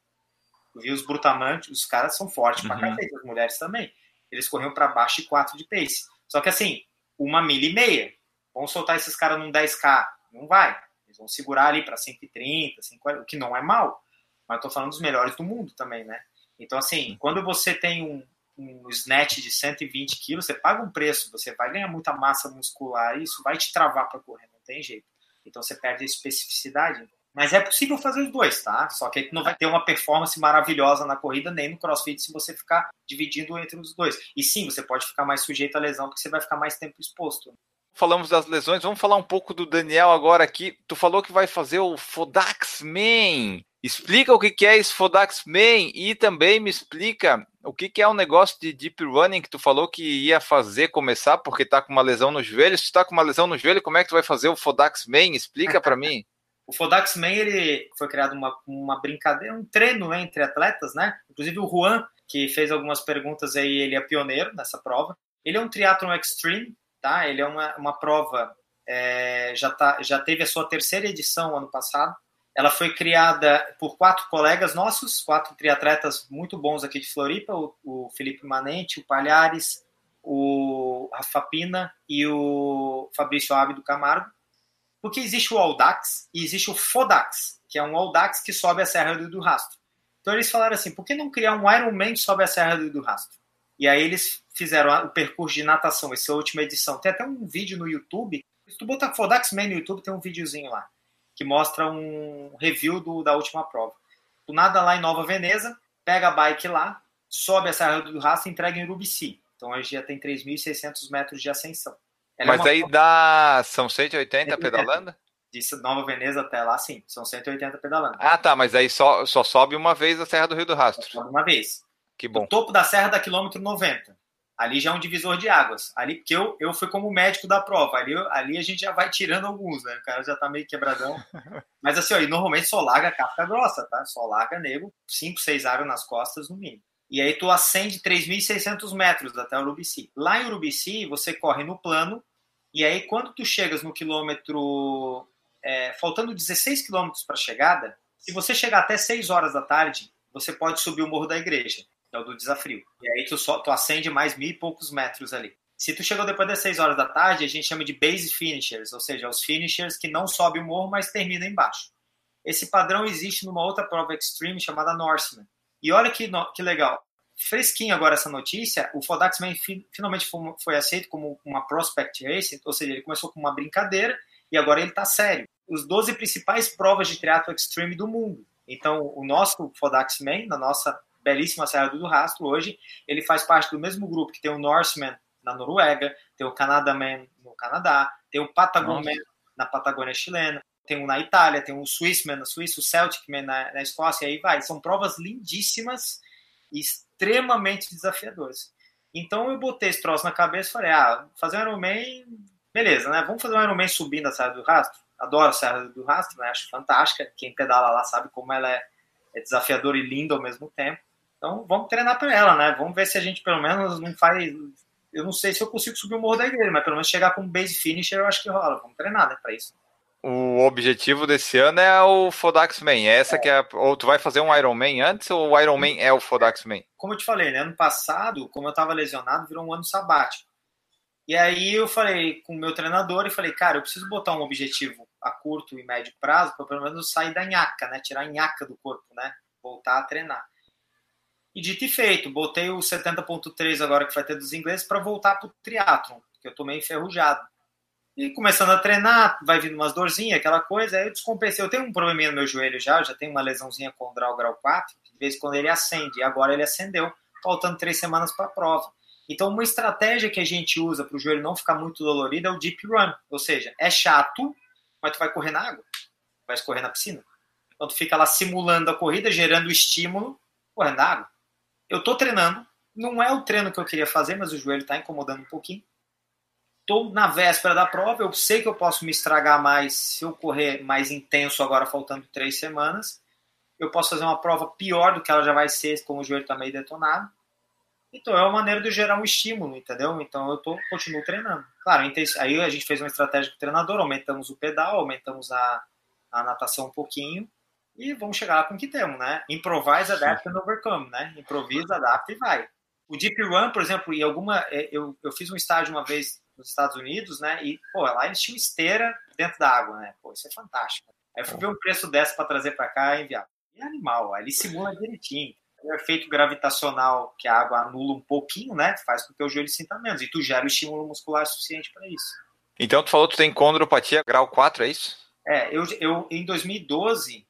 Eu vi os brutamantes, os caras são fortes uhum. pra cacete, as mulheres também. Eles corriam para baixo de 4 de pace. Só que assim, uma milha e meia Vamos soltar esses caras num 10K. Não vai. Eles vão segurar ali para 130, 140, o que não é mal. Mas eu tô falando dos melhores do mundo também, né? Então, assim, quando você tem um, um snatch de 120 quilos, você paga um preço, você vai ganhar muita massa muscular e isso vai te travar para correr, não tem jeito. Então você perde a especificidade. Mas é possível fazer os dois, tá? Só que aí não vai ter uma performance maravilhosa na corrida nem no crossfit se você ficar dividindo entre os dois. E sim, você pode ficar mais sujeito à lesão porque você vai ficar mais tempo exposto falamos das lesões, vamos falar um pouco do Daniel agora aqui. Tu falou que vai fazer o Fodax Man. Explica o que é esse Fodax Man e também me explica o que é o um negócio de deep running que tu falou que ia fazer começar porque tá com uma lesão no joelho. Se tu tá com uma lesão no joelho, como é que tu vai fazer o Fodax Man? Explica para mim. (laughs) O Fodax Man ele foi criado uma, uma brincadeira, um treino né, entre atletas, né? Inclusive o Juan, que fez algumas perguntas aí, ele é pioneiro nessa prova. Ele é um triatlon extreme, tá? Ele é uma, uma prova, é, já, tá, já teve a sua terceira edição ano passado. Ela foi criada por quatro colegas nossos, quatro triatletas muito bons aqui de Floripa, o, o Felipe Manente, o Palhares, o Rafa Pina e o Fabrício Ábido Camargo. Porque existe o Audax e existe o Fodax, que é um Audax que sobe a Serra do, do Rastro. Então eles falaram assim, por que não criar um Ironman que sobe a Serra do, do Rastro? E aí eles fizeram o percurso de natação, essa última edição. Tem até um vídeo no YouTube. Se tu botar Fodax Man no YouTube, tem um videozinho lá, que mostra um review do, da última prova. Tu nada lá em Nova Veneza, pega a bike lá, sobe a Serra do Rastro e entrega em Urubici. Então hoje já tem 3.600 metros de ascensão. Ela é Mas é aí dá. São 180 pedalando? De Nova Veneza até lá, sim. São 180 pedalando. Ah, tá. Mas aí só, só sobe uma vez a Serra do Rio do Rastro. Só sobe uma vez. Que bom. O topo da serra da quilômetro 90. Ali já é um divisor de águas. Ali, porque eu, eu fui como médico da prova. Ali, ali a gente já vai tirando alguns, né? O cara já tá meio quebradão. (laughs) Mas assim, ó, e normalmente só larga casca grossa, tá? Só larga nego, 5, 6 áreas nas costas no mínimo. E aí tu acende 3.600 metros até Urubici. Lá em Urubici, você corre no plano, e aí quando tu chegas no quilômetro, é, faltando 16 quilômetros para chegada, se você chegar até 6 horas da tarde, você pode subir o Morro da Igreja, é o do desafio. E aí tu, só, tu acende mais mil e poucos metros ali. Se tu chegou depois das 6 horas da tarde, a gente chama de base finishers, ou seja, os finishers que não sobem o morro, mas terminam embaixo. Esse padrão existe numa outra prova extreme chamada Norseman. E olha que, que legal. Fresquinho agora essa notícia, o Fodaxman finalmente foi, foi aceito como uma prospect race, ou seja, ele começou com uma brincadeira e agora ele está sério. Os 12 principais provas de triatlo extreme do mundo. Então, o nosso Fodaxman, na nossa belíssima Serra do Rastro hoje, ele faz parte do mesmo grupo que tem o Norseman na Noruega, tem o Canadaman no Canadá, tem o Patagonman na Patagônia chilena, tem um na Itália, tem o Swissman na Suíça, o Celticman na, na Escócia, e aí vai. São provas lindíssimas e extremamente desafiadoras. Então eu botei esse troço na cabeça e falei, ah, fazer um Ironman, beleza, né? Vamos fazer um Ironman subindo a Serra do Rastro. Adoro a Serra do Rastro, né? Acho fantástica. Quem pedala lá sabe como ela é, é desafiadora e linda ao mesmo tempo. Então vamos treinar para ela, né? Vamos ver se a gente pelo menos não faz. Eu não sei se eu consigo subir o morro da igreja, mas pelo menos chegar com um base finisher eu acho que rola. Vamos treinar, né? Para isso o objetivo desse ano é o Fodax Man. Essa é. que é. Ou tu vai fazer um Iron Man antes ou o Iron Man é o Fodax Man? Como eu te falei, né? Ano passado, como eu estava lesionado, virou um ano sabático. E aí eu falei com o meu treinador e falei, cara, eu preciso botar um objetivo a curto e médio prazo para pelo menos sair da nhaca, né? Tirar a nhaca do corpo, né? Voltar a treinar. E dito e feito, botei o 70.3 agora que vai ter dos ingleses para voltar para o triatlon, que eu tô meio enferrujado. E começando a treinar, vai vindo umas dorzinhas, aquela coisa, aí eu descompensei. Eu tenho um probleminha no meu joelho já, já tenho uma lesãozinha o grau 4, de vez em quando ele acende, e agora ele acendeu, faltando três semanas para a prova. Então, uma estratégia que a gente usa para o joelho não ficar muito dolorido é o deep run, ou seja, é chato, mas tu vai correr na água, vai correr na piscina. Então, tu fica lá simulando a corrida, gerando estímulo, correndo na água. Eu estou treinando, não é o treino que eu queria fazer, mas o joelho está incomodando um pouquinho estou na véspera da prova, eu sei que eu posso me estragar mais se eu correr mais intenso agora, faltando três semanas. Eu posso fazer uma prova pior do que ela já vai ser, como o joelho está meio detonado. Então é uma maneira de gerar um estímulo, entendeu? Então eu tô, continuo treinando. Claro, aí a gente fez uma estratégia com o treinador, aumentamos o pedal, aumentamos a, a natação um pouquinho e vamos chegar lá com o que temos, né? Improvise, adapt and overcome, né? Improvisa, adapta e vai. O Deep Run, por exemplo, em alguma. É, eu, eu fiz um estágio uma vez nos Estados Unidos, né? E, pô, lá eles tinham esteira dentro da água, né? Pô, isso é fantástico. Aí eu fui ver um preço dessa para trazer para cá e enviar. E é animal, ali simula direitinho. O efeito gravitacional que a água anula um pouquinho, né? Faz com que o joelho sinta menos. E tu gera o estímulo muscular suficiente para isso. Então tu falou que tu tem condropatia grau 4, é isso? É, eu, eu em 2012,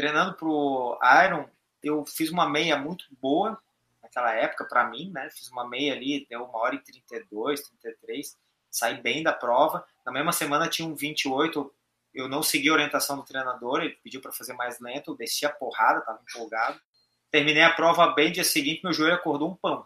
treinando pro Iron, eu fiz uma meia muito boa, naquela época, para mim, né? Fiz uma meia ali, deu uma hora e 32, 33, saí bem da prova. Na mesma semana tinha um 28, eu não segui a orientação do treinador, ele pediu para fazer mais lento, eu desci a porrada, tava empolgado. Terminei a prova bem, dia seguinte meu joelho acordou um pão.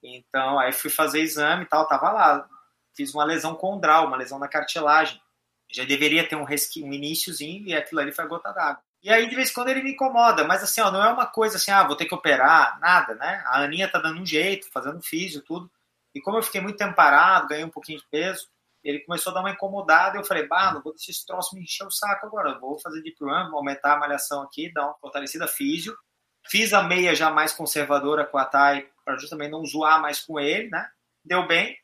Então, aí fui fazer exame e tal, tava lá. Fiz uma lesão condral, uma lesão na cartilagem. Já deveria ter um, resqui, um iníciozinho e aquilo ali foi a gota d'água. E aí, de vez em quando, ele me incomoda, mas assim, ó, não é uma coisa assim, ah, vou ter que operar, nada, né? A Aninha tá dando um jeito, fazendo físio, tudo. E como eu fiquei muito tempo parado, ganhei um pouquinho de peso, ele começou a dar uma incomodada eu falei, bah, não vou deixar esse troço me encher o saco agora, vou fazer deep run, vou aumentar a malhação aqui, dar uma fortalecida físio. Fiz a meia já mais conservadora com a Thay, para justamente não zoar mais com ele, né? Deu bem,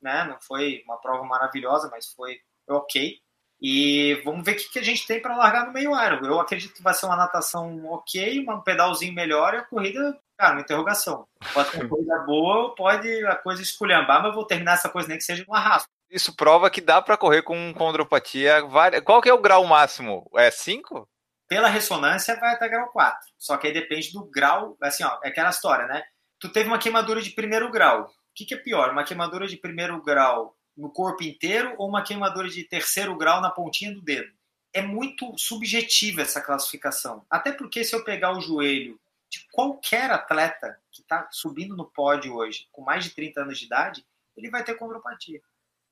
né? Não foi uma prova maravilhosa, mas foi ok. E vamos ver o que, que a gente tem para largar no meio aero. Eu acredito que vai ser uma natação ok, um pedalzinho melhor e a corrida, cara, uma interrogação. Pode ser uma corrida boa, pode a coisa esculhambar, mas eu vou terminar essa coisa nem que seja um arrasto. Isso prova que dá para correr com condropatia. Qual que é o grau máximo? É 5? Pela ressonância vai até grau 4. Só que aí depende do grau. Assim, ó, é aquela história, né? Tu teve uma queimadura de primeiro grau. O que, que é pior? Uma queimadura de primeiro grau no corpo inteiro ou uma queimadura de terceiro grau na pontinha do dedo? É muito subjetiva essa classificação. Até porque se eu pegar o joelho de qualquer atleta que está subindo no pódio hoje, com mais de 30 anos de idade, ele vai ter condropatia.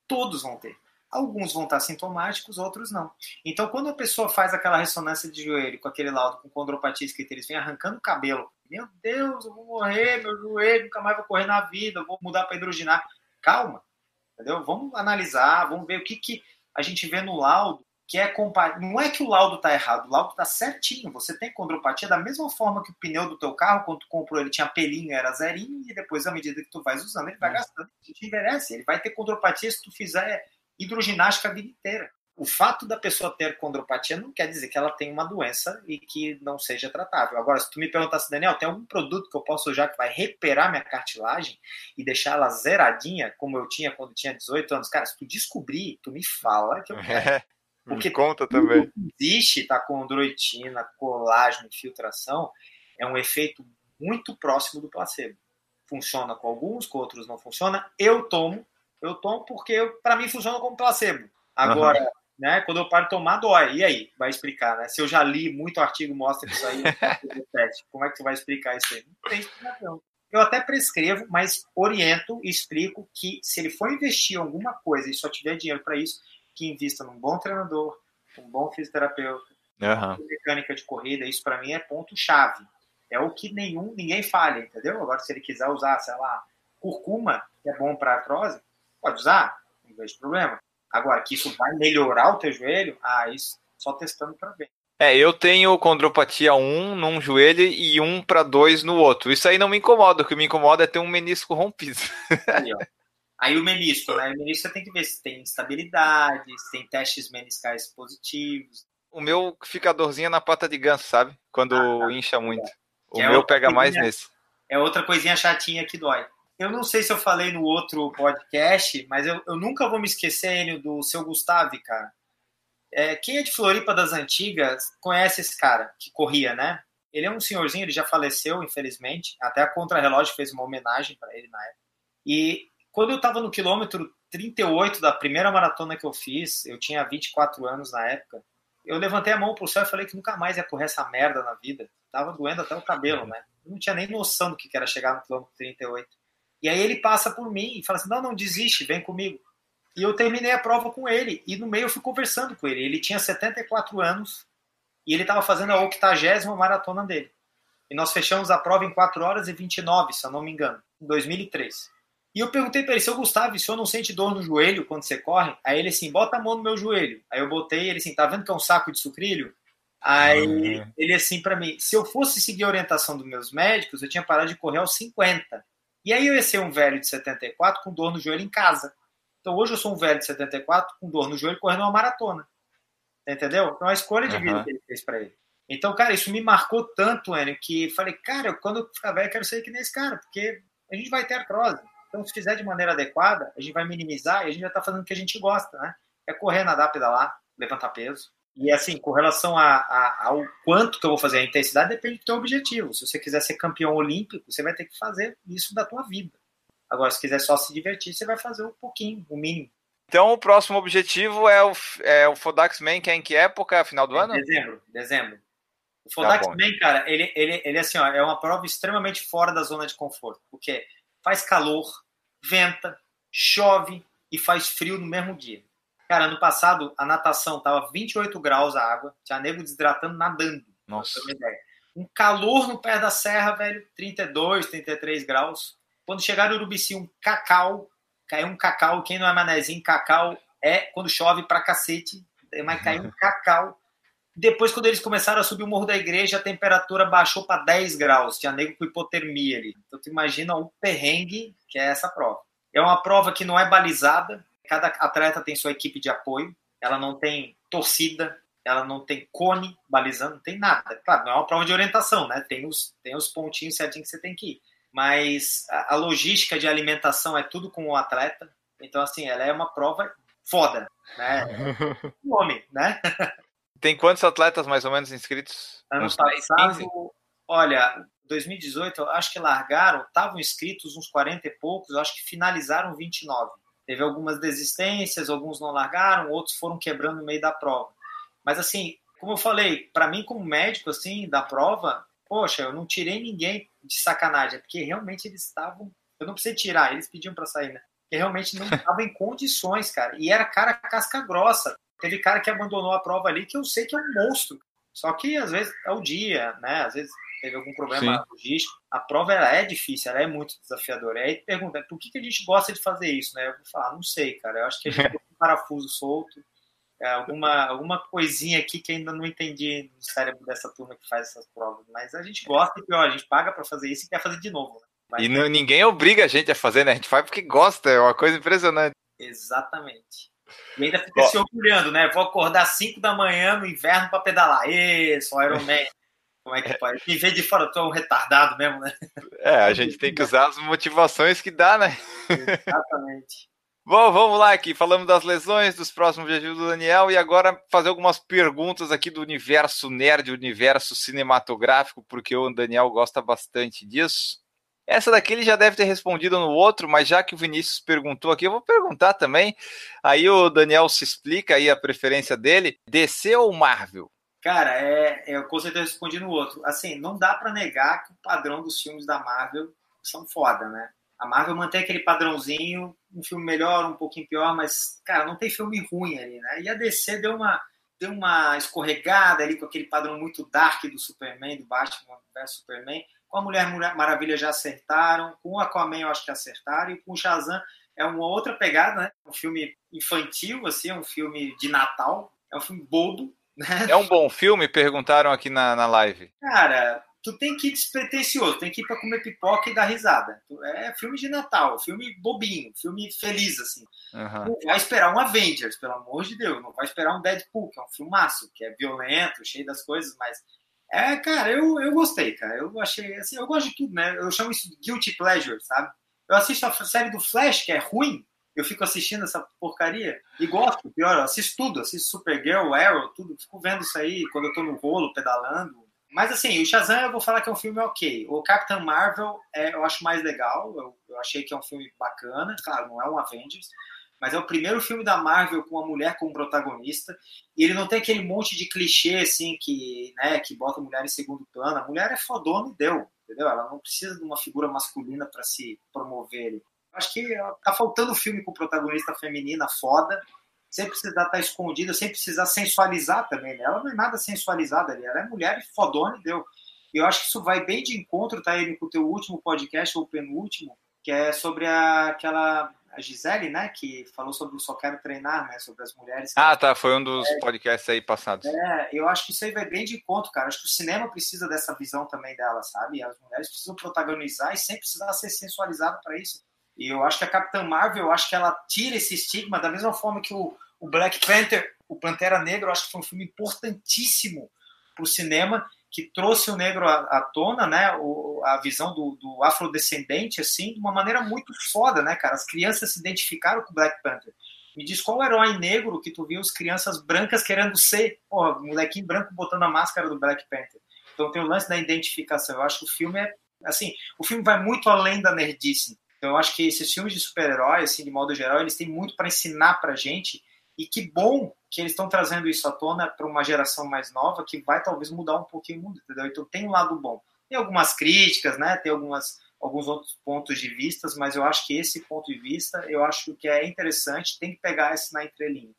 Todos vão ter. Alguns vão estar sintomáticos, outros não. Então, quando a pessoa faz aquela ressonância de joelho com aquele laudo com condropatia escrita, eles vêm arrancando o cabelo. Meu Deus, eu vou morrer, meu joelho nunca mais vou correr na vida, vou mudar para hidroginar. Calma, entendeu? Vamos analisar, vamos ver o que, que a gente vê no laudo que é comparável. Não é que o laudo está errado, o laudo está certinho. Você tem condropatia da mesma forma que o pneu do teu carro, quando tu comprou ele tinha pelinho, era zerinho, e depois, à medida que tu vais usando, ele vai uhum. gastando. A gente envelhece, ele vai ter condropatia se tu fizer hidroginástica a vida inteira. O fato da pessoa ter condropatia não quer dizer que ela tem uma doença e que não seja tratável. Agora, se tu me perguntasse, Daniel, tem algum produto que eu posso usar que vai recuperar minha cartilagem e deixar ela zeradinha, como eu tinha quando tinha 18 anos? Cara, se tu descobrir, tu me fala que eu (laughs) quero. Porque me conta também. Existe, tá? Condroitina, colágeno, infiltração, é um efeito muito próximo do placebo. Funciona com alguns, com outros não funciona. Eu tomo, eu tomo porque para mim funciona como placebo. Agora, uhum. Né, quando eu paro de tomar, dói. E aí? Vai explicar, né? Se eu já li muito artigo, mostra isso aí, (laughs) como é que você vai explicar isso aí? Não tem explicação. Eu até prescrevo, mas oriento e explico que se ele for investir em alguma coisa e só tiver dinheiro para isso, que invista num bom treinador, um bom fisioterapeuta, uhum. mecânica de corrida, isso para mim é ponto chave. É o que nenhum, ninguém falha, entendeu? Agora, se ele quiser usar, sei lá, curcuma, que é bom para artrose, Pode usar, não vejo problema. Agora, que isso vai melhorar o teu joelho, ah, isso só testando para ver. É, eu tenho condropatia 1 num joelho e 1 para 2 no outro. Isso aí não me incomoda, o que me incomoda é ter um menisco rompido. Aí. Aí o menisco, né? O menisco você tem que ver se tem instabilidade, se tem testes meniscais positivos. O meu fica dorzinha na pata de ganso, sabe? Quando ah, tá. incha muito. O é meu pega mais nesse. É outra coisinha chatinha que dói. Eu não sei se eu falei no outro podcast, mas eu, eu nunca vou me esquecer, Enio, do seu Gustavo, cara. É, quem é de Floripa das Antigas conhece esse cara que corria, né? Ele é um senhorzinho, ele já faleceu, infelizmente. Até a Contra-Relógio fez uma homenagem para ele na época. E quando eu estava no quilômetro 38 da primeira maratona que eu fiz, eu tinha 24 anos na época, eu levantei a mão pro céu e falei que nunca mais ia correr essa merda na vida. Tava doendo até o cabelo, né? Eu não tinha nem noção do que era chegar no quilômetro 38. E aí ele passa por mim e fala assim: não, não desiste, vem comigo. E eu terminei a prova com ele. E no meio eu fui conversando com ele. Ele tinha 74 anos e ele estava fazendo a 80 maratona dele. E nós fechamos a prova em 4 horas e 29, se eu não me engano, em 2003. E eu perguntei para ele, seu Gustavo, o senhor não sente dor no joelho quando você corre? Aí ele assim, bota a mão no meu joelho. Aí eu botei, ele assim, tá vendo que é um saco de sucrilho? Aí uhum. ele assim para mim, se eu fosse seguir a orientação dos meus médicos, eu tinha parado de correr aos 50. E aí eu ia ser um velho de 74 com dor no joelho em casa. Então hoje eu sou um velho de 74 com dor no joelho correndo uma maratona. Entendeu? Então a escolha de vida uhum. que ele fez para ele. Então, cara, isso me marcou tanto, Enio, que falei, cara, quando eu ficar velho, eu quero ser que nem esse cara, porque a gente vai ter artrose. Então, se fizer de maneira adequada, a gente vai minimizar e a gente já está fazendo o que a gente gosta, né? É correr, nadar, pedalar, levantar peso. E assim, com relação a, a, ao quanto que eu vou fazer, a intensidade depende do teu objetivo. Se você quiser ser campeão olímpico, você vai ter que fazer isso da tua vida. Agora, se quiser só se divertir, você vai fazer um pouquinho, o mínimo. Então, o próximo objetivo é o, é o Fodax Man, que é em que época? Final do ano? Dezembro, dezembro. O Fodax tá Man, cara, ele, ele, ele assim, ó, é uma prova extremamente fora da zona de conforto, porque faz calor, venta, chove e faz frio no mesmo dia. Cara, ano passado a natação tava 28 graus a água, tinha nego desidratando nadando. Nossa. Um calor no pé da serra, velho, 32, 33 graus. Quando chegaram no Urubici, um cacau, caiu um cacau, quem não é manezinho, cacau é quando chove pra cacete, mas caiu um (laughs) cacau. Depois, quando eles começaram a subir o morro da igreja, a temperatura baixou para 10 graus. Tinha nego com hipotermia ali. Então, tu imagina o perrengue que é essa prova. É uma prova que não é balizada, cada atleta tem sua equipe de apoio. ela não tem torcida, ela não tem cone balizando, não tem nada. Claro, não é uma prova de orientação, né? Tem os, tem os pontinhos certinhos que você tem que ir. Mas a, a logística de alimentação é tudo com o atleta. Então, assim, ela é uma prova foda, né? (laughs) Um homem, né? Tem quantos atletas mais ou menos inscritos? Ano Uns passado, 15? olha, 2018, eu acho que largaram, estavam inscritos uns 40 e poucos, acho que finalizaram 29. Teve algumas desistências, alguns não largaram, outros foram quebrando no meio da prova. Mas assim, como eu falei, para mim como médico assim da prova, poxa, eu não tirei ninguém de sacanagem, porque realmente eles estavam, eu não precisei tirar, eles pediam para sair, né? Porque realmente não (laughs) estava em condições, cara. E era cara casca grossa. Teve cara que abandonou a prova ali que eu sei que é um monstro. Só que às vezes é o dia, né? Às vezes teve algum problema Sim. logístico. A prova ela é difícil, ela é muito desafiadora. E aí pergunta, por que, que a gente gosta de fazer isso, né? Eu vou falar, não sei, cara. Eu acho que a gente (laughs) tem um parafuso solto, é, alguma, alguma coisinha aqui que ainda não entendi no cérebro dessa turma que faz essas provas. Mas a gente gosta e, ó, a gente paga para fazer isso e quer fazer de novo. Né? Mas, E não- ninguém obriga a gente a fazer, né? A gente faz porque gosta, é uma coisa impressionante. Exatamente. E ainda fica Ó. se orgulhando, né? Vou acordar às 5 da manhã no inverno para pedalar. Ê, sou Iron Man. Como é que pode? Me ver de fora, eu tô um retardado mesmo, né? É, a gente tem que usar as motivações que dá, né? Exatamente. (laughs) Bom, vamos lá aqui. Falamos das lesões, dos próximos objetivos do Daniel e agora fazer algumas perguntas aqui do universo nerd, universo cinematográfico, porque o Daniel gosta bastante disso. Essa daqui ele já deve ter respondido no outro, mas já que o Vinícius perguntou aqui, eu vou perguntar também. Aí o Daniel se explica aí a preferência dele. DC ou Marvel? Cara, é, eu com certeza respondi no outro. Assim, não dá para negar que o padrão dos filmes da Marvel são foda, né? A Marvel mantém aquele padrãozinho, um filme melhor, um pouquinho pior, mas, cara, não tem filme ruim ali, né? E a DC deu uma, deu uma escorregada ali com aquele padrão muito dark do Superman, do Batman vs Superman. Com a Mulher Maravilha já acertaram, com o Aquaman eu acho que acertaram, e com o Shazam é uma outra pegada, né? Um filme infantil, assim, é um filme de Natal, é um filme bobo? É um bom filme? Perguntaram aqui na, na live. Cara, tu tem que ir despretensioso, tem que ir pra comer pipoca e dar risada. É filme de Natal, filme bobinho, filme feliz, assim. Aham. Não vai esperar um Avengers, pelo amor de Deus. Não vai esperar um Deadpool, que é um filmaço, que é violento, cheio das coisas, mas. É, cara, eu, eu gostei, cara. Eu achei, assim, eu gosto de tudo, né? Eu chamo isso de guilty pleasure, sabe? Eu assisto a série do Flash, que é ruim, eu fico assistindo essa porcaria e gosto, pior, assisto tudo, assisto Supergirl, Arrow, tudo, fico vendo isso aí quando eu tô no rolo, pedalando. Mas assim, o Shazam eu vou falar que é um filme ok. O Capitão Marvel é, eu acho mais legal, eu, eu achei que é um filme bacana, claro, não é um Avengers, mas é o primeiro filme da Marvel com uma mulher como protagonista, e ele não tem aquele monte de clichê assim que, né, que bota a mulher em segundo plano. A mulher é fodona e deu, entendeu? Ela não precisa de uma figura masculina para se promover. Acho que tá faltando filme com protagonista feminina foda, sem precisar estar escondida, sem precisar sensualizar também. Né? Ela não é nada sensualizada ali, ela é mulher e fodona e deu. E eu acho que isso vai bem de encontro, tá, ele com o teu último podcast, ou penúltimo, que é sobre a, aquela a Gisele, né, que falou sobre o Só Quero Treinar, né, sobre as mulheres. Ah, tá. Foi um dos podcasts aí passados. É, eu acho que isso aí vai bem de encontro, cara. Acho que o cinema precisa dessa visão também dela, sabe? As mulheres precisam protagonizar e sem precisar ser sensualizada para isso. E eu acho que a Capitã Marvel, eu acho que ela tira esse estigma da mesma forma que o, o Black Panther, o Pantera Negra, eu acho que foi um filme importantíssimo para o cinema que trouxe o negro à, à tona, né? O, a visão do, do afrodescendente, assim, de uma maneira muito foda, né, cara? As crianças se identificaram com o Black Panther. Me diz qual herói negro que tu viu as crianças brancas querendo ser, porra, molequinho branco botando a máscara do Black Panther. Então tem o lance da identificação. Eu acho que o filme é, assim, o filme vai muito além da nerdice. Então eu acho que esses filmes de super-herói, assim, de modo geral, eles têm muito para ensinar pra gente. E que bom que eles estão trazendo isso à tona para uma geração mais nova que vai talvez mudar um pouquinho o mundo, entendeu? Então tem um lado bom. Tem algumas críticas, né? Tem algumas alguns outros pontos de vistas, mas eu acho que esse ponto de vista, eu acho que é interessante, tem que pegar esse na entrelinha.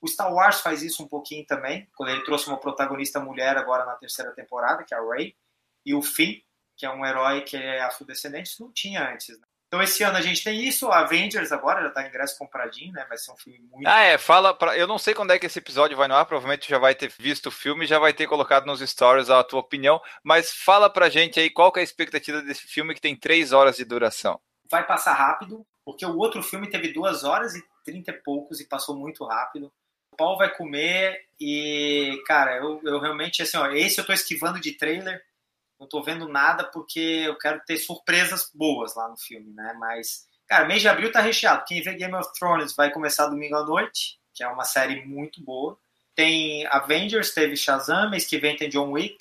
O Star Wars faz isso um pouquinho também, quando ele trouxe uma protagonista mulher agora na terceira temporada, que é a Rey, e o Finn, que é um herói que é afrodescendente, isso não tinha antes, né? Então esse ano a gente tem isso, Avengers agora já tá em ingresso compradinho, né? Vai ser um filme muito. Ah, é, fala pra. Eu não sei quando é que esse episódio vai no ar, provavelmente tu já vai ter visto o filme já vai ter colocado nos stories a tua opinião, mas fala pra gente aí qual que é a expectativa desse filme que tem três horas de duração. Vai passar rápido, porque o outro filme teve duas horas e trinta e poucos e passou muito rápido. pau vai comer e, cara, eu, eu realmente, assim, ó, esse eu tô esquivando de trailer, não tô vendo nada porque eu quero ter surpresas boas lá no filme, né? Mas, cara, mês de abril tá recheado. Quem vê Game of Thrones vai começar domingo à noite, que é uma série muito boa. Tem Avengers, teve Shazam, mês que vem tem John Wick,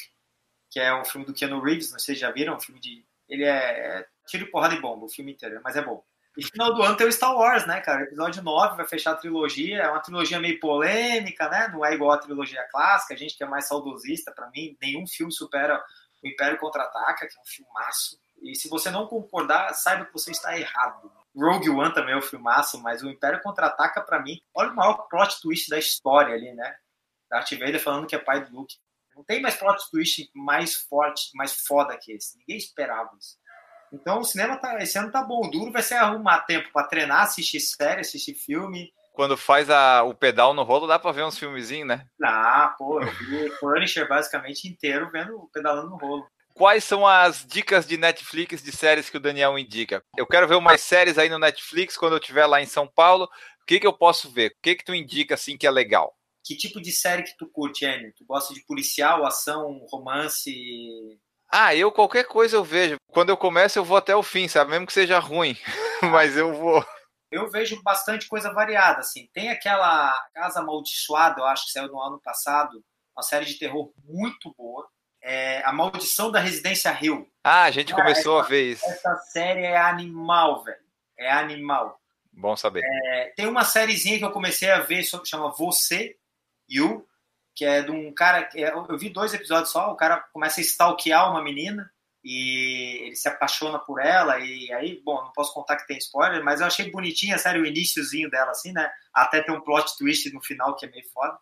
que é um filme do Keanu Reeves, não sei se já viram, um filme de... Ele é, é tiro, porrada e bomba, o filme inteiro, mas é bom. E final do ano tem o Star Wars, né, cara? Episódio 9 vai fechar a trilogia. É uma trilogia meio polêmica, né? Não é igual a trilogia clássica. A gente que é mais saudosista, para mim, nenhum filme supera o Império Contra-Ataca, que é um filmaço. E se você não concordar, saiba que você está errado. Rogue One também é um filmaço, mas o Império Contra-Ataca, para mim, olha o maior plot twist da história ali, né? Darth Vader falando que é pai do Luke. Não tem mais plot twist mais forte, mais foda que esse. Ninguém esperava isso. Então o cinema tá, esse ano tá bom. O duro vai ser arrumar tempo para treinar, assistir série, assistir filme. Quando faz a, o pedal no rolo, dá para ver uns filmezinhos, né? Ah, pô, eu vi Punisher basicamente inteiro vendo pedalando no rolo. Quais são as dicas de Netflix de séries que o Daniel indica? Eu quero ver umas séries aí no Netflix quando eu estiver lá em São Paulo. O que, que eu posso ver? O que, que tu indica assim que é legal? Que tipo de série que tu curte, Enio? Tu gosta de policial, ação, romance? Ah, eu qualquer coisa eu vejo. Quando eu começo, eu vou até o fim, sabe? Mesmo que seja ruim. (laughs) Mas eu vou. Eu vejo bastante coisa variada, assim. Tem aquela Casa Amaldiçoada, eu acho que saiu no ano passado, uma série de terror muito boa. É a Maldição da Residência Hill. Ah, a gente Cara, começou essa, a ver isso. Essa série é animal, velho. É animal. Bom saber. É, tem uma sériezinha que eu comecei a ver, chama Você, You, que é de um cara. É, eu vi dois episódios só. O cara começa a stalkear uma menina e ele se apaixona por ela. E aí, bom, não posso contar que tem spoiler, mas eu achei bonitinha, sério, o iníciozinho dela, assim, né? Até tem um plot twist no final que é meio foda.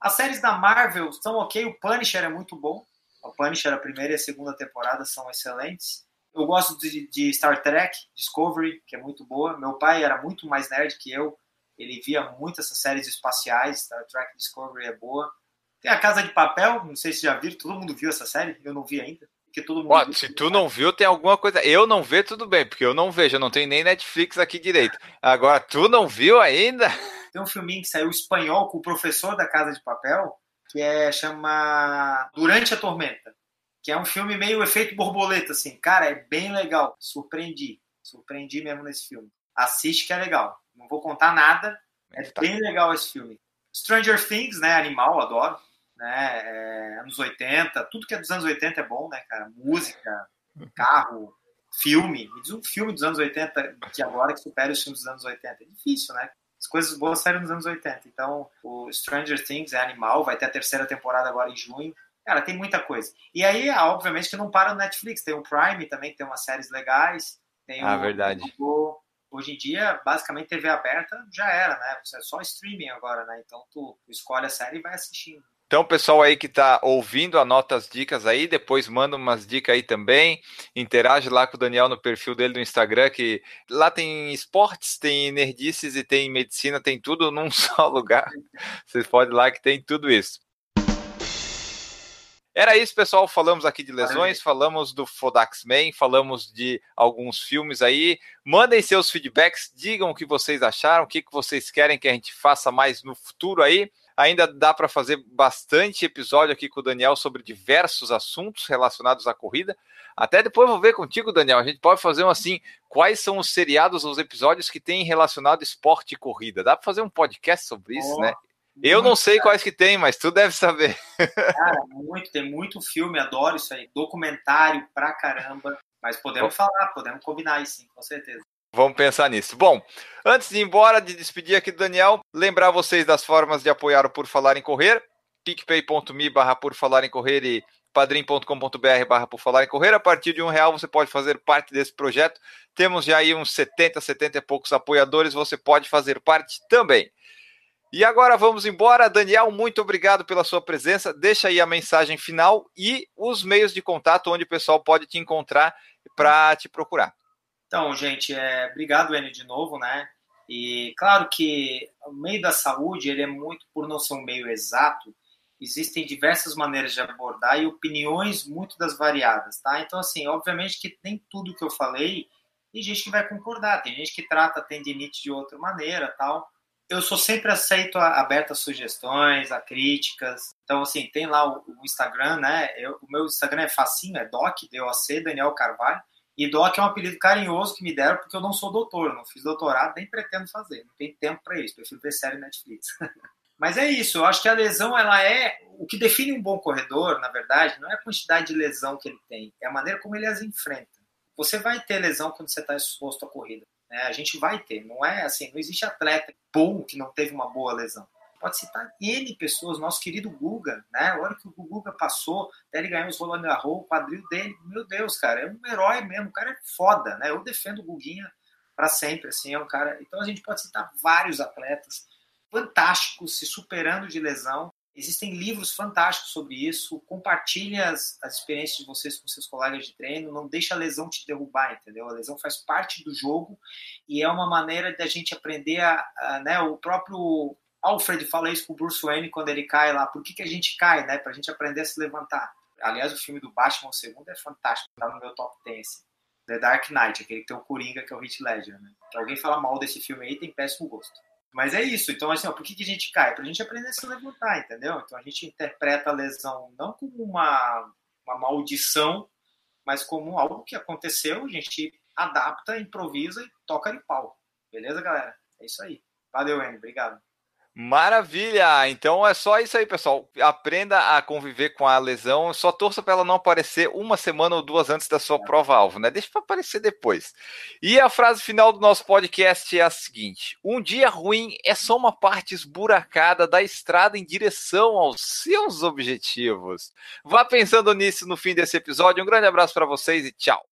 As séries da Marvel são ok. O Punisher é muito bom. O Punisher, a primeira e a segunda temporada são excelentes. Eu gosto de, de Star Trek, Discovery, que é muito boa. Meu pai era muito mais nerd que eu. Ele via muito essas séries espaciais. Star Trek Discovery é boa. Tem a Casa de Papel, não sei se já viram, todo mundo viu essa série, eu não vi ainda. Porque todo mundo Ó, se tu não viu, tem alguma coisa. Eu não vejo, tudo bem, porque eu não vejo, eu não tenho nem Netflix aqui direito. Agora, tu não viu ainda? (laughs) Tem um filminho que saiu espanhol com o professor da Casa de Papel, que é chama Durante a Tormenta, que é um filme meio efeito borboleta, assim. Cara, é bem legal. Surpreendi. Surpreendi mesmo nesse filme. Assiste que é legal. Não vou contar nada. É tá. bem legal esse filme. Stranger Things, né? Animal, adoro né? É, anos 80, tudo que é dos anos 80 é bom, né, cara? Música, carro, filme. Me diz um filme dos anos 80 que agora que supera os filmes dos anos 80. É difícil, né? As coisas boas saíram nos anos 80. Então, o Stranger Things é animal, vai ter a terceira temporada agora em junho. Cara, tem muita coisa. E aí, obviamente, que não para no Netflix. Tem o Prime também, que tem umas séries legais. Tem ah, o, verdade. O, hoje em dia, basicamente, TV aberta já era, né? É só streaming agora, né? Então, tu escolhe a série e vai assistindo. Então, pessoal aí que está ouvindo, anota as dicas aí, depois manda umas dicas aí também, interage lá com o Daniel no perfil dele no Instagram, que lá tem esportes, tem nerdices e tem medicina, tem tudo num (laughs) só lugar. Vocês podem ir lá que tem tudo isso. Era isso, pessoal. Falamos aqui de lesões, falamos do Fodax Man, falamos de alguns filmes aí. Mandem seus feedbacks, digam o que vocês acharam, o que, que vocês querem que a gente faça mais no futuro aí. Ainda dá para fazer bastante episódio aqui com o Daniel sobre diversos assuntos relacionados à corrida. Até depois vou ver contigo, Daniel. A gente pode fazer um assim: quais são os seriados, os episódios que tem relacionado esporte e corrida? Dá para fazer um podcast sobre isso, oh, né? Eu não sei quais que tem, mas tu deve saber. (laughs) Cara, muito, tem muito filme, adoro isso aí. Documentário pra caramba. Mas podemos falar, podemos combinar isso, sim, com certeza. Vamos pensar nisso. Bom, antes de ir embora, de despedir aqui do Daniel, lembrar vocês das formas de apoiar o Por Falar em Correr, picpay.me barra Por Falar em Correr e padrim.com.br barra Por Falar em Correr. A partir de um real você pode fazer parte desse projeto. Temos já aí uns 70, 70 e poucos apoiadores, você pode fazer parte também. E agora vamos embora. Daniel, muito obrigado pela sua presença. Deixa aí a mensagem final e os meios de contato onde o pessoal pode te encontrar para te procurar. Então, gente, é, obrigado, Enio, de novo, né? E claro que o meio da saúde, ele é muito, por não ser um meio exato, existem diversas maneiras de abordar e opiniões muito das variadas, tá? Então, assim, obviamente que nem tudo que eu falei, tem gente que vai concordar, tem gente que trata tendinite de outra maneira, tal. Eu sou sempre aceito a, aberto a sugestões, a críticas. Então, assim, tem lá o, o Instagram, né? Eu, o meu Instagram é facinho, é doc, D-O-C, Daniel Carvalho. E doc é um apelido carinhoso que me deram porque eu não sou doutor, não fiz doutorado, nem pretendo fazer. Não tenho tempo para isso, prefiro ver série Netflix. (laughs) Mas é isso, eu acho que a lesão, ela é... O que define um bom corredor, na verdade, não é a quantidade de lesão que ele tem, é a maneira como ele as enfrenta. Você vai ter lesão quando você está exposto à corrida. Né? A gente vai ter, não é assim, não existe atleta bom que não teve uma boa lesão. Pode citar N pessoas, nosso querido Guga, né? A hora que o Guga passou, até ele ganhou os Roland Garros, o quadril dele, meu Deus, cara, é um herói mesmo, o cara é foda, né? Eu defendo o Guguinha para sempre, assim, é um cara. Então a gente pode citar vários atletas fantásticos se superando de lesão Existem livros fantásticos sobre isso. Compartilhe as, as experiências de vocês com seus colegas de treino. Não deixa a lesão te derrubar, entendeu? A lesão faz parte do jogo e é uma maneira da gente aprender a, a né? O próprio Alfred fala isso com o Bruce Wayne quando ele cai lá. Por que, que a gente cai, né? Para a gente aprender a se levantar. Aliás, o filme do Batman, o segundo, é fantástico. Tá no meu top 10. Assim. The Dark Knight, aquele que tem o Coringa, que é o Heath Ledger. Né? Se alguém fala mal desse filme aí, tem péssimo gosto. Mas é isso. Então, assim, ó, por que, que a gente cai? Para a gente aprender a se levantar, entendeu? Então, a gente interpreta a lesão não como uma, uma maldição, mas como algo que aconteceu, a gente adapta, improvisa e toca de pau. Beleza, galera? É isso aí. Valeu, Anny. Obrigado. Maravilha! Então é só isso aí, pessoal. Aprenda a conviver com a lesão. Só torça para ela não aparecer uma semana ou duas antes da sua prova-alvo, né? Deixa para aparecer depois. E a frase final do nosso podcast é a seguinte: Um dia ruim é só uma parte esburacada da estrada em direção aos seus objetivos. Vá pensando nisso no fim desse episódio. Um grande abraço para vocês e tchau.